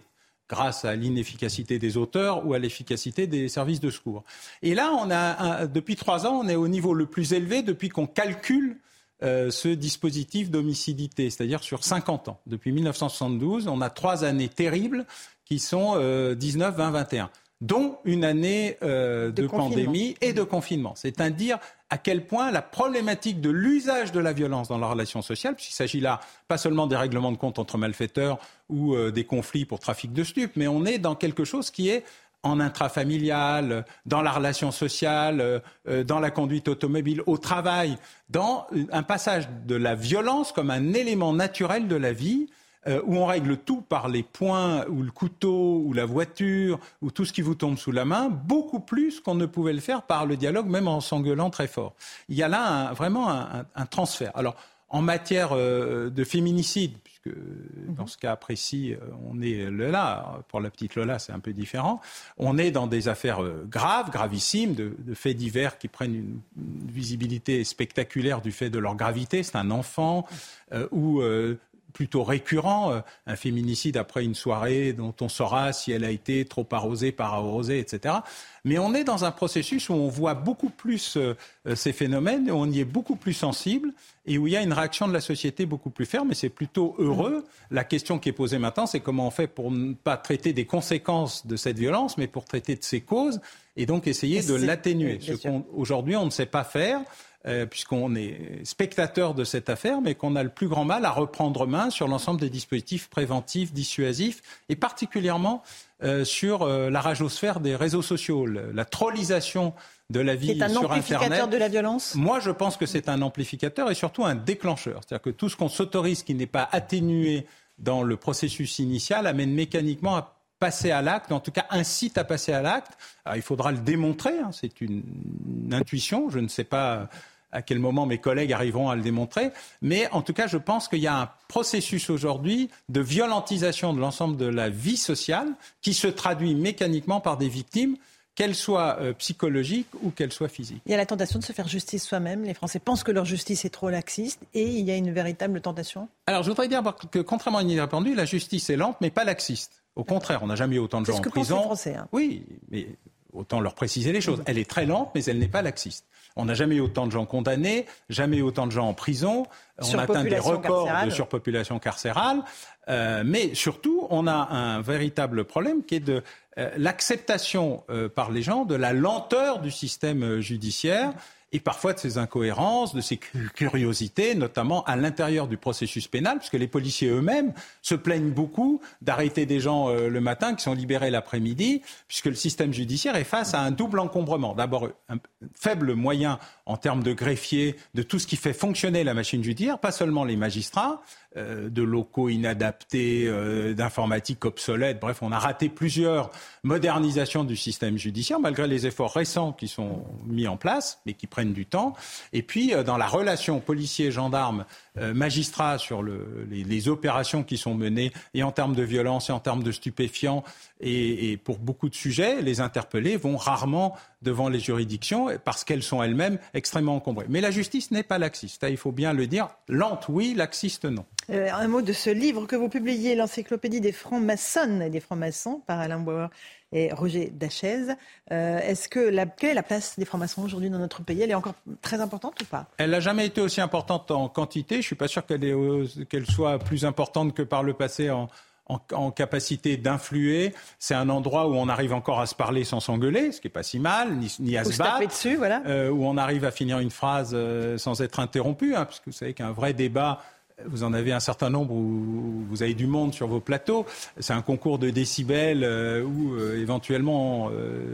grâce à l'inefficacité des auteurs ou à l'efficacité des services de secours. Et là, on a depuis trois ans, on est au niveau le plus élevé depuis qu'on calcule euh, ce dispositif d'homicidité, c'est-à-dire sur 50 ans. Depuis 1972, on a trois années terribles qui sont euh, 19, 20, 21, dont une année euh, de, pandémie et de confinement. C'est à dire à quel point la problématique de l'usage de la violence dans la relation sociale, puisqu'il s'agit là pas seulement des règlements de compte entre malfaiteurs ou euh, des conflits pour trafic de stupes, mais on est dans quelque chose qui est en intrafamilial, dans la relation sociale, euh, euh, dans la conduite automobile, au travail, dans un passage de la violence comme un élément naturel de la vie euh, où on règle tout par les poings ou le couteau ou la voiture ou tout ce qui vous tombe sous la main, beaucoup plus qu'on ne pouvait le faire par le dialogue, même en s'engueulant très fort. Il y a là vraiment un, un- un transfert. Alors, en matière euh, de féminicide, puisque dans ce cas précis, euh, on est là, pour la petite Lola, c'est un peu différent, on est dans des affaires euh, graves, gravissimes, de, de faits divers qui prennent une, une visibilité spectaculaire du fait de leur gravité. C'est un enfant euh, ou euh, plutôt récurrent, euh, un féminicide après une soirée dont on saura si elle a été trop arrosée, par arrosée, etc. Mais on est dans un processus où on voit beaucoup plus euh, euh, ces phénomènes, où on y est beaucoup plus sensible et où il y a une réaction de la société beaucoup plus ferme et c'est plutôt heureux. La question qui est posée maintenant, c'est comment on fait pour ne pas traiter des conséquences de cette violence, mais pour traiter de ses causes et donc essayer Et de l'atténuer. Ce qu'on- Aujourd'hui, on ne sait pas faire. Euh, puisqu'on est spectateur de cette affaire, mais qu'on a le plus grand mal à reprendre main sur l'ensemble des dispositifs préventifs, dissuasifs, et particulièrement euh, sur euh, la radiosphère des réseaux sociaux, le- la trollisation de la vie C'est un sur amplificateur Internet. de la violence? Moi, je pense que c'est un amplificateur et surtout un déclencheur. C'est-à-dire que tout ce qu'on s'autorise qui n'est pas atténué dans le processus initial amène mécaniquement à passer à l'acte, en tout cas incite à passer à l'acte. Il faudra le démontrer, hein, c'est une, une intuition, je ne sais pas à quel moment mes collègues arriveront à le démontrer. Mais en tout cas, je pense qu'il y a un processus aujourd'hui de violentisation de l'ensemble de la vie sociale qui se traduit mécaniquement par des victimes qu'elles soient euh, psychologiques ou qu'elles soient physiques. Il y a la tentation de se faire justice soi-même. Les Français pensent que leur justice est trop laxiste et il y a une véritable tentation. Alors je voudrais dire que contrairement à une idée répandue, la justice est lente mais pas laxiste. Au contraire, on n'a jamais eu autant de gens en prison. Les Français, hein. Oui, mais autant leur préciser les choses. Elle est très lente, mais elle n'est pas laxiste. On n'a jamais eu autant de gens condamnés, jamais eu autant de gens en prison. On atteint des records de surpopulation carcérale. Euh, mais surtout, on a un véritable problème qui est de euh, l'acceptation euh, par les gens de la lenteur du système judiciaire et parfois de ces incohérences, de ces curiosités, notamment à l'intérieur du processus pénal, puisque les policiers eux-mêmes se plaignent beaucoup d'arrêter des gens euh, le matin qui sont libérés l'après-midi, puisque le système judiciaire est face à un double encombrement. D'abord, un faible moyen en termes de greffiers, de tout ce qui fait fonctionner la machine judiciaire, pas seulement les magistrats, de locaux inadaptés, euh, d'informatique obsolète. Bref, on a raté plusieurs modernisations du système judiciaire, malgré les efforts récents qui sont mis en place, mais qui prennent du temps. Et puis, euh, dans la relation policier-gendarme, magistrat sur le, les, les, opérations qui sont menées, et en termes de violence, et en termes de stupéfiants, et, et pour beaucoup de sujets, les interpellés vont rarement devant les juridictions parce qu'elles sont elles-mêmes extrêmement encombrées. Mais la justice n'est pas laxiste, hein, il faut bien le dire. Lente, oui, laxiste, non. Euh, un mot de ce livre que vous publiez, l'encyclopédie des francs-maçons et des francs-maçons par Alain Bauer et Roger Dachaise. Euh, est-ce que la, quelle est la place des francs-maçons aujourd'hui dans notre pays? Elle est encore très importante ou pas? Elle n'a jamais été aussi importante en quantité. Je ne suis pas sûr qu'elle soit plus importante que par le passé en, en, capacité d'influer. C'est un endroit où on arrive encore à se parler sans s'engueuler, ce qui n'est pas si mal, ni, à se battre. dessus, voilà. Euh, où on arrive à finir une phrase euh, sans être interrompu, hein, puisque vous savez qu'un vrai débat vous en avez un certain nombre où vous avez du monde sur vos plateaux. C'est un concours de décibels euh, où éventuellement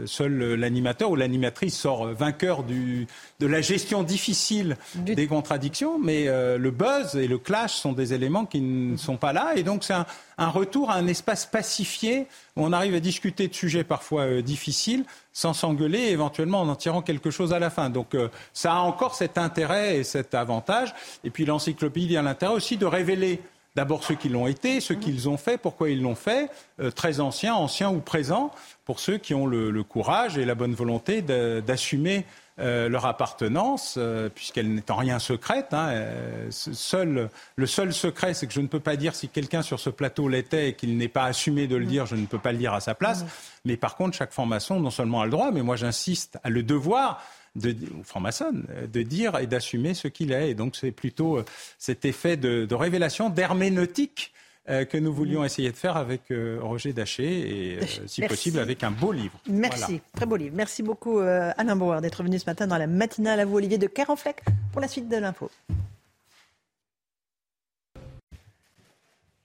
seul l'animateur ou l'animatrice sort vainqueur du, de la gestion difficile des contradictions. Mais le buzz et le clash sont des éléments qui ne sont pas là. Et donc c'est un, un retour à un espace pacifié où on arrive à discuter de sujets parfois euh, difficiles sans s'engueuler éventuellement en en tirant quelque chose à la fin. Donc euh, ça a encore cet intérêt et cet avantage. Et puis l'encyclopédie a l'intérêt aussi de révéler d'abord ceux qui l'ont été, ceux qu'ils ont fait, pourquoi ils l'ont fait, euh, très anciens, anciens ou présents, pour ceux qui ont le courage et la bonne volonté d'assumer euh, leur appartenance, euh, puisqu'elle n'est en rien secrète. Hein, euh, seul, le seul secret, c'est que je ne peux pas dire si quelqu'un sur ce plateau l'était et qu'il n'est pas assumé de le dire, je ne peux pas le dire à sa place. Mais par contre, chaque franc-maçon, non seulement a le droit, mais moi j'insiste, a le devoir de, franc-maçon, de dire et d'assumer ce qu'il est. Et donc c'est plutôt cet effet de, de révélation, d'herméneutique euh, que nous voulions essayer de faire avec euh, Roger Daché et, euh, si possible, avec un beau livre. Merci, très beau livre. Merci beaucoup, Alain Bauer, d'être venu ce matin dans la matinale à vous, Olivier de Carenfleck, pour la suite de l'info.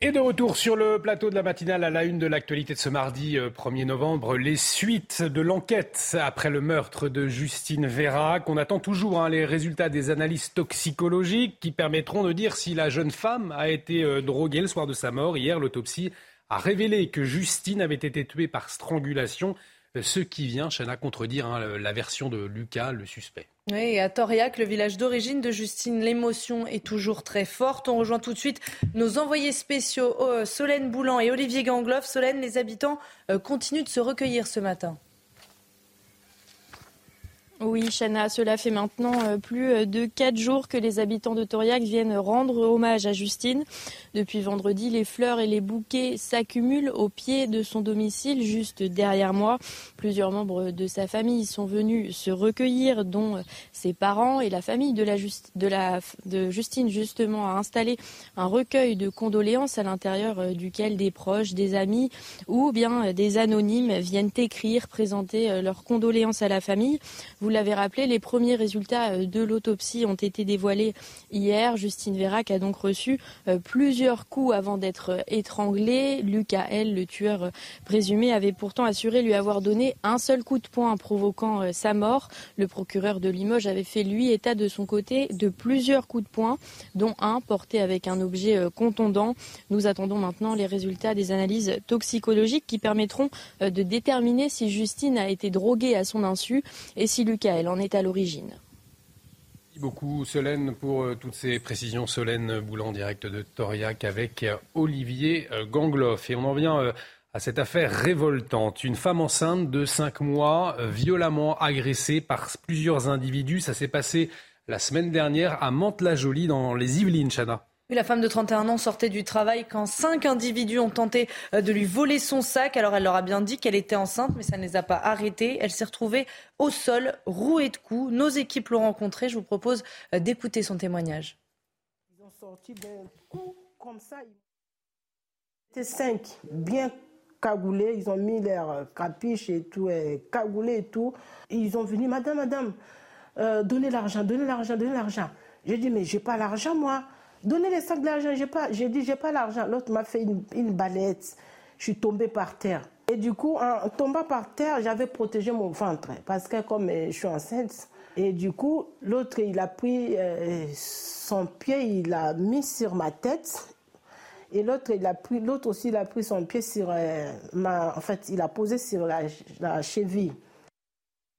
Et de retour sur le plateau de la matinale à la une de l'actualité de ce mardi 1er novembre, les suites de l'enquête après le meurtre de Justine Vérac. On attend toujours hein, les résultats des analyses toxicologiques qui permettront de dire si la jeune femme a été euh, droguée le soir de sa mort. Hier, l'autopsie a révélé que Justine avait été tuée par strangulation, euh, ce qui vient, Chana, contredire hein, la version de Lucas, le suspect. Oui, et à Toriac, le village d'origine de Justine, l'émotion est toujours très forte. On rejoint tout de suite nos envoyés spéciaux, euh, Solène Boulan et Olivier Gangloff. Solène, les habitants euh, continuent de se recueillir ce matin. Oui, Chana, cela fait maintenant euh, plus euh, de quatre jours que les habitants de Toriac viennent rendre hommage à Justine. Depuis vendredi, les fleurs et les bouquets s'accumulent au pied de son domicile, juste derrière moi. Plusieurs membres de sa famille sont venus se recueillir, dont euh, ses parents et la famille de, Justine, justement, a installé un recueil de condoléances à l'intérieur duquel des proches, des amis ou bien des anonymes viennent écrire, présenter leurs condoléances à la famille. L'avez rappelé, les premiers résultats euh, de l'autopsie ont été dévoilés hier. Justine Vérac a donc reçu euh, plusieurs coups avant d'être euh, étranglée. Lucas L, le tueur présumé, avait pourtant assuré lui avoir donné un seul coup de poing provoquant sa mort. Le procureur de Limoges avait fait lui état de son côté de plusieurs coups de poing, dont un porté avec un objet contondant. Nous attendons maintenant les résultats des analyses toxicologiques qui permettront de déterminer si Justine a été droguée à son insu et si Lucas elle en est à l'origine. beaucoup Solène pour euh, toutes ces précisions. Solène Boulan, direct de Toriac avec euh, Olivier euh, Gangloff. Et on en vient à cette affaire révoltante. Une femme enceinte de 5 mois violemment agressée par plusieurs individus. Ça s'est passé la semaine dernière à Mantes-la-Jolie dans les Yvelines, Chana la femme de 31 ans sortait du travail quand cinq individus ont tenté euh, de lui voler son sac. Alors elle leur a bien dit qu'elle était enceinte, mais ça ne les a pas arrêtés. Elle s'est retrouvée au sol, rouée de coups. Nos équipes l'ont rencontrée. Je vous propose euh, d'écouter son témoignage. Ils ont sorti d'un coup comme ça. C'était cinq, bien cagoulés. Ils ont mis leur euh, capiche et tout, et cagoulés et tout. ils ont venu, madame, madame, donnez l'argent, donnez l'argent, donnez l'argent. J'ai dit, mais j'ai pas l'argent, moi. Donnez les sacs d'argent. J'ai pas, j'ai dit, j'ai pas l'argent. L'autre m'a fait une, une balette. Je suis tombée par terre. Et du coup, en tombant par terre, j'avais protégé mon ventre. Parce que comme euh, je suis enceinte, et du coup, l'autre, il a pris euh, son pied, il l'a mis sur ma tête. Et l'autre, il a pris, l'autre aussi, il a pris son pied sur euh, ma, en fait, il a posé sur la, la cheville.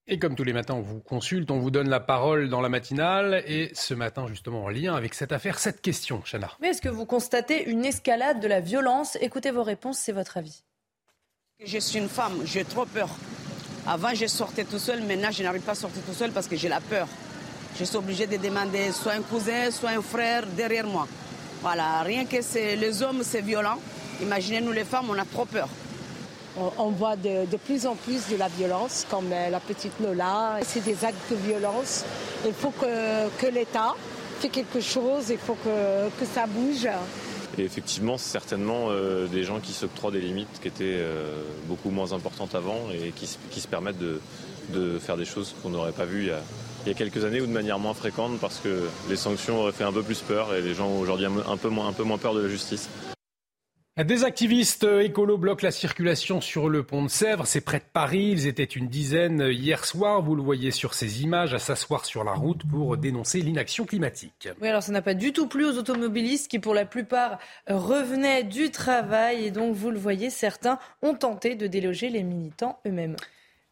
Et comme tous les matins, on vous consulte, on vous donne la parole dans la matinale. Et ce matin, justement, en lien avec cette affaire, cette question, Chana. Mais est-ce que vous constatez une escalade de la violence? Écoutez vos réponses, c'est votre avis. Je suis une femme, j'ai trop peur. Avant, je sortais tout seul, maintenant, je n'arrive pas à sortir tout seul parce que j'ai la peur. Je suis obligée de demander soit un cousin, soit un frère derrière moi. Voilà, rien que les hommes, c'est violent. Imaginez, nous les femmes, on a trop peur. On, voit de, plus en plus de la violence, comme euh, la petite Lola. C'est des actes de violence. Il faut que, l'État fait quelque chose, il faut que, ça bouge. Effectivement, c'est certainement euh, des gens qui s'octroient des limites qui étaient euh, beaucoup moins importantes avant et qui, se permettent de, faire des choses qu'on n'aurait pas vues il y, a, quelques années ou de manière moins fréquente parce que les sanctions auraient fait un peu plus peur et les gens ont aujourd'hui un peu moins peur de la justice. Des activistes écolos bloquent la circulation sur le pont de Sèvres. C'est près de Paris. Ils étaient une dizaine hier soir. Vous le voyez sur ces images, à s'asseoir sur la route pour dénoncer l'inaction climatique. Oui, alors ça n'a pas du tout plu aux automobilistes qui, pour la plupart, revenaient du travail. Et donc, vous le voyez, certains ont tenté de déloger les militants eux-mêmes.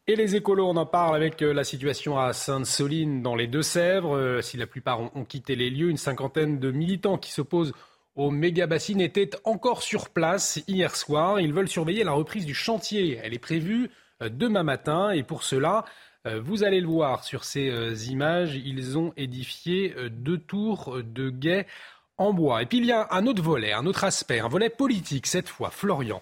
Et les écolos, on en parle avec euh, la situation à Sainte-Soline dans les Deux-Sèvres. Euh, si la plupart ont quitté les lieux, une cinquantaine de militants qui s'opposent au méga bassine étaient encore sur place hier soir. Ils veulent surveiller la reprise du chantier. Elle est prévue euh, demain matin et pour cela, euh, vous allez le voir sur ces euh, images, ils ont édifié deux tours de guet en bois. Et puis il y a un autre volet, un autre aspect, un volet politique cette fois. Florian,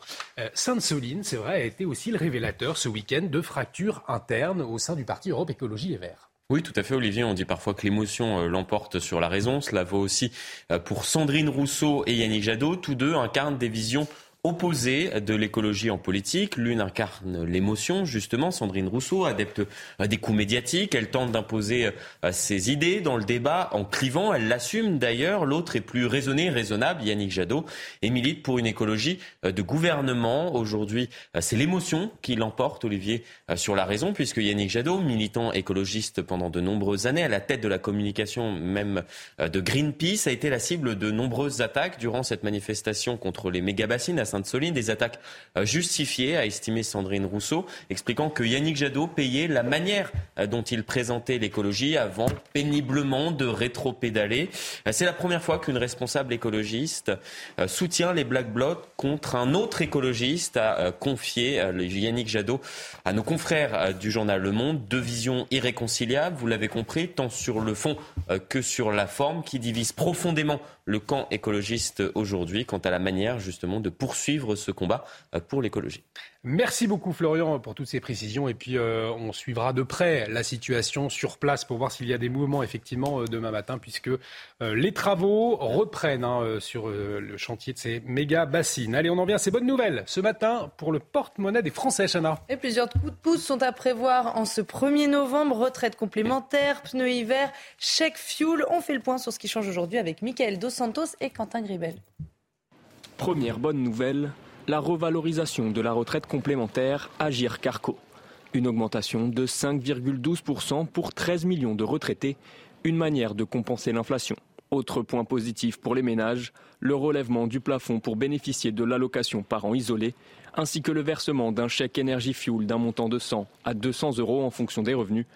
Sainte-Soline, c'est vrai, a été aussi le révélateur ce week-end de fractures internes au sein du parti Europe Écologie Les Verts. Oui, tout à fait, Olivier. On dit parfois que l'émotion euh, l'emporte sur la raison. Cela vaut aussi euh, pour Sandrine Rousseau et Yannick Jadot. Tous deux incarnent des visions opposée de l'écologie en politique. L'une incarne l'émotion, justement, Sandrine Rousseau, adepte des coups médiatiques. Elle tente d'imposer euh, ses idées dans le débat en clivant. Elle l'assume d'ailleurs. L'autre est plus raisonné, raisonnable, Yannick Jadot, et milite pour une écologie euh, de gouvernement. Aujourd'hui, euh, c'est l'émotion qui l'emporte, Olivier, sur la raison, puisque Yannick Jadot, militant écologiste pendant de nombreuses années, à la tête de la communication même de Greenpeace, a été la cible de nombreuses attaques durant cette manifestation contre les méga-bassines Sainte-Soline, des attaques euh, justifiées, a estimé Sandrine Rousseau, expliquant que Yannick Jadot payait la manière euh, dont il présentait l'écologie avant péniblement de rétro-pédaler. Euh, c'est la première fois qu'une responsable écologiste soutient les Black Blocs contre un autre écologiste, a confié Yannick Jadot à nos confrères du journal Le Monde. Deux visions irréconciliables, vous l'avez compris, tant sur le fond que sur la forme, qui divisent profondément le camp écologiste aujourd'hui quant à la manière justement de poursuivre ce combat euh, pour l'écologie. Merci beaucoup Florian pour toutes ces précisions et puis euh, on suivra de près la situation sur place pour voir s'il y a des mouvements effectivement euh, demain matin puisque euh, les travaux reprennent hein, sur le chantier de ces méga bassines. Allez, on en vient à ces bonnes nouvelles ce matin pour le porte-monnaie des Français, Chana. Et plusieurs coups de pouce sont à prévoir en ce 1er novembre. Retraite complémentaire, pneus hiver, chèque fuel. On fait le point sur ce qui change aujourd'hui avec Michael Dos Santos et Quentin Gribel. Première bonne nouvelle, la revalorisation de la retraite complémentaire Agir Carco. Une augmentation de 5,12% pour 13 millions de retraités, une manière de compenser l'inflation. Autre point positif pour les ménages, le relèvement du plafond pour bénéficier de l'allocation parents isolés, ainsi que le versement d'un chèque énergie fuel d'un montant de 100 à 200 euros en fonction des revenus.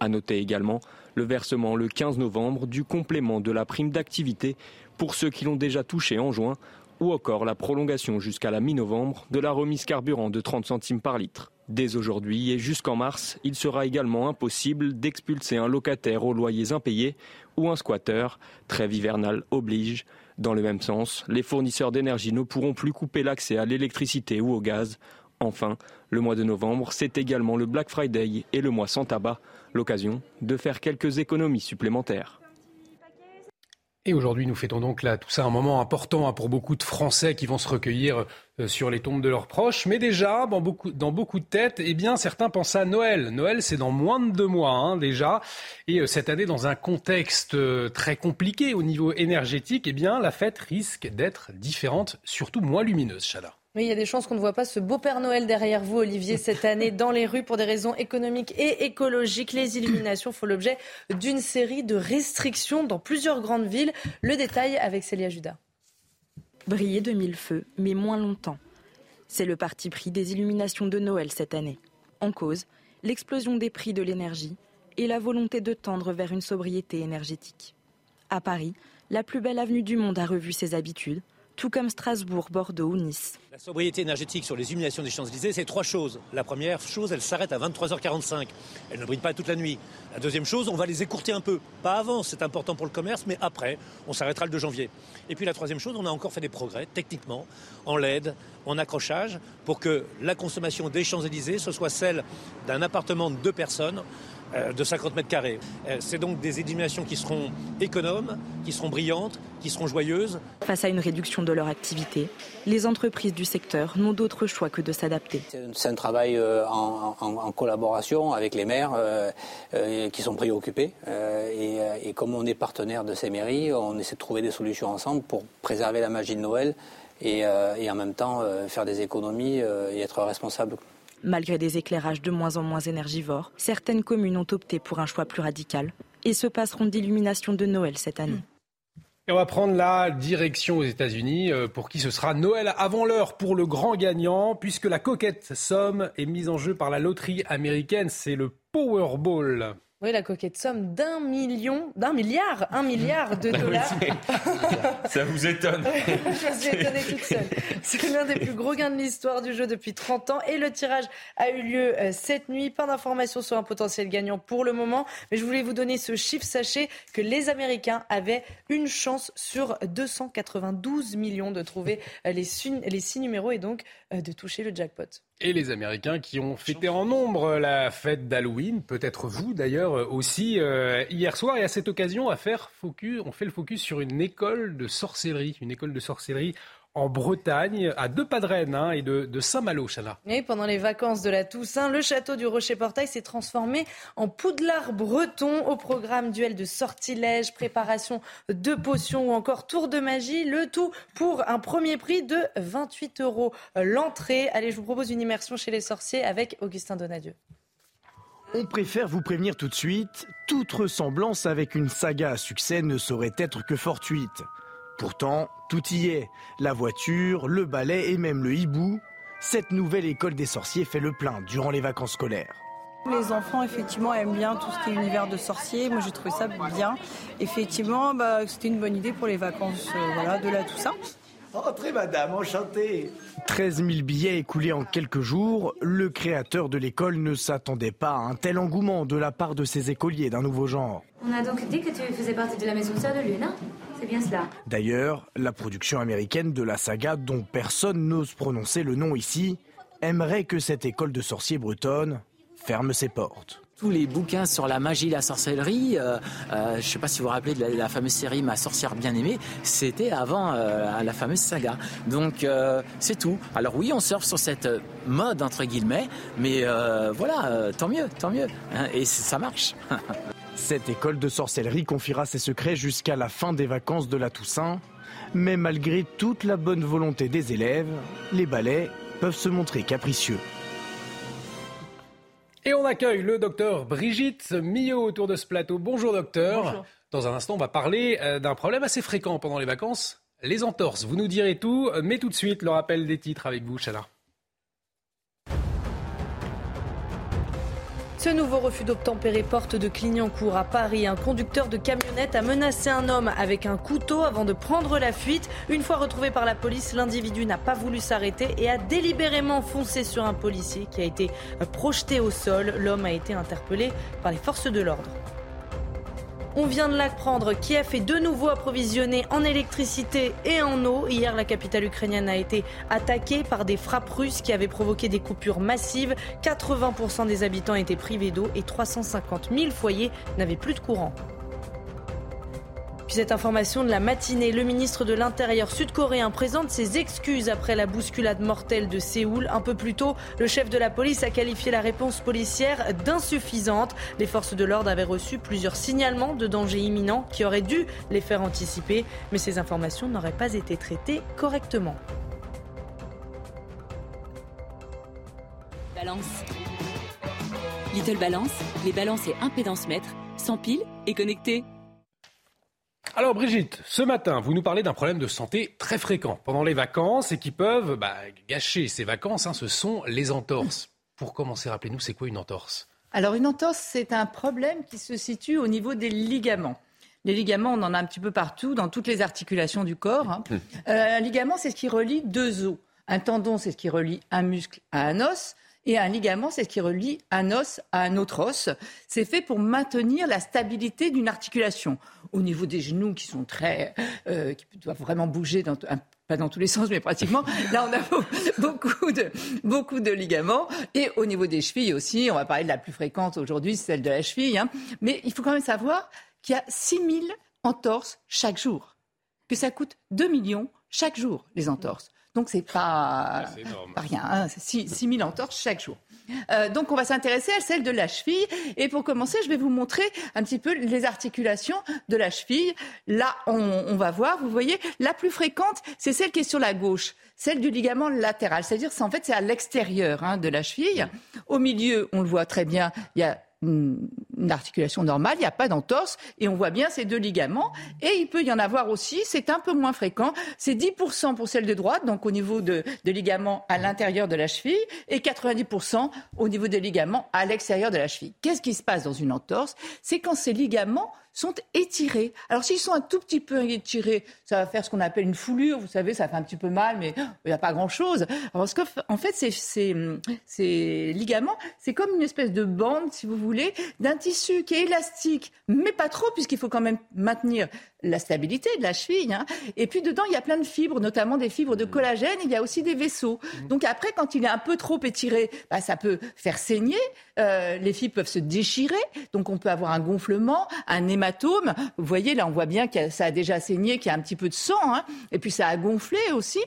À noter également le versement le 15 novembre du complément de la prime d'activité pour ceux qui l'ont déjà touché en juin ou encore la prolongation jusqu'à la mi-novembre de la remise carburant de 30 centimes par litre. Dès aujourd'hui et jusqu'en mars, il sera également impossible d'expulser un locataire aux loyers impayés ou un squatteur. Trêve hivernale oblige. Dans le même sens, les fournisseurs d'énergie ne pourront plus couper l'accès à l'électricité ou au gaz. Enfin, le mois de novembre, c'est également le Black Friday et le mois sans tabac, l'occasion de faire quelques économies supplémentaires. Et aujourd'hui, nous fêtons donc là tout ça un moment important hein, pour beaucoup de Français qui vont se recueillir euh, sur les tombes de leurs proches. Mais déjà, dans beaucoup, dans beaucoup de têtes, eh bien, certains pensent à Noël. Noël, c'est dans moins de deux mois hein, déjà. Et euh, cette année, dans un contexte euh, très compliqué au niveau énergétique, eh bien, la fête risque d'être différente, surtout moins lumineuse, Chada. Oui, il y a des chances qu'on ne voit pas ce beau Père Noël derrière vous, Olivier, cette année dans les rues pour des raisons économiques et écologiques. Les illuminations font l'objet d'une série de restrictions dans plusieurs grandes villes. Le détail avec Célia Judas. Briller de mille feux, mais moins longtemps. C'est le parti pris des illuminations de Noël cette année. En cause, l'explosion des prix de l'énergie et la volonté de tendre vers une sobriété énergétique. À Paris, la plus belle avenue du monde a revu ses habitudes tout comme Strasbourg, Bordeaux ou Nice. La sobriété énergétique sur les illuminations des Champs-Élysées, c'est trois choses. La première chose, elle s'arrête à 23h45. Elle ne brille pas toute la nuit. La deuxième chose, on va les écourter un peu. Pas avant, c'est important pour le commerce, mais après, on s'arrêtera le 2 janvier. Et puis la troisième chose, on a encore fait des progrès techniquement, en LED, en accrochage, pour que la consommation des Champs-Élysées, ce soit celle d'un appartement de deux personnes de 50 mètres carrés. Euh, c'est donc des illuminations qui seront économes, qui seront brillantes, qui seront joyeuses. Face à une réduction de leur activité, les entreprises du secteur n'ont d'autre choix que de s'adapter. C'est un travail euh, en, collaboration avec les maires qui sont préoccupés. Et, comme on est partenaire de ces mairies, on essaie de trouver des solutions ensemble pour préserver la magie de Noël et, et en même temps faire des économies et être responsable Malgré des éclairages de moins en moins énergivores, certaines communes ont opté pour un choix plus radical et se passeront d'illumination de Noël cette année. Et on va prendre la direction aux États-Unis euh, pour qui ce sera Noël avant l'heure pour le grand gagnant, puisque la coquette somme est mise en jeu par la loterie américaine. C'est le Powerball. Oui, la coquette somme d'un million, d'un milliard, un milliard de dollars. Ça vous étonne Je suis étonnée toute seule. C'est l'un des plus gros gains de l'histoire du jeu depuis 30 ans et le tirage a eu lieu euh, cette nuit. Pas d'informations sur un potentiel gagnant pour le moment, mais je voulais vous donner ce chiffre. Sachez que les Américains avaient une chance sur 292 millions de trouver euh, les, les six numéros et donc euh, de toucher le jackpot et les Américains qui ont fêté en nombre la fête d'Halloween, peut-être vous d'ailleurs aussi euh, hier soir. Et à cette occasion, à faire focus, on fait le focus sur une école de sorcellerie, une école de sorcellerie en Bretagne, à deux pas de Rennes hein, et de, Saint-Malo, Chana. Et pendant les vacances de la Toussaint, le château du Rocher-Portail s'est transformé en poudlard breton au programme duel de sortilèges, préparation de potions ou encore tour de magie. Le tout pour un premier prix de 28 euros l'entrée. Allez, je vous propose une immersion chez les sorciers avec Augustin Donadieu. On préfère vous prévenir tout de suite, toute ressemblance avec une saga à succès ne saurait être que fortuite. Pourtant, tout y est. La voiture, le balai et même le hibou. Cette nouvelle école des sorciers fait le plein durant les vacances scolaires. Les enfants, effectivement, aiment bien tout ce qui est univers de sorciers. Moi, j'ai trouvé ça bien. Effectivement, bah, c'était une bonne idée pour les vacances euh, voilà, de la Toussaint. Entrez, madame, enchanté. 13 000 billets écoulés en quelques jours. Le créateur de l'école ne s'attendait pas à un tel engouement de la part de ses écoliers d'un nouveau genre. On a donc dit que tu faisais partie de la maison sœur de Lune, hein? C'est bien cela. D'ailleurs, la production américaine de la saga, dont personne n'ose prononcer le nom ici, aimerait que cette école de sorciers bretonne ferme ses portes tous les bouquins sur la magie, la sorcellerie, euh, euh, je ne sais pas si vous vous rappelez de la, fameuse série Ma sorcière bien aimée, c'était avant euh, la fameuse saga. Donc c'est tout. Alors oui, on surfe sur cette mode entre guillemets, mais voilà, tant mieux, tant mieux. Hein, et ça marche. Cette école de sorcellerie confiera ses secrets jusqu'à la fin des vacances de la Toussaint. Mais malgré toute la bonne volonté des élèves, les balais peuvent se montrer capricieux. Et on accueille le docteur Brigitte Millot autour de ce plateau. Bonjour docteur. Dans un instant, on va parler euh, d'un problème assez fréquent pendant les vacances, les entorses. Vous nous direz tout, mais tout de suite, le rappel des titres avec vous, Chana. Ce nouveau refus d'obtempérer porte de Clignancourt à Paris. Un conducteur de camionnette a menacé un homme avec un couteau avant de prendre la fuite. Une fois retrouvé par la police, l'individu n'a pas voulu s'arrêter et a délibérément foncé sur un policier qui a été projeté au sol. L'homme a été interpellé par les forces de l'ordre. On vient de l'apprendre, Kiev est de nouveau approvisionné en électricité et en eau. Hier, la capitale ukrainienne a été attaquée par des frappes russes qui avaient provoqué des coupures massives. 80% des habitants étaient privés d'eau et 350 000 foyers n'avaient plus de courant. Puis cette information de la matinée, le ministre de l'Intérieur sud-coréen présente ses excuses après la bousculade mortelle de Séoul. Un peu plus tôt, le chef de la police a qualifié la réponse policière d'insuffisante. Les forces de l'ordre avaient reçu plusieurs signalements de danger imminent qui auraient dû les faire anticiper, mais ces informations n'auraient pas été traitées correctement. Balance. Little Balance, les balances et impédance sans pile et connectés. Alors Brigitte, ce matin, vous nous parlez d'un problème de santé très fréquent pendant les vacances et qui peuvent bah, gâcher ces vacances. Hein, ce sont les entorses. Pour commencer, rappelez-nous, c'est quoi une entorse? Alors une entorse, c'est un problème qui se situe au niveau des ligaments. Les ligaments, on en a un petit peu partout, dans toutes les articulations du corps. Hein. Hum. Euh, un ligament, c'est ce qui relie deux os. Un tendon, c'est ce qui relie un muscle à un os. Et un ligament, c'est ce qui relie un os à un autre os. C'est fait pour maintenir la stabilité d'une articulation. Au niveau des genoux, qui sont très, euh, qui doivent vraiment bouger dans pas dans tous les sens, mais pratiquement. Là, on a beaucoup de, beaucoup de ligaments. Et au niveau des chevilles aussi, on va parler de la plus fréquente aujourd'hui, celle de la cheville. Hein. Mais il faut quand même savoir qu'il y a 6000 entorses chaque jour. Que ça coûte 2 millions chaque jour, les entorses. Donc c'est pas, pas rien, hein, c'est 6, 000 entorses chaque jour. Euh, donc on va s'intéresser à celle de la cheville. Et pour commencer, je vais vous montrer un petit peu les articulations de la cheville. Là, on, va voir, vous voyez, la plus fréquente, c'est celle qui est sur la gauche, celle du ligament latéral. C'est-à-dire, en fait, c'est à l'extérieur hein, de la cheville. Au milieu, on le voit très bien, il y a une, articulation normale, il n'y a pas d'entorse, et on voit bien ces deux ligaments. Et il peut y en avoir aussi, c'est un peu moins fréquent, c'est 10% pour celle de droite, donc au niveau de ligaments à l'intérieur de la cheville, et 90% au niveau des ligaments à l'extérieur de la cheville. Qu'est-ce qui se passe dans une entorse? C'est quand ces ligaments sont étirés. Alors s'ils sont un tout petit peu étirés, ça va faire ce qu'on appelle une foulure. Vous savez, ça fait un petit peu mal, mais il n'y a pas grand-chose. Parce qu'en fait, ces, ces, ligaments, c'est comme une espèce de bande, si vous voulez, d'un tissu qui est élastique, mais pas trop, puisqu'il faut quand même maintenir la stabilité de la cheville. Hein. Et puis dedans, il y a plein de fibres, notamment des fibres de collagène. Il y a aussi des vaisseaux. Donc après, quand il est un peu trop étiré, bah, ça peut faire saigner. Euh, les fibres peuvent se déchirer. Donc on peut avoir un gonflement, un hématome. Vous voyez, là, on voit bien que ça a déjà saigné, qu'il y a un petit peu de sang. Hein. Et puis ça a gonflé aussi.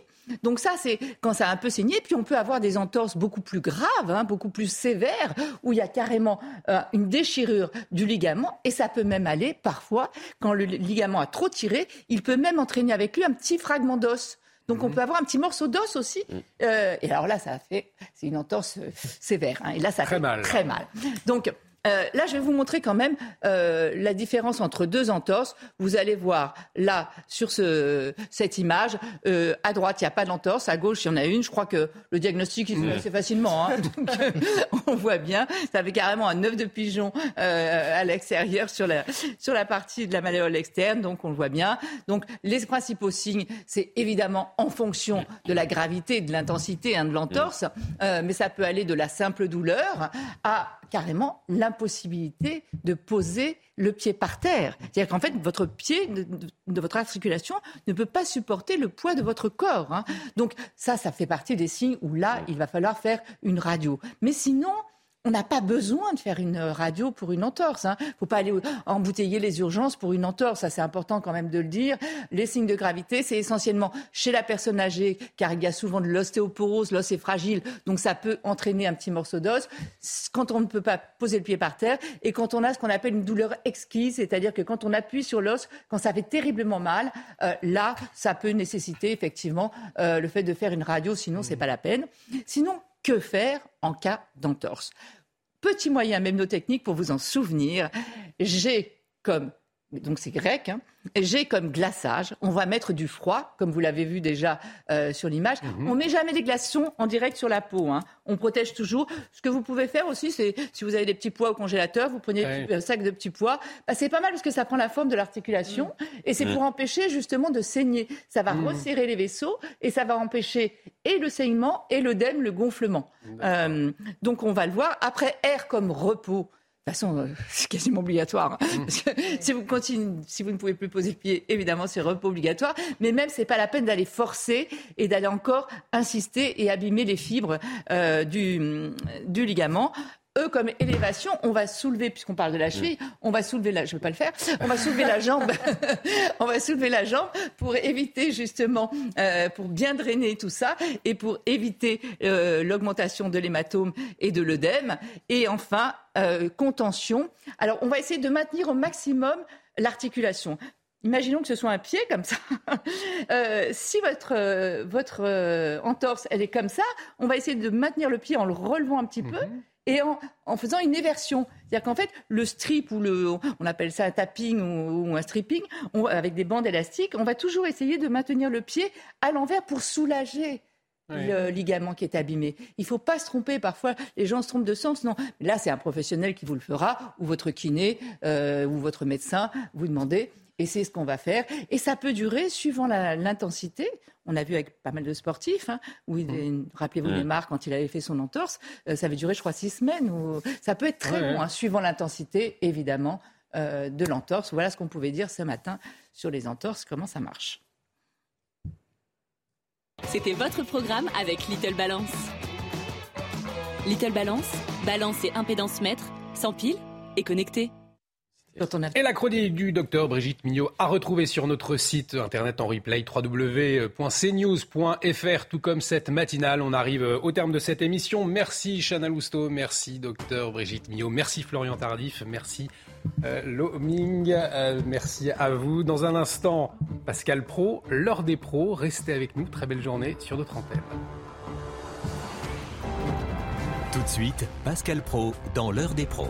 Donc ça, c'est quand ça a un peu saigné. Puis on peut avoir des entorses beaucoup plus graves, hein, beaucoup plus sévères, où il y a carrément euh, une déchirure du ligament. Et ça peut même aller, parfois, quand le ligament a trop tiré, il peut même entraîner avec lui un petit fragment d'os. Donc on mhm. peut avoir un petit morceau d'os aussi. Mhm. Euh, et alors là, ça a fait, c'est une entorse euh, sévère. Hein. et là, ça très fait mal. très mal. Donc euh, là, je vais vous montrer quand même euh, la différence entre deux entorses. Vous allez voir là sur ce, cette image, euh, à droite il n'y a pas d'entorse, à gauche il y en a une. Je crois que le diagnostic il se fait assez facilement. Hein. Donc, on voit bien, ça fait carrément un œuf de pigeon à l'extérieur sur la sur la partie de la malléole externe. Donc on le voit bien. Donc les principaux signes, c'est évidemment en fonction de la gravité et de l'intensité hein, de l'entorse, mais ça peut aller de la simple douleur à carrément l'impossibilité de poser le pied par terre. C'est-à-dire qu'en fait, votre pied, de, votre articulation, ne peut pas supporter le poids de votre corps. Hein. Donc ça, ça fait partie des signes où là, il va falloir faire une radio. Mais sinon, on n'a pas besoin de faire une radio pour une entorse. Il hein. ne faut pas aller embouteiller les urgences pour une entorse. Ça, c'est important quand même de le dire. Les signes de gravité, c'est essentiellement chez la personne âgée, car il y a souvent de l'ostéoporose, l'os est fragile, donc ça peut entraîner un petit morceau d'os. Quand on ne peut pas poser le pied par terre et quand on a ce qu'on appelle une douleur exquise, c'est-à-dire que quand on appuie sur l'os, quand ça fait terriblement mal, euh, là, ça peut nécessiter effectivement euh, le fait de faire une radio, sinon c'est pas la peine. Sinon, que faire en cas d'entorse? Petit moyen mémnotechnique pour vous en souvenir. J'ai comme donc c'est grec. Hein. G comme glaçage. On va mettre du froid, comme vous l'avez vu déjà euh, sur l'image. Mhm. On met jamais des glaçons en direct sur la peau. hein. On protège toujours. Ce que vous pouvez faire aussi, c'est si vous avez des petits pois au congélateur, vous prenez un sac de petits pois. Bah, c'est pas mal parce que ça prend la forme de l'articulation et c'est Mhm. pour empêcher justement de saigner. Ça va Mhm. resserrer les vaisseaux et ça va empêcher et le saignement et l'œdème, le gonflement. Euh, donc on va le voir. Après, R comme repos. De toute façon, euh, c'est quasiment obligatoire. hein. Parce que si vous continuez, si vous ne pouvez plus poser le pied, évidemment, c'est repos obligatoire. Mais même, c'est pas la peine d'aller forcer et d'aller encore insister et abîmer les fibres euh, du, du ligament. E comme élévation, on va soulever, puisqu'on parle de la cheville, on va soulever la, je vais pas le faire, on va soulever la jambe, on va soulever la jambe pour éviter justement, euh, pour bien drainer tout ça et pour éviter euh, l'augmentation de l'hématome et de l'œdème. Et enfin, euh, contention. Alors, on va essayer de maintenir au maximum l'articulation. Imaginons que ce soit un pied comme ça. Euh, si votre, euh, votre euh, entorse, elle est comme ça, on va essayer de maintenir le pied en le relevant un petit peu et en, en faisant une éversion. C'est-à-dire qu'en fait, le strip ou le, on appelle ça un tapping ou, ou un stripping, on- avec des bandes élastiques, on va toujours essayer de maintenir le pied à l'envers pour soulager Oui. le ligament qui est abîmé. Il faut pas se tromper. Parfois, les gens se trompent de sens. Non, là, c'est un professionnel qui vous le fera, ou votre kiné, euh, ou votre médecin. Vous demandez, et c'est ce qu'on va faire. Et ça peut durer suivant l'intensité. On a vu avec pas mal de sportifs, hein, où il, rappelez-vous Mmh. Neymar quand il avait fait son entorse, euh, ça avait duré, je crois, six semaines. Ou... Ça peut être très Ouais, long, hein, suivant l'intensité, évidemment, euh, de l'entorse. Voilà ce qu'on pouvait dire ce matin sur les entorses, comment ça marche. C'était votre programme avec Little Balance. Little Balance, balance et impédance mètre, sans pile et connecté. Et la chronique du docteur Brigitte Mignot à retrouver sur notre site internet en replay www.cnews.fr tout comme cette matinale. On arrive euh, au terme de cette émission. Merci Chana Lousteau, merci docteur Brigitte Mignot, merci Florian Tardif, merci euh, Loming, euh, merci à vous. Dans un instant, Pascal Pro, l'heure des pros. Restez avec nous. Très belle journée sur notre antenne. Tout de suite, Pascal Pro dans l'heure des pros.